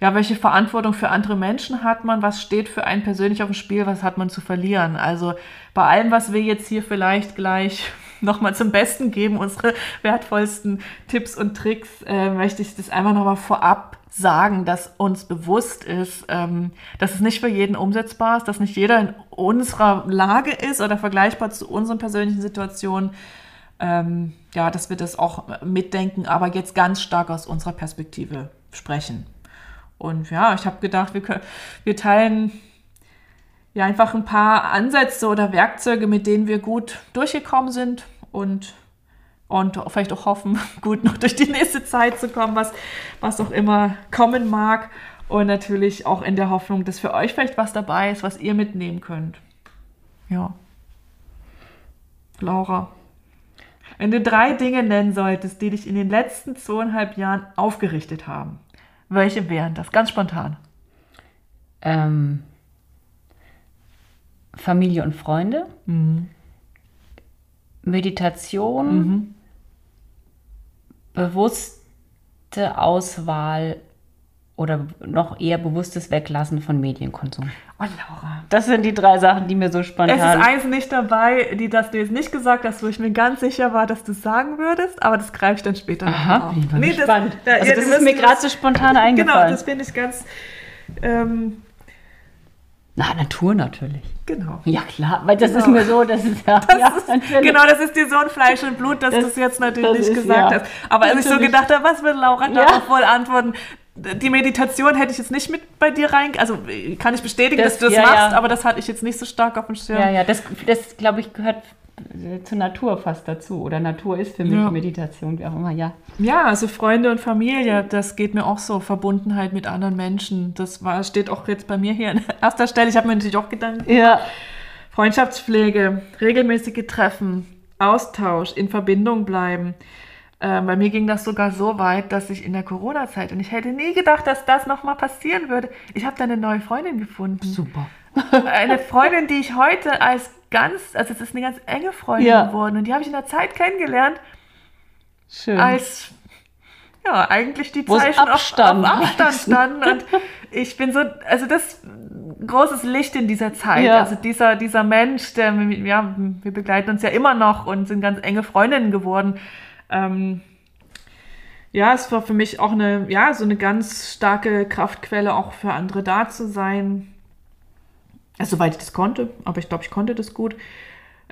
ja, welche Verantwortung für andere Menschen hat man, was steht für einen persönlich auf dem Spiel, was hat man zu verlieren. Also bei allem, was wir jetzt hier vielleicht gleich nochmal zum Besten geben, unsere wertvollsten Tipps und Tricks, äh, möchte ich das einfach nochmal vorab sagen, dass uns bewusst ist, ähm, dass es nicht für jeden umsetzbar ist, dass nicht jeder in unserer Lage ist oder vergleichbar zu unseren persönlichen Situationen. Ähm, ja, dass wir das auch mitdenken, aber jetzt ganz stark aus unserer Perspektive sprechen. Und ja, ich habe gedacht, wir, können, wir teilen ja einfach ein paar Ansätze oder Werkzeuge, mit denen wir gut durchgekommen sind und, und vielleicht auch hoffen, [laughs] gut noch durch die nächste Zeit zu kommen, was, was auch immer kommen mag. Und natürlich auch in der Hoffnung, dass für euch vielleicht was dabei ist, was ihr mitnehmen könnt. Ja. Laura, wenn du drei Dinge nennen solltest, die dich in den letzten zweieinhalb Jahren aufgerichtet haben, welche wären das? Ganz spontan. Ähm, Familie und Freunde. Mhm. Meditation, mhm. bewusste Auswahl oder noch eher bewusstes Weglassen von Medienkonsum. Oh, Laura. Das sind die drei Sachen, die mir so spontan. Es ist eins nicht dabei, die das du jetzt nicht gesagt hast, wo ich mir ganz sicher war, dass du es sagen würdest, aber das greife ich dann später Aha, noch auf. Nee, spannend. Das, also das ist mir gerade so spontan eingefallen. Genau, das finde ich ganz. Ähm, na, Natur natürlich. Genau. Ja, klar, weil das genau. ist mir so, das ist ja. Das ja ist, genau, das ist dir so ein Fleisch und Blut, dass du es jetzt natürlich nicht gesagt ja. hast. Aber als ich so gedacht habe, was wird Laura ja. darauf wohl antworten, die Meditation hätte ich jetzt nicht mit bei dir rein. Also kann ich bestätigen, das, dass du das ja, machst, aber das hatte ich jetzt nicht so stark auf dem Schirm. Ja, ja, das, das glaube ich, gehört zur Natur fast dazu. Oder Natur ist für mich ja. Meditation, wie auch immer, ja. Ja, also Freunde und Familie, das geht mir auch so. Verbundenheit mit anderen Menschen. Das war, steht auch jetzt bei mir hier an [laughs] erster Stelle. Ich habe mir natürlich auch Gedanken. Ja. Freundschaftspflege, regelmäßige Treffen, Austausch, in Verbindung bleiben. Äh, bei mir ging das sogar so weit, dass ich in der Corona-Zeit, und ich hätte nie gedacht, dass das nochmal passieren würde, ich habe da eine neue Freundin gefunden. Super. eine Freundin, die ich heute als ganz, also es ist eine ganz enge Freundin ja. geworden und die habe ich in der Zeit kennengelernt. Schön. Als ja, eigentlich die Wo Zeichen Abstand auf, auf Abstand standen. Und ich bin so, also das großes Licht in dieser Zeit. Ja. Also dieser, dieser Mensch, der, ja, wir begleiten uns ja immer noch und sind ganz enge Freundinnen geworden. Ähm, ja, es war für mich auch eine, ja, so eine ganz starke Kraftquelle, auch für andere da zu sein. Also, soweit ich das konnte, aber ich glaube, ich konnte das gut.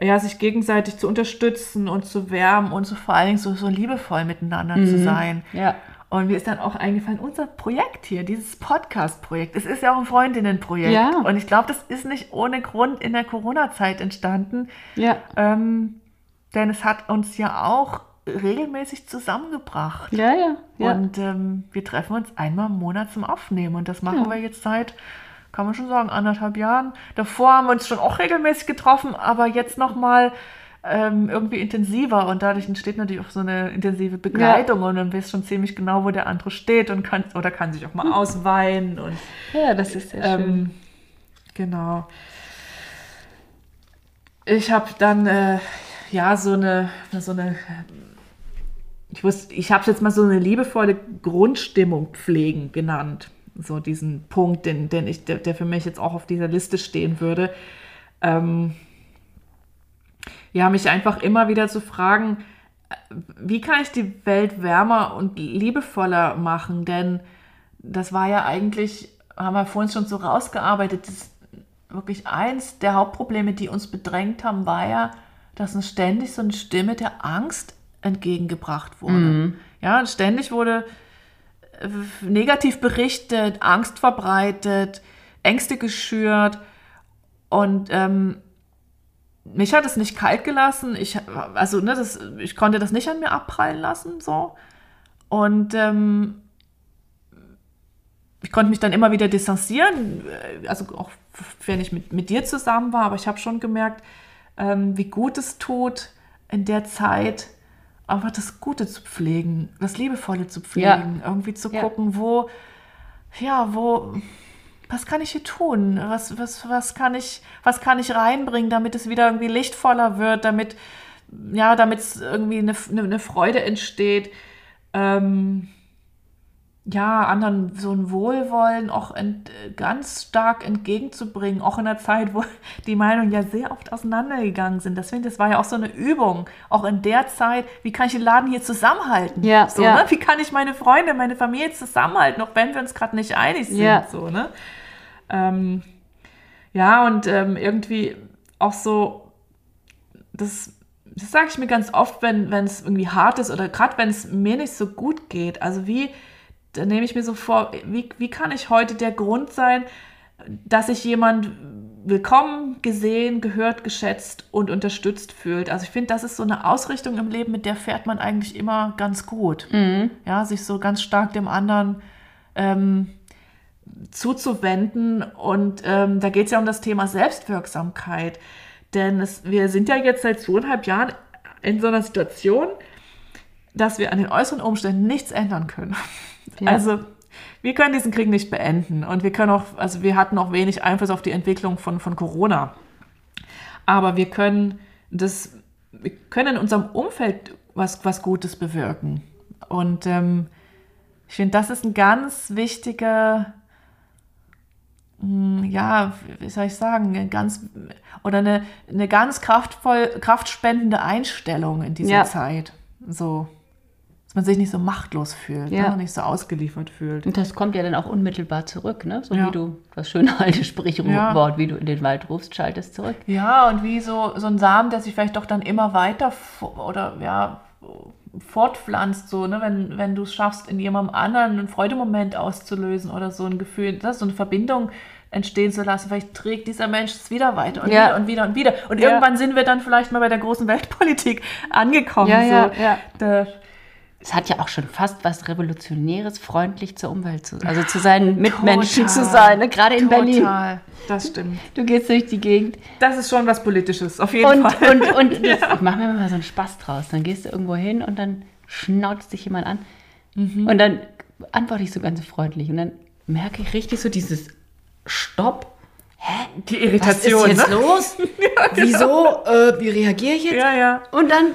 Ja, sich gegenseitig zu unterstützen und zu wärmen und so vor allen Dingen so, so liebevoll miteinander mhm. zu sein. Ja. Und mir ist dann auch eingefallen, unser Projekt hier, dieses Podcast-Projekt, es ist ja auch ein Freundinnen-Projekt. Ja. Und ich glaube, das ist nicht ohne Grund in der Corona-Zeit entstanden. Ja. Ähm, denn es hat uns ja auch regelmäßig zusammengebracht. Ja, ja. ja. Und ähm, wir treffen uns einmal im Monat zum Aufnehmen. Und das machen ja. wir jetzt seit, kann man schon sagen, anderthalb Jahren. Davor haben wir uns schon auch regelmäßig getroffen, aber jetzt nochmal ähm, irgendwie intensiver. Und dadurch entsteht natürlich auch so eine intensive Begleitung. Ja. Und dann weißt schon ziemlich genau, wo der andere steht und kann oder kann sich auch mal ausweinen. Und, ja, das ist sehr ähm, schön. Genau. Ich habe dann äh, ja so eine, so eine ich, ich habe es jetzt mal so eine liebevolle Grundstimmung pflegen genannt. So diesen Punkt, den, den ich, der, der für mich jetzt auch auf dieser Liste stehen würde. Ähm, ja, mich einfach immer wieder zu fragen, wie kann ich die Welt wärmer und liebevoller machen? Denn das war ja eigentlich, haben wir vorhin schon so rausgearbeitet, wirklich eins der Hauptprobleme, die uns bedrängt haben, war ja, dass uns ständig so eine Stimme der Angst entgegengebracht wurde. Mhm. Ja, ständig wurde äh, negativ berichtet, Angst verbreitet, Ängste geschürt und ähm, mich hat es nicht kalt gelassen. Ich, also, ne, das, ich konnte das nicht an mir abprallen lassen, so. Und ähm, ich konnte mich dann immer wieder distanzieren, äh, also auch wenn ich mit, mit dir zusammen war, aber ich habe schon gemerkt, ähm, wie gut es tut, in der Zeit einfach das Gute zu pflegen, das Liebevolle zu pflegen, ja. irgendwie zu gucken, wo, ja, wo, was kann ich hier tun? Was, was, was, kann ich, was kann ich reinbringen, damit es wieder irgendwie lichtvoller wird, damit, ja, damit es irgendwie eine, eine, Freude entsteht. Ähm, ja, anderen so ein Wohlwollen auch ent, ganz stark entgegenzubringen, auch in einer Zeit, wo [laughs] die Meinungen ja sehr oft auseinandergegangen sind. Deswegen, das war ja auch so eine Übung, auch in der Zeit, wie kann ich den Laden hier zusammenhalten? Ja, so, ja. Ne? Wie kann ich meine Freunde, meine Familie zusammenhalten, auch wenn wir uns gerade nicht einig sind. Ja. So, ne? Ähm, ja, und ähm, irgendwie auch so, das, das sage ich mir ganz oft, wenn es irgendwie hart ist oder gerade wenn es mir nicht so gut geht. Also wie da nehme ich mir so vor, wie, wie kann ich heute der Grund sein, dass sich jemand willkommen, gesehen, gehört, geschätzt und unterstützt fühlt. Also ich finde, das ist so eine Ausrichtung im Leben, mit der fährt man eigentlich immer ganz gut. Mhm. Ja, sich so ganz stark dem anderen ähm, zuzuwenden. Und ähm, da geht es ja um das Thema Selbstwirksamkeit. Denn es, wir sind ja jetzt seit zweieinhalb Jahren in so einer Situation, dass wir an den äußeren Umständen nichts ändern können. Ja. Also wir können diesen Krieg nicht beenden und wir können auch, also wir hatten auch wenig Einfluss auf die Entwicklung von, von Corona. Aber wir können das, wir können in unserem Umfeld was, was Gutes bewirken. Und ähm, ich finde, das ist ein ganz wichtiger, hm, ja, wie soll ich sagen, ganz oder eine, eine ganz kraftvoll, kraftspendende Einstellung in dieser ja. Zeit. So dass man sich nicht so machtlos fühlt, ja. ne? nicht so ausgeliefert fühlt. Und das kommt ja dann auch unmittelbar zurück, ne? So ja. wie du, das schöne alte Sprichwort, ja. wie du in den Wald rufst, schaltest zurück. Ja, und wie so, so ein Samen, der sich vielleicht doch dann immer weiter oder ja, fortpflanzt, so, ne, wenn, wenn du es schaffst, in jemandem anderen einen Freudemoment auszulösen oder so ein Gefühl, das, so eine Verbindung entstehen zu lassen. Vielleicht trägt dieser Mensch es wieder weiter und ja. wieder und wieder und wieder. Und ja. irgendwann sind wir dann vielleicht mal bei der großen Weltpolitik angekommen. Ja, so. ja, ja. Es hat ja auch schon fast was Revolutionäres, freundlich zur Umwelt zu, also zu seinen Mitmenschen Total. zu sein, ne? gerade in Total. Berlin. Das stimmt. Du gehst durch die Gegend. Das ist schon was Politisches, auf jeden und, Fall. Und, und [laughs] das, ich mache mir mal so einen Spaß draus. Dann gehst du irgendwo hin und dann schnauzt dich jemand an. Mhm. Und dann antworte ich so ganz freundlich. Und dann merke ich richtig so dieses Stopp. Hä? Die Irritation. Was ist jetzt ne? los? [laughs] ja, genau. Wieso? Äh, wie reagiere ich jetzt? Ja, ja. Und dann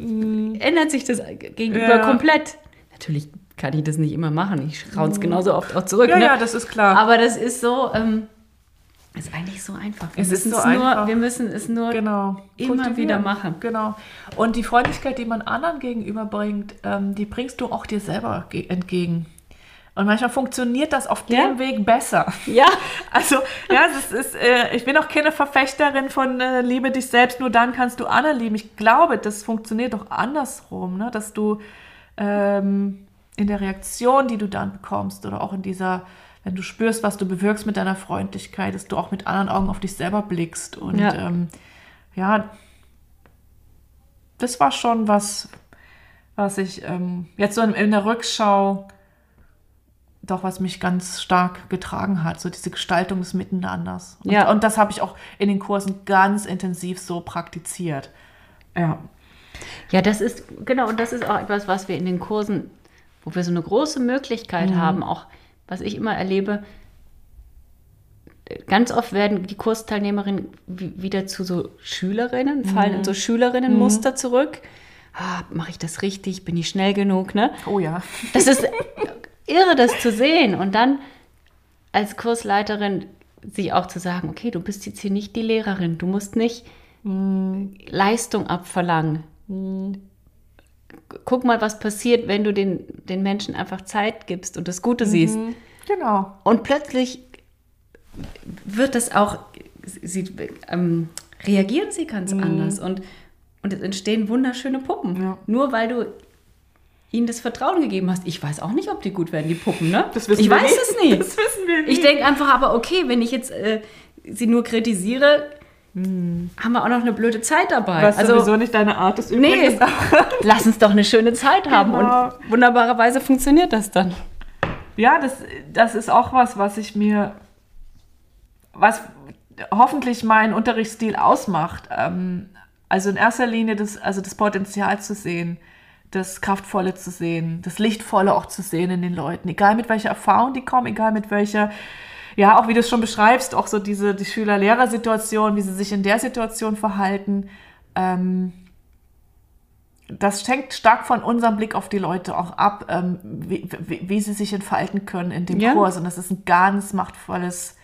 mhm. ändert sich das gegenüber ja. komplett. Natürlich kann ich das nicht immer machen. Ich raun's mhm. genauso oft auch zurück. Ja, ne? ja, das ist klar. Aber das ist so. Ähm, ist eigentlich so einfach. Wir es ist so es einfach. Nur, wir müssen es nur genau. immer wieder machen. Genau. Und die Freundlichkeit, die man anderen gegenüberbringt, ähm, die bringst du auch dir selber entgegen. Und manchmal funktioniert das auf ja. dem Weg besser. Ja. [laughs] Also, ja, es ist, äh, ich bin auch keine Verfechterin von äh, Liebe dich selbst, nur dann kannst du andere lieben. Ich glaube, das funktioniert doch andersrum, ne? dass du ähm, in der Reaktion, die du dann bekommst oder auch in dieser, wenn du spürst, was du bewirkst mit deiner Freundlichkeit, dass du auch mit anderen Augen auf dich selber blickst. Und ja, ähm, ja das war schon was, was ich ähm, jetzt so in, in der Rückschau doch, was mich ganz stark getragen hat, so diese Gestaltung des Miteinanders. Und, ja. und das habe ich auch in den Kursen ganz intensiv so praktiziert. Ja. Ja, das ist, genau, und das ist auch etwas, was wir in den Kursen, wo wir so eine große Möglichkeit mhm. haben, auch was ich immer erlebe, ganz oft werden die Kursteilnehmerinnen wieder zu so Schülerinnen, fallen mhm. in so Schülerinnenmuster mhm. zurück. Ah, Mache ich das richtig? Bin ich schnell genug? Ne? Oh ja. Das ist [laughs] irre, das zu sehen. Und dann als Kursleiterin sich auch zu sagen, okay, du bist jetzt hier nicht die Lehrerin, du musst nicht mm. Leistung abverlangen. Mm. Guck mal, was passiert, wenn du den, den Menschen einfach Zeit gibst und das Gute mhm. siehst. Genau. Und plötzlich wird das auch, sie, ähm, reagieren sie ganz mm. anders und, und es entstehen wunderschöne Puppen. Ja. Nur weil du ihnen das Vertrauen gegeben hast. Ich weiß auch nicht, ob die gut werden, die Puppen, ne? Das wissen ich wir weiß nicht. es [laughs] nicht. Das wissen wir nicht. Ich denke einfach, aber okay, wenn ich jetzt äh, sie nur kritisiere, hm. haben wir auch noch eine blöde Zeit dabei. Was also sowieso nicht deine Art ist übrigens. Nee, [laughs] lass uns doch eine schöne Zeit haben genau. und wunderbarerweise funktioniert das dann. Ja, das, das ist auch was, was ich mir, was hoffentlich meinen Unterrichtsstil ausmacht. Ähm, also in erster Linie das, also das Potenzial zu sehen das Kraftvolle zu sehen, das Lichtvolle auch zu sehen in den Leuten, egal mit welcher Erfahrung die kommen, egal mit welcher, ja, auch wie du es schon beschreibst, auch so diese die Schüler-Lehrer-Situation, wie sie sich in der Situation verhalten. Ähm, das schenkt stark von unserem Blick auf die Leute auch ab, ähm, wie, wie, wie, sie sich entfalten können in dem ja. Kurs. Und das ist ein ganz machtvolles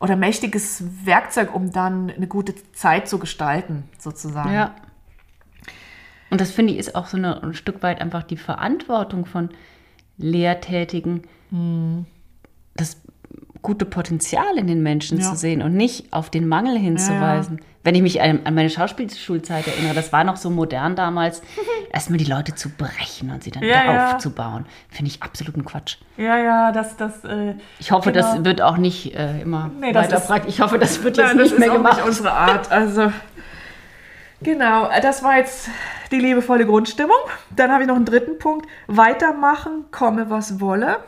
oder mächtiges Werkzeug, um dann eine gute Zeit zu gestalten, sozusagen. Ja. Und das finde ich ist auch so eine, ein Stück weit einfach die Verantwortung von Lehrtätigen, mhm. das gute Potenzial in den Menschen ja. zu sehen und nicht auf den Mangel hinzuweisen. Ja, ja. Wenn ich mich an, an meine Schauspielschulzeit erinnere, das war noch so modern damals, [laughs] erstmal die Leute zu brechen und sie dann wieder aufzubauen. Finde ich absoluten Quatsch. Ja, ja, das, das. Äh, ich hoffe, genau. das wird auch nicht äh, immer nee, weiter praktisch. Ich hoffe, das wird jetzt Nein, nicht mehr gemacht. Das ist unsere Art. Also Genau, das war jetzt die liebevolle Grundstimmung. Dann habe ich noch einen dritten Punkt. Weitermachen, komme was wolle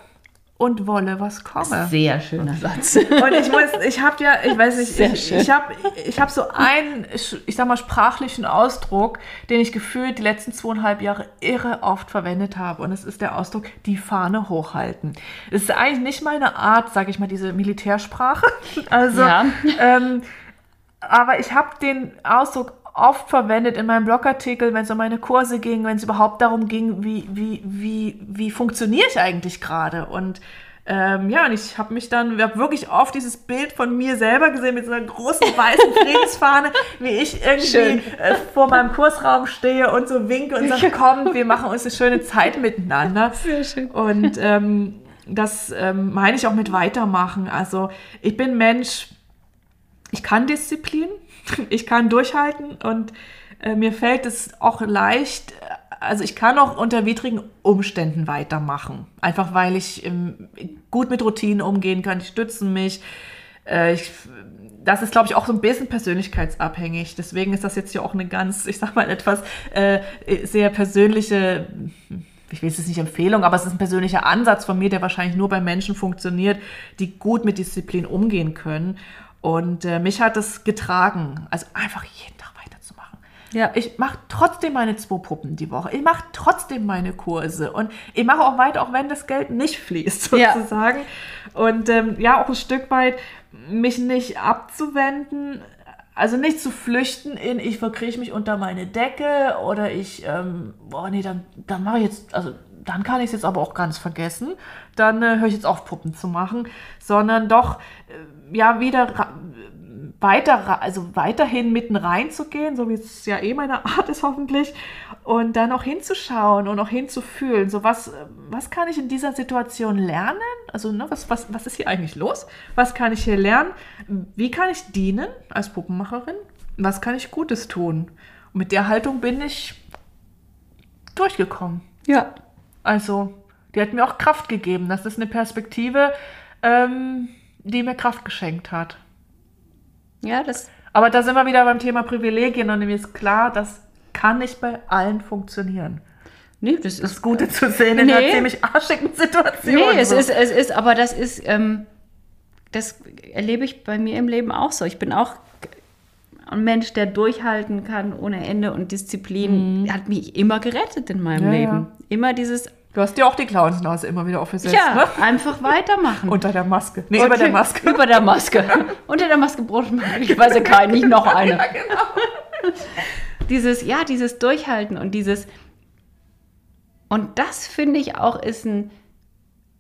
und wolle was komme. Sehr schöner Satz. Und ich muss, ich habe ja, ich weiß nicht, Sehr ich, ich habe ich hab so einen, ich sag mal, sprachlichen Ausdruck, den ich gefühlt die letzten zweieinhalb Jahre irre oft verwendet habe. Und es ist der Ausdruck, die Fahne hochhalten. Es ist eigentlich nicht meine Art, sage ich mal, diese Militärsprache. [laughs] Also, ja. ähm, aber ich habe den Ausdruck oft verwendet in meinem Blogartikel, wenn es um meine Kurse ging, wenn es überhaupt darum ging, wie, wie, wie, wie funktioniere ich eigentlich gerade. Und ähm, ja, und ich habe mich dann, ich habe wirklich oft dieses Bild von mir selber gesehen mit so einer großen weißen [laughs] Friedensfahne, wie ich irgendwie äh, vor meinem Kursraum stehe und so winke und sage, [laughs] komm, wir machen uns eine schöne Zeit miteinander. Sehr schön. Und [laughs] ähm, das ähm, meine ich auch mit weitermachen. Also ich bin Mensch, ich kann Disziplin, [laughs] ich kann durchhalten und äh, mir fällt es auch leicht, also ich kann auch unter widrigen Umständen weitermachen. Einfach weil ich ähm, gut mit Routinen umgehen kann, die stützen mich. Äh, ich, das ist, glaube ich, auch so ein bisschen persönlichkeitsabhängig. Deswegen ist das jetzt hier auch eine ganz, ich sag mal, etwas äh, sehr persönliche, ich will es nicht Empfehlung, aber es ist ein persönlicher Ansatz von mir, der wahrscheinlich nur bei Menschen funktioniert, die gut mit Disziplin umgehen können. Und äh, mich hat es getragen. Also einfach jeden Tag weiterzumachen. Ja. Ich mache trotzdem meine zwei Puppen die Woche. Ich mache trotzdem meine Kurse. Und ich mache auch weiter, auch wenn das Geld nicht fließt, sozusagen. Ja. Und ähm, ja, auch ein Stück weit mich nicht abzuwenden, also nicht zu flüchten in, ich verkrieche mich unter meine Decke oder ich, ähm, boah, nee, dann, dann mache ich jetzt, also dann kann ich es jetzt aber auch ganz vergessen. Dann äh, höre ich jetzt auf, Puppen zu machen, sondern doch, äh, ja, wieder weiter, also weiterhin mitten reinzugehen, so wie es ja eh meine Art ist hoffentlich, und dann auch hinzuschauen und auch hinzufühlen. So was, was kann ich in dieser Situation lernen? Also ne, was, was, was ist hier eigentlich los? Was kann ich hier lernen? Wie kann ich dienen als Puppenmacherin? Was kann ich Gutes tun? Und mit der Haltung bin ich durchgekommen. Ja. Also, die hat mir auch Kraft gegeben. Das ist eine Perspektive, ähm, die mir Kraft geschenkt hat. Ja, das. Aber da sind wir wieder beim Thema Privilegien und mir ist klar, das kann nicht bei allen funktionieren. Nee, das, das ist Gute zu sehen in nee. einer ziemlich arschigen Situation. Nee, es ist, es ist, aber das ist, ähm, das erlebe ich bei mir im Leben auch so. Ich bin auch ein Mensch, der durchhalten kann ohne Ende und Disziplin mhm. hat mich immer gerettet in meinem ja, Leben. Ja. Immer dieses Du hast dir auch die Clownsnase immer wieder aufgesetzt. Ja, ne? einfach weitermachen. Unter der Maske. Nee, okay. über der Maske. Über der Maske. [laughs] Unter der Maske braucht man möglicherweise keinen, nicht noch [laughs] eine. Ja, genau. [laughs] dieses, ja, dieses Durchhalten und dieses. Und das finde ich auch ist ein,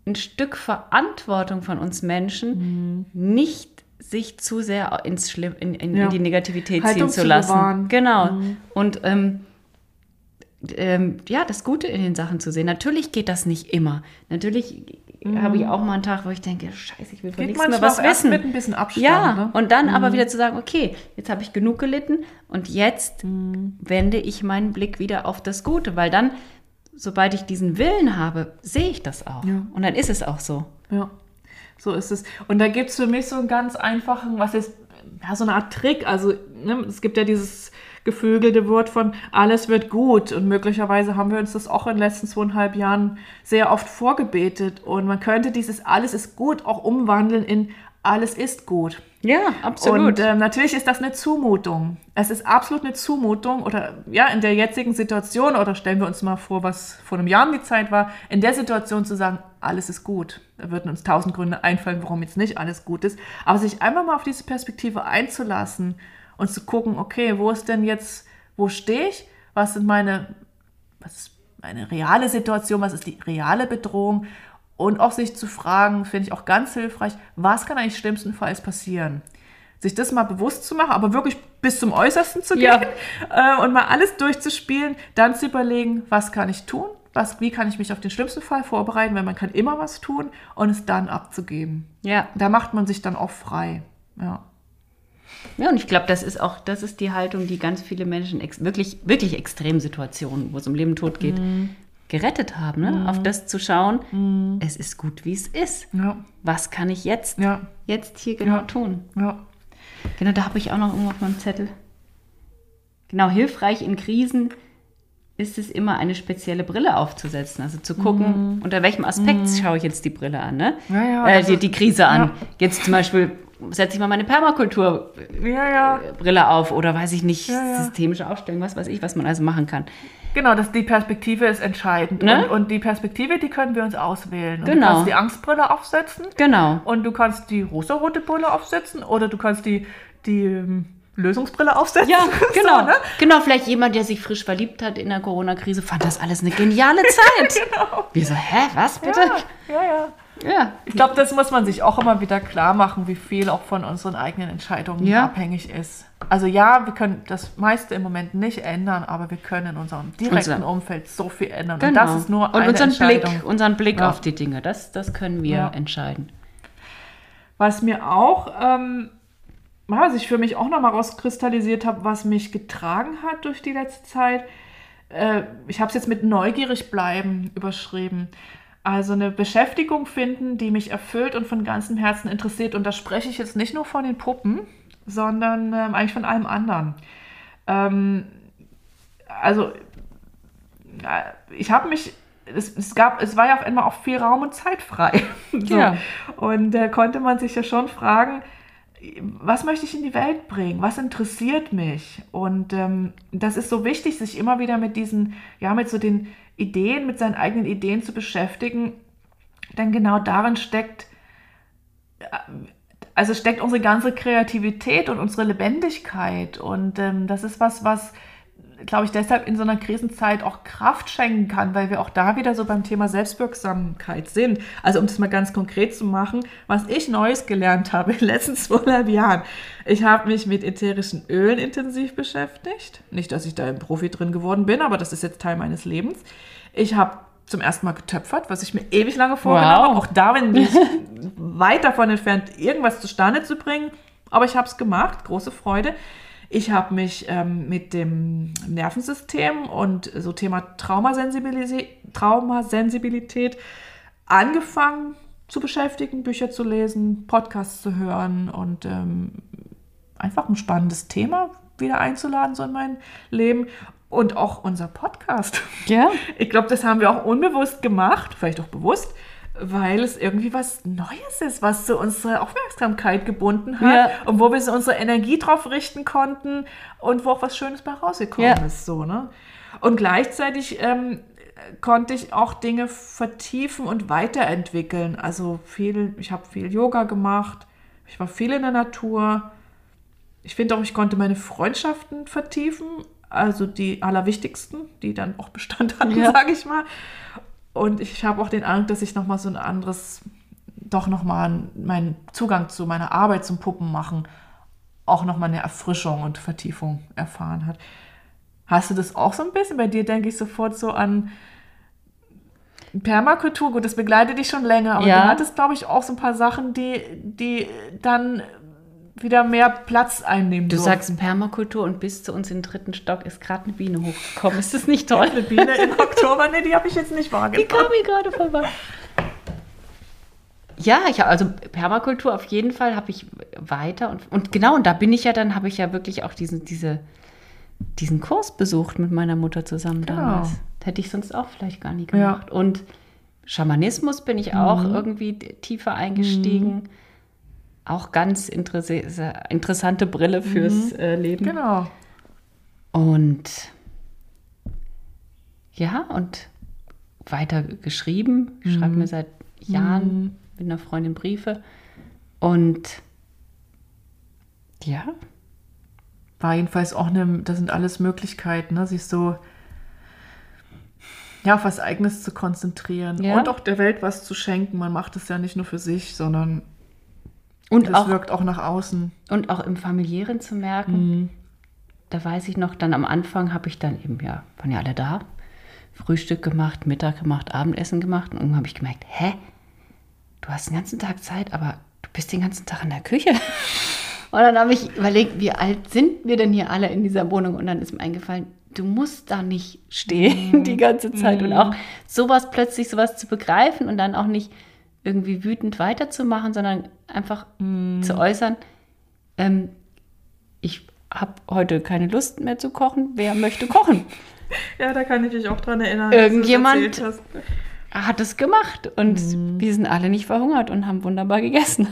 ein Stück Verantwortung von uns Menschen, mhm. nicht sich zu sehr ins Schlimm, in, in, ja. in die Negativität Haltung ziehen zu lassen. Bewahren. Genau. Mhm. Und ähm, ähm, ja, das Gute in den Sachen zu sehen. Natürlich geht das nicht immer. Natürlich mhm. habe ich auch mal einen Tag, wo ich denke, scheiße, ich will von nichts mehr was wissen. mit ein bisschen Abstand. Ja, ne? und dann mhm. aber wieder zu sagen, okay, jetzt habe ich genug gelitten und jetzt mhm. wende ich meinen Blick wieder auf das Gute, weil dann, sobald ich diesen Willen habe, sehe ich das auch. Ja. Und dann ist es auch so. Ja, so ist es. Und da gibt es für mich so einen ganz einfachen, was ist, ja, so eine Art Trick. Also, ne, es gibt ja dieses geflügelte Wort von alles wird gut. Und möglicherweise haben wir uns das auch in den letzten zweieinhalb Jahren sehr oft vorgebetet. Und man könnte dieses alles ist gut auch umwandeln in alles ist gut. Ja, absolut. Und äh, natürlich ist das eine Zumutung. Es ist absolut eine Zumutung oder ja, in der jetzigen Situation oder stellen wir uns mal vor, was vor einem Jahr die Zeit war, in der Situation zu sagen, alles ist gut. Da würden uns tausend Gründe einfallen, warum jetzt nicht alles gut ist. Aber sich einfach mal auf diese Perspektive einzulassen und zu gucken, okay, wo ist denn jetzt, wo stehe ich? Was sind meine, was ist meine reale Situation? Was ist die reale Bedrohung? Und auch sich zu fragen, finde ich auch ganz hilfreich, was kann eigentlich schlimmstenfalls passieren? Sich das mal bewusst zu machen, aber wirklich bis zum Äußersten zu gehen ja. [laughs] äh, und mal alles durchzuspielen, dann zu überlegen, was kann ich tun? Was, wie kann ich mich auf den schlimmsten Fall vorbereiten, weil man kann immer was tun und es dann abzugeben. Ja. Da macht man sich dann auch frei. Ja. Ja, und ich glaube, das ist auch, das ist die Haltung, die ganz viele Menschen wirklich, wirklich Extremsituationen, wo es um Leben und Tod geht, mm. gerettet haben. Ne? Mm. Auf das zu schauen, mm. es ist gut, wie es ist. Ja. Was kann ich jetzt, ja. jetzt hier genau ja. tun? Genau, da habe ich auch noch irgendwo auf meinem Zettel. Genau, hilfreich in Krisen ist es immer eine spezielle Brille aufzusetzen. Also zu gucken, mm. unter welchem Aspekt mm. schaue ich jetzt die Brille an, ne? Ja, ja, äh, die, die Krise an. Jetzt zum Beispiel setze ich mal meine Permakulturbrille ja, ja. auf oder weiß ich nicht, ja, systemische Aufstellung, was weiß ich, was man also machen kann. Genau, das, die Perspektive ist entscheidend. Ne? Und, und, die Perspektive, die können wir uns auswählen. Und genau. Du kannst die Angstbrille aufsetzen. Genau. Und du kannst die rosarote Brille aufsetzen oder du kannst die, die ähm, Lösungsbrille aufsetzen. Ja, [laughs] genau. so, ne? Genau, vielleicht jemand, der sich frisch verliebt hat in der Corona-Krise, fand das alles eine geniale [laughs] Zeit. genau. Wir so, hä, was bitte? Ja, ja, ja. Ja. Ich glaube, das muss man sich auch immer wieder klar machen, wie viel auch von unseren eigenen Entscheidungen ja. abhängig ist. Also ja, wir können das meiste im Moment nicht ändern, aber wir können in unserem direkten Unser. Umfeld so viel ändern. Genau. Und das ist nur Und eine unseren Entscheidung. Blick, unseren Blick ja. auf die Dinge, das, das können wir ja. entscheiden. Was mir auch ähm, was ich für mich auch nochmal rauskristallisiert habe, was mich getragen hat durch die letzte Zeit, äh, ich habe es jetzt mit neugierig bleiben überschrieben. Also eine Beschäftigung finden, die mich erfüllt und von ganzem Herzen interessiert. Und da spreche ich jetzt nicht nur von den Puppen, sondern ähm, eigentlich von allem anderen. Ähm, also ich habe mich es, es, gab, es war ja auf einmal auch viel Raum und Zeit frei. [laughs] so. ja. Und da äh, konnte man sich ja schon fragen, was möchte ich in die Welt bringen? Was interessiert mich? Und ähm, das ist so wichtig, sich immer wieder mit diesen, ja, mit so den Ideen, mit seinen eigenen Ideen zu beschäftigen. Denn genau darin steckt, äh, also steckt unsere ganze Kreativität und unsere Lebendigkeit. Und ähm, das ist was, was glaube ich, deshalb in so einer Krisenzeit auch Kraft schenken kann, weil wir auch da wieder so beim Thema Selbstwirksamkeit sind. Also um das mal ganz konkret zu machen, was ich Neues gelernt habe in den letzten zwölf Jahren. Ich habe mich mit ätherischen Ölen intensiv beschäftigt. Nicht, dass ich da ein Profi drin geworden bin, aber das ist jetzt Teil meines Lebens. Ich habe zum ersten Mal getöpfert, was ich mir ewig lange vorgenommen wow. habe. Auch da bin ich [laughs] weit davon entfernt, irgendwas zustande zu bringen. Aber ich habe es gemacht, große Freude. Ich habe mich ähm, mit dem Nervensystem und so Thema Traumasensibilität, Traumasensibilität angefangen zu beschäftigen, Bücher zu lesen, Podcasts zu hören und ähm, einfach ein spannendes Thema wieder einzuladen so in mein Leben. Und auch unser Podcast. Ja. Ich glaube, das haben wir auch unbewusst gemacht, vielleicht auch bewusst, weil es irgendwie was Neues ist, was zu unserer Aufmerksamkeit gebunden hat ja. und wo wir so unsere Energie drauf richten konnten und wo auch was Schönes bei rausgekommen ja. ist. So, ne? Und gleichzeitig ähm, konnte ich auch Dinge vertiefen und weiterentwickeln. Also viel, ich habe viel Yoga gemacht, ich war viel in der Natur. Ich finde auch, ich konnte meine Freundschaften vertiefen, also die allerwichtigsten, die dann auch Bestand hatten, ja. sage ich mal. Und ich habe auch den Eindruck, dass ich nochmal so ein anderes, doch nochmal meinen Zugang zu meiner Arbeit zum Puppen machen, auch nochmal eine Erfrischung und Vertiefung erfahren hat. Hast du das auch so ein bisschen? Bei dir denke ich sofort so an Permakultur. Gut, das begleitet dich schon länger, aber ja. du hattest, glaube ich, auch so ein paar Sachen, die, die dann wieder mehr Platz einnehmen Du durften. sagst Permakultur und bis zu uns im dritten Stock ist gerade eine Biene hochgekommen. Ist das nicht toll? eine Biene im [laughs] Oktober? Nee, die habe ich jetzt nicht wahrgenommen. Die kam mir gerade vorbei. Ja, ich habe also Permakultur auf jeden Fall habe ich weiter und, und genau, und da bin ich ja dann, habe ich ja wirklich auch diesen, diese, diesen Kurs besucht mit meiner Mutter zusammen genau. damals. Das hätte ich sonst auch vielleicht gar nie gemacht. Ja. Und Schamanismus bin ich auch mhm. irgendwie tiefer eingestiegen. Mhm auch ganz interessante Brille fürs mhm. äh, Leben. Genau. Und ja, und weiter geschrieben. Ich mhm. schreibe mir seit Jahren mhm. mit einer Freundin Briefe. Und ja. War jedenfalls auch eine, das sind alles Möglichkeiten, ne? sich so ja, auf was Eigenes zu konzentrieren ja. und auch der Welt was zu schenken. Man macht es ja nicht nur für sich, sondern und das auch, wirkt auch nach außen. Und auch im Familiären zu merken. Mhm. Da weiß ich noch, dann am Anfang habe ich dann eben, ja, waren ja alle da, Frühstück gemacht, Mittag gemacht, Abendessen gemacht. Und irgendwann habe ich gemerkt, hä, du hast den ganzen Tag Zeit, aber du bist den ganzen Tag in der Küche. [laughs] Und dann habe ich überlegt, wie alt sind wir denn hier alle in dieser Wohnung? Und dann ist mir eingefallen, du musst da nicht stehen mm. die ganze Zeit. Mm. Und mhm. auch sowas plötzlich, sowas zu begreifen und dann auch nicht irgendwie wütend weiterzumachen, sondern einfach mm. zu äußern, ähm, ich habe heute keine Lust mehr zu kochen, wer möchte kochen? [laughs] ja, da kann ich mich auch dran erinnern. Irgendjemand hat es gemacht und mm. wir sind alle nicht verhungert und haben wunderbar gegessen.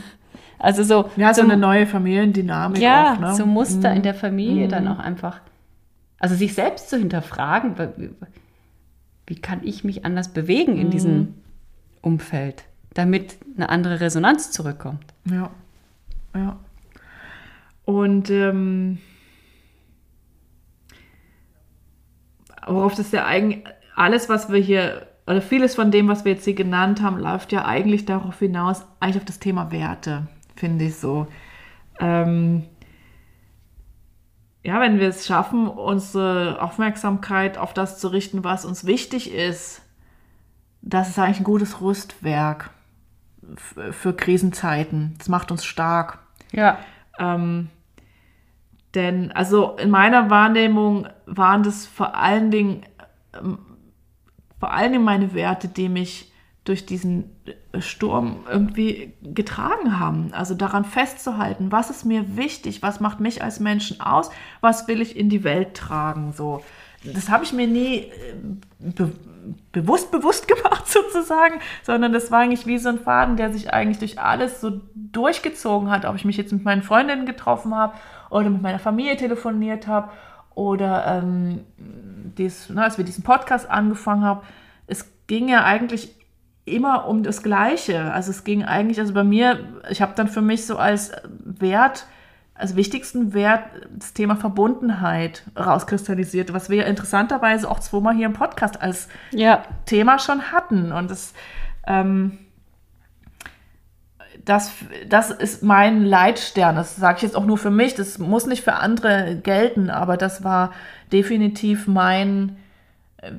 Also so. Ja, so, so eine neue Familiendynamik. Ja, auch, ne? so Muster mm. in der Familie dann mm. auch einfach. Also sich selbst zu hinterfragen, wie, wie kann ich mich anders bewegen in diesem mm. Umfeld? Damit eine andere Resonanz zurückkommt. Ja, ja. Und ähm, worauf das ja eigentlich, alles, was wir hier, oder vieles von dem, was wir jetzt hier genannt haben, läuft ja eigentlich darauf hinaus, eigentlich auf das Thema Werte, finde ich so. Ähm, ja, wenn wir es schaffen, unsere Aufmerksamkeit auf das zu richten, was uns wichtig ist, das ist eigentlich ein gutes Rüstwerk für Krisenzeiten. Das macht uns stark. Ja. Ähm, Denn, also in meiner Wahrnehmung waren das vor allen Dingen, ähm, vor allen Dingen meine Werte, die mich durch diesen Sturm irgendwie getragen haben. Also daran festzuhalten, was ist mir wichtig, was macht mich als Menschen aus, was will ich in die Welt tragen. So, das habe ich mir nie äh, be bewusst bewusst [laughs] gemacht sozusagen, sondern das war eigentlich wie so ein Faden, der sich eigentlich durch alles so durchgezogen hat, ob ich mich jetzt mit meinen Freundinnen getroffen habe oder mit meiner Familie telefoniert habe oder ähm, dies, na, als wir diesen Podcast angefangen haben. Es ging ja eigentlich immer um das Gleiche. Also es ging eigentlich, also bei mir, ich habe dann für mich so als Wert, als wichtigsten Wert das Thema Verbundenheit rauskristallisiert, was wir interessanterweise auch zweimal hier im Podcast als ja. Thema schon hatten. Und das, ähm, das, das ist mein Leitstern. Das sage ich jetzt auch nur für mich. Das muss nicht für andere gelten, aber das war definitiv mein, äh,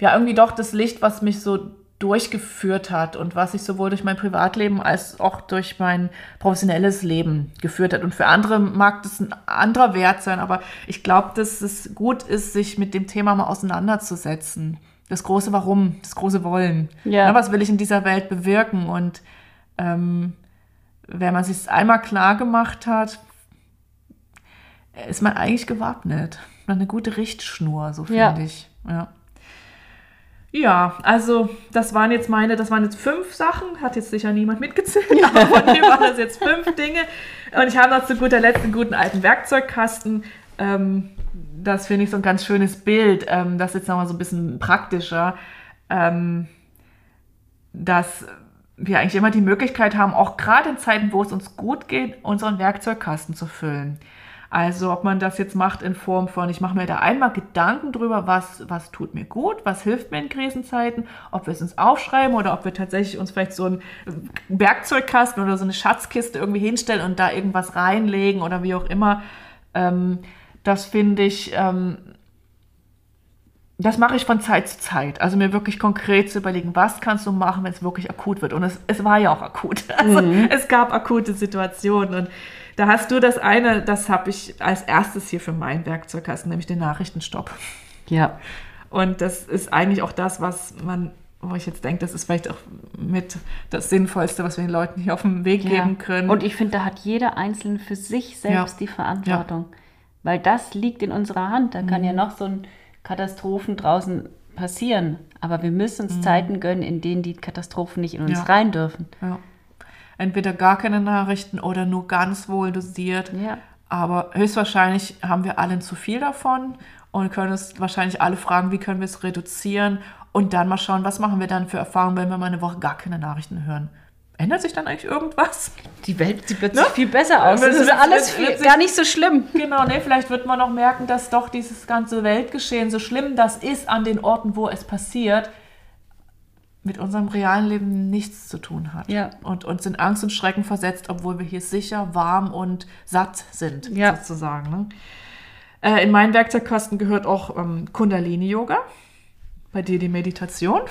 ja, irgendwie doch das Licht, was mich so durchgeführt hat und was sich sowohl durch mein Privatleben als auch durch mein professionelles Leben geführt hat. Und für andere mag das ein anderer Wert sein, aber ich glaube, dass es gut ist, sich mit dem Thema mal auseinanderzusetzen. Das große Warum, das große Wollen. Ja. ja was will ich in dieser Welt bewirken? Und ähm, wenn man sich einmal klar gemacht hat, ist man eigentlich gewappnet. Eine gute Richtschnur, so finde ja. ich. Ja. Ja, also das waren jetzt meine, das waren jetzt fünf Sachen, hat jetzt sicher niemand mitgezählt, aber von dem waren das jetzt fünf Dinge. Und ich habe noch zu guter Letzt einen guten alten Werkzeugkasten. Ähm, das finde ich so ein ganz schönes Bild. Ähm, das ist jetzt nochmal so ein bisschen praktischer, ähm, dass wir eigentlich immer die Möglichkeit haben, auch gerade in Zeiten, wo es uns gut geht, unseren Werkzeugkasten zu füllen. Also ob man das jetzt macht in Form von, ich mache mir da einmal Gedanken drüber, was, was tut mir gut, was hilft mir in Krisenzeiten, ob wir es uns aufschreiben oder ob wir tatsächlich uns vielleicht so einen Werkzeugkasten oder so eine Schatzkiste irgendwie hinstellen und da irgendwas reinlegen oder wie auch immer. Ähm, das finde ich, ähm, das mache ich von Zeit zu Zeit. Also mir wirklich konkret zu überlegen, was kannst du machen, wenn es wirklich akut wird. Und es, es war ja auch akut. [laughs] Also mhm. es gab akute Situationen und da hast du das eine, das habe ich als erstes hier für meinen Werkzeugkasten, nämlich den Nachrichtenstopp. Ja. Und das ist eigentlich auch das, was man, wo ich jetzt denke, das ist vielleicht auch mit das Sinnvollste, was wir den Leuten hier auf den Weg ja. geben können. Und ich finde, da hat jeder Einzelne für sich selbst ja. die Verantwortung. Ja. Weil das liegt in unserer Hand. Da mhm. kann ja noch so ein Katastrophen draußen passieren. Aber wir müssen uns mhm. Zeiten gönnen, in denen die Katastrophen nicht in uns rein dürfen. Ja entweder gar keine Nachrichten oder nur ganz wohl dosiert. Ja. Aber höchstwahrscheinlich haben wir allen zu viel davon und können es wahrscheinlich alle fragen, wie können wir es reduzieren und dann mal schauen, was machen wir dann für Erfahrungen, wenn wir mal eine Woche gar keine Nachrichten hören. Ändert sich dann eigentlich irgendwas? Die Welt sieht plötzlich ne? viel besser aus. Das ist alles viel, gar nicht so schlimm. Genau, ne, vielleicht wird man auch merken, dass doch dieses ganze Weltgeschehen, so schlimm das ist an den Orten, wo es passiert, mit unserem realen Leben nichts zu tun hat. Ja. Und uns in Angst und Schrecken versetzt, obwohl wir hier sicher, warm und satt sind, ja. sozusagen. Ne? Äh, in meinen Werkzeugkasten gehört auch ähm, Kundalini-Yoga, bei dir die Meditation.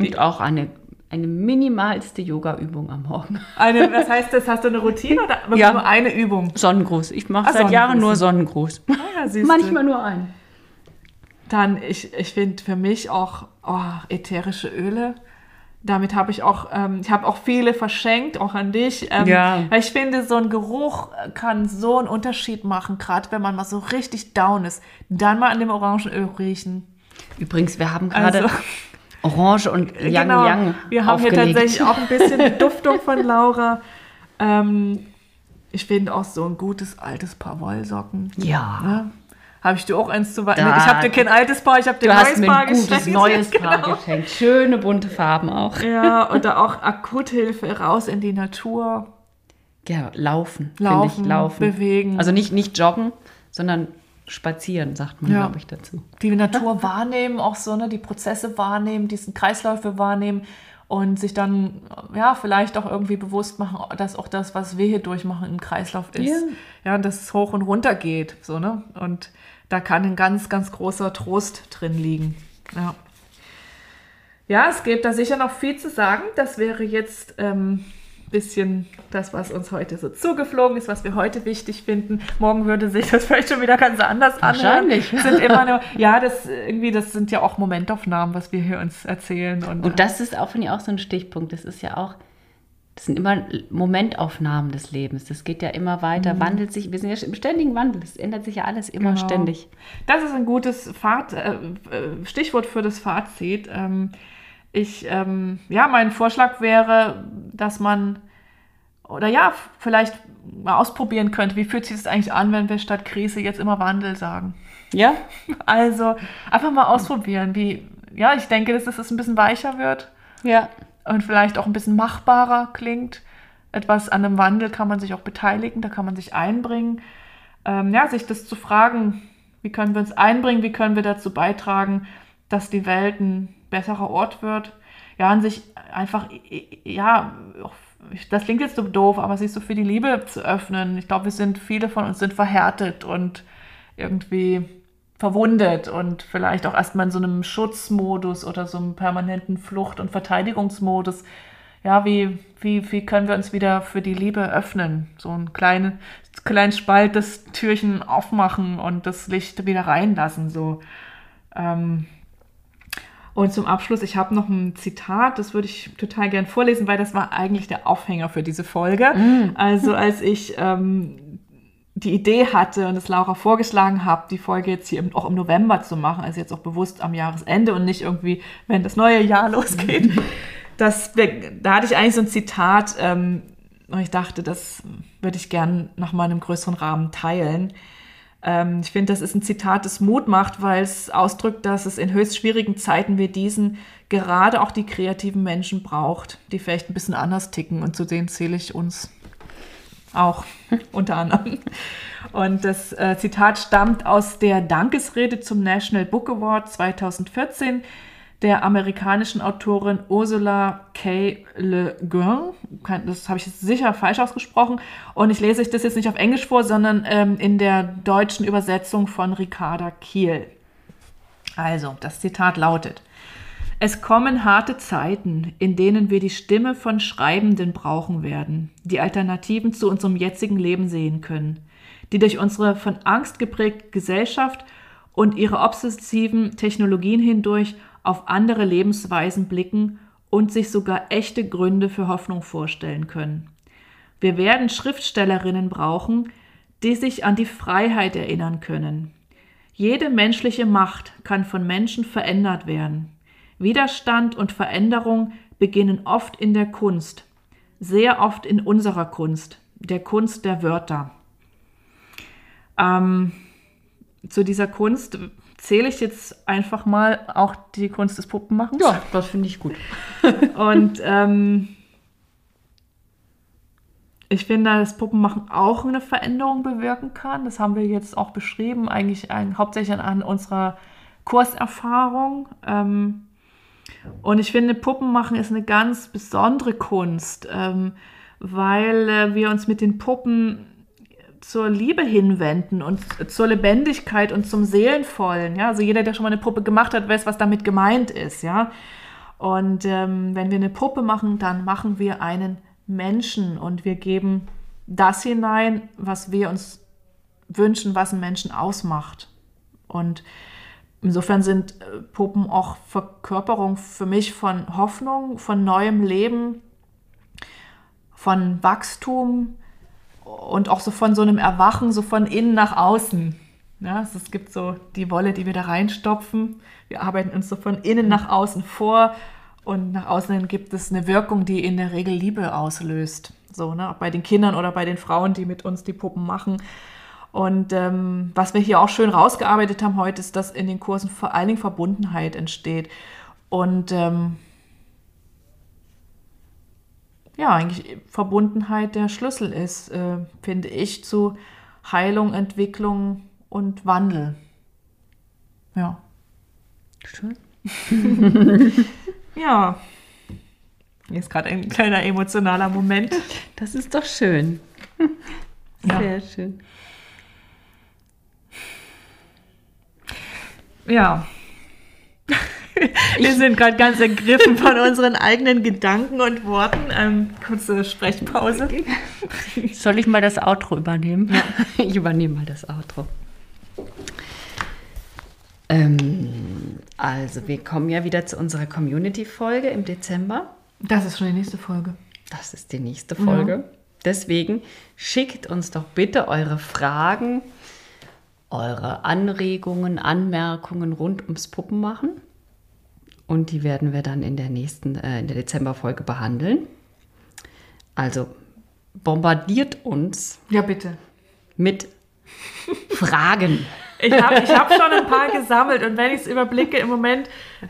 Die und auch eine, eine minimalste Yoga-Übung am Morgen. [laughs] Eine, das heißt, das hast du eine Routine oder ja. nur eine Übung? Sonnengruß. Ich mache ah, seit Jahren nur Sonnengruß. Ah, ja, Manchmal nur einen. Dann, ich, ich finde für mich auch oh, ätherische Öle. Damit habe ich auch, ähm, ich habe auch viele verschenkt, auch an dich. Ähm, ja. Weil ich finde, so ein Geruch kann so einen Unterschied machen, gerade wenn man mal so richtig down ist. Dann mal an dem Orangenöl riechen. Übrigens, wir haben gerade also, Orange und Yang genau, Yang. Wir haben aufgelegt. hier tatsächlich auch ein bisschen Duftung von Laura. Ähm, ich finde auch so ein gutes altes Paar Wollsocken. Ja. Ne? Habe ich dir auch eins zu Weihnachten? Ich habe dir kein altes Paar, ich habe dir ein neues mir Paar ein gutes, geschenkt. neues [laughs] Paar genau. geschenkt. Schöne bunte Farben auch. Ja, und da auch Akuthilfe raus in die Natur. Ja, laufen. Laufen, ich, laufen. bewegen. Also nicht, nicht joggen, sondern spazieren, sagt man, ja. glaube ich, dazu. Die Natur [laughs] wahrnehmen, auch so, ne, die Prozesse wahrnehmen, diesen Kreisläufe wahrnehmen und sich dann, ja, vielleicht auch irgendwie bewusst machen, dass auch das, was wir hier durchmachen, im Kreislauf ist. Ja, ja und dass es hoch und runter geht, so, ne? Und da kann ein ganz, ganz großer Trost drin liegen. Ja. Ja, es gibt da sicher noch viel zu sagen. Das wäre jetzt, ähm, bisschen das, was uns heute so zugeflogen ist, was wir heute wichtig finden. Morgen würde sich das [laughs] vielleicht schon wieder ganz anders anhören. Wahrscheinlich. Sind immer nur, ja, das irgendwie, das sind ja auch Momentaufnahmen, was wir hier uns erzählen. Und, und das ist auch, finde ich, auch so ein Stichpunkt. Das ist ja auch, das sind immer Momentaufnahmen des Lebens. Das geht ja immer weiter, mhm. wandelt sich. Wir sind ja im ständigen Wandel. Es ändert sich ja alles immer genau. ständig. Das ist ein gutes Fahrt, äh, äh, Stichwort für das Fazit. Ähm, ich, ähm, ja, mein Vorschlag wäre, dass man, oder ja, vielleicht mal ausprobieren könnte, wie fühlt sich das eigentlich an, wenn wir statt Krise jetzt immer Wandel sagen? Ja. [laughs] Also einfach mal ausprobieren, wie, ja, ich denke, dass es ein bisschen weicher wird. Ja und vielleicht auch ein bisschen machbarer klingt. Etwas an einem Wandel kann man sich auch beteiligen, da kann man sich einbringen. Ähm, ja, sich das zu fragen, wie können wir uns einbringen, wie können wir dazu beitragen, dass die Welt ein besserer Ort wird. Ja, an sich einfach, ja, das klingt jetzt so doof, aber sich so für die Liebe zu öffnen. Ich glaube, wir sind, viele von uns sind verhärtet und irgendwie verwundet und vielleicht auch erstmal in so einem Schutzmodus oder so einem permanenten Flucht- und Verteidigungsmodus. Ja, wie, wie, wie können wir uns wieder für die Liebe öffnen? So ein kleine, kleinen Spalt, das Türchen aufmachen und das Licht wieder reinlassen. So. Ähm, und zum Abschluss, ich habe noch ein Zitat, das würde ich total gern vorlesen, weil das war eigentlich der Aufhänger für diese Folge. Mm. Also als ich ähm, die Idee hatte und es Laura vorgeschlagen habe, die Folge jetzt hier auch im November zu machen, also jetzt auch bewusst am Jahresende und nicht irgendwie, wenn das neue Jahr [laughs] losgeht. Das, da hatte ich eigentlich so ein Zitat ähm, und ich dachte, das würde ich gern nach meinem größeren Rahmen teilen. Ähm, ich finde, das ist ein Zitat, das Mut macht, weil es ausdrückt, dass es in höchst schwierigen Zeiten wie diesen gerade auch die kreativen Menschen braucht, die vielleicht ein bisschen anders ticken und zu denen zähle ich uns auch [laughs] unter anderem. Und das äh, Zitat stammt aus der Dankesrede zum National Book Award 2014 der amerikanischen Autorin Ursula K. Le Guin. Das habe ich sicher falsch ausgesprochen. Und ich lese euch das jetzt nicht auf Englisch vor, sondern ähm, in der deutschen Übersetzung von Ricarda Kiel. Also, das Zitat lautet. Es kommen harte Zeiten, in denen wir die Stimme von Schreibenden brauchen werden, die Alternativen zu unserem jetzigen Leben sehen können, die durch unsere von Angst geprägte Gesellschaft und ihre obsessiven Technologien hindurch auf andere Lebensweisen blicken und sich sogar echte Gründe für Hoffnung vorstellen können. Wir werden Schriftstellerinnen brauchen, die sich an die Freiheit erinnern können. Jede menschliche Macht kann von Menschen verändert werden. Widerstand und Veränderung beginnen oft in der Kunst, sehr oft in unserer Kunst, der Kunst der Wörter. Ähm, zu dieser Kunst zähle ich jetzt einfach mal auch die Kunst des Puppenmachens. Ja, das finde ich gut. [laughs] und ähm, ich finde, dass Puppenmachen auch eine Veränderung bewirken kann. Das haben wir jetzt auch beschrieben, eigentlich ein, hauptsächlich an unserer Kurserfahrung. Ähm, und ich finde, Puppen machen ist eine ganz besondere Kunst, ähm, weil äh, wir uns mit den Puppen zur Liebe hinwenden und zur Lebendigkeit und zum Seelenvollen. Ja? Also jeder, der schon mal eine Puppe gemacht hat, weiß, was damit gemeint ist. Ja? Und ähm, wenn wir eine Puppe machen, dann machen wir einen Menschen und wir geben das hinein, was wir uns wünschen, was einen Menschen ausmacht. Und Insofern sind äh, Puppen auch Verkörperung für mich von Hoffnung, von neuem Leben, von Wachstum und auch so von so einem Erwachen, so von innen nach außen. Ja, also es gibt so die Wolle, die wir da reinstopfen. Wir arbeiten uns so von innen nach außen vor und nach außen gibt es eine Wirkung, die in der Regel Liebe auslöst. So, ne? Bei den Kindern oder bei den Frauen, die mit uns die Puppen machen. Und ähm, was wir hier auch schön rausgearbeitet haben heute, ist, dass in den Kursen vor allen Dingen Verbundenheit entsteht. Und ähm, ja, eigentlich Verbundenheit der Schlüssel ist, äh, finde ich, zu Heilung, Entwicklung und Wandel. Ja. Schön. [laughs] ja. Hier ist gerade ein kleiner emotionaler Moment. Das ist doch schön. Sehr ja. schön. Ja. [laughs] Wir sind gerade ganz ergriffen von [laughs] unseren eigenen Gedanken und Worten. Ähm, kurze Sprechpause. Soll ich mal das Outro übernehmen? Ja. [laughs] Ich übernehme mal das Outro. Ähm, also, wir kommen ja wieder zu unserer Community-Folge im Dezember. Das ist schon die nächste Folge. Das ist die nächste Folge. Ja. Deswegen schickt uns doch bitte eure Fragen, eure Anregungen, Anmerkungen rund ums Puppenmachen. Und die werden wir dann in der nächsten, äh, in der Dezemberfolge behandeln. Also bombardiert uns. Ja, bitte. Mit Fragen. Ich habe ich hab schon ein paar gesammelt und wenn ich es überblicke, im Moment, äh,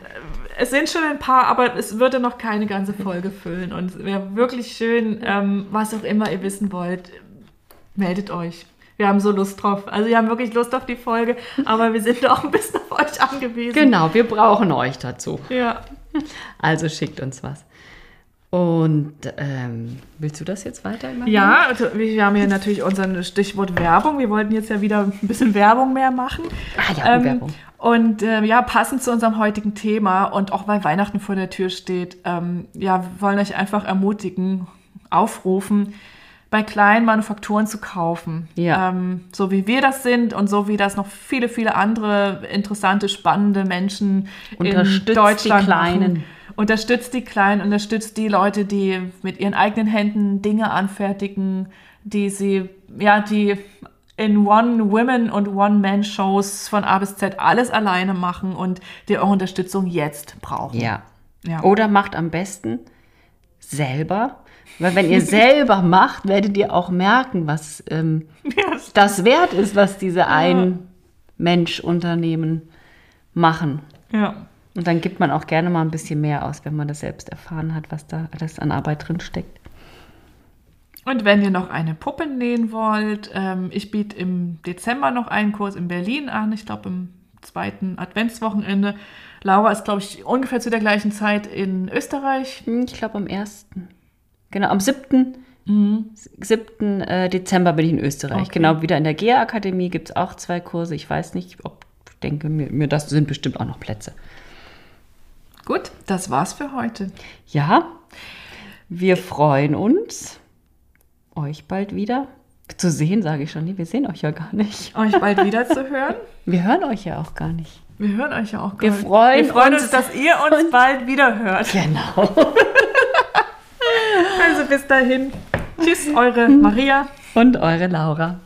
es sind schon ein paar, aber es würde noch keine ganze Folge füllen. Und es wäre wirklich schön, ähm, was auch immer ihr wissen wollt, meldet euch. Wir haben so Lust drauf. Also wir haben wirklich Lust auf die Folge, aber wir sind auch ein bisschen auf euch angewiesen. Genau, wir brauchen euch dazu. Ja. Also schickt uns was. Und ähm, willst du das jetzt weiter machen? Ja, also wir haben hier natürlich unser Stichwort Werbung. Wir wollten jetzt ja wieder ein bisschen Werbung mehr machen. Ah ja, ähm, Werbung. Und äh, ja, passend zu unserem heutigen Thema und auch weil Weihnachten vor der Tür steht, ähm, ja, wir wollen euch einfach ermutigen, aufrufen, bei kleinen Manufakturen zu kaufen. Ja. Ähm, so wie wir das sind und so wie das noch viele, viele andere interessante, spannende Menschen in Deutschland die Kleinen. Machen unterstützt die Kleinen, unterstützt die Leute, die mit ihren eigenen Händen Dinge anfertigen, die sie, ja, die in One-Women- und One-Man-Shows von A bis Z alles alleine machen und die eure Unterstützung jetzt brauchen. Ja. ja. Oder macht am besten selber. Weil wenn ihr selber macht, werdet ihr auch merken, was ähm, ja, das wert ist, was diese ja. Ein-Mensch-Unternehmen machen. Ja. Und dann gibt man auch gerne mal ein bisschen mehr aus, wenn man das selbst erfahren hat, was da alles an Arbeit drin steckt. Und wenn ihr noch eine Puppe nähen wollt, ähm, ich biete im Dezember noch einen Kurs in Berlin an, ich glaube im zweiten Adventswochenende. Laura ist, glaube ich, ungefähr zu der gleichen Zeit in Österreich. Hm, ich glaube am 1. Genau, am 7. Mhm. 7. Äh, Dezember bin ich in Österreich. Okay. Genau, wieder in der GEA-Akademie gibt es auch zwei Kurse. Ich weiß nicht, ob ich denke, mir, mir das sind bestimmt auch noch Plätze. Gut, das war's für heute. Ja, wir freuen uns, euch bald wieder zu sehen, sage ich schon. Nee, wir sehen euch ja gar nicht. Euch bald wieder [laughs] zu hören? Wir hören euch ja auch gar nicht. Wir hören euch ja auch gar wir nicht. Freuen wir freuen uns, uns, dass ihr uns bald wieder hört. Genau. [laughs] also bis dahin. Tschüss, eure Maria. Und eure Laura.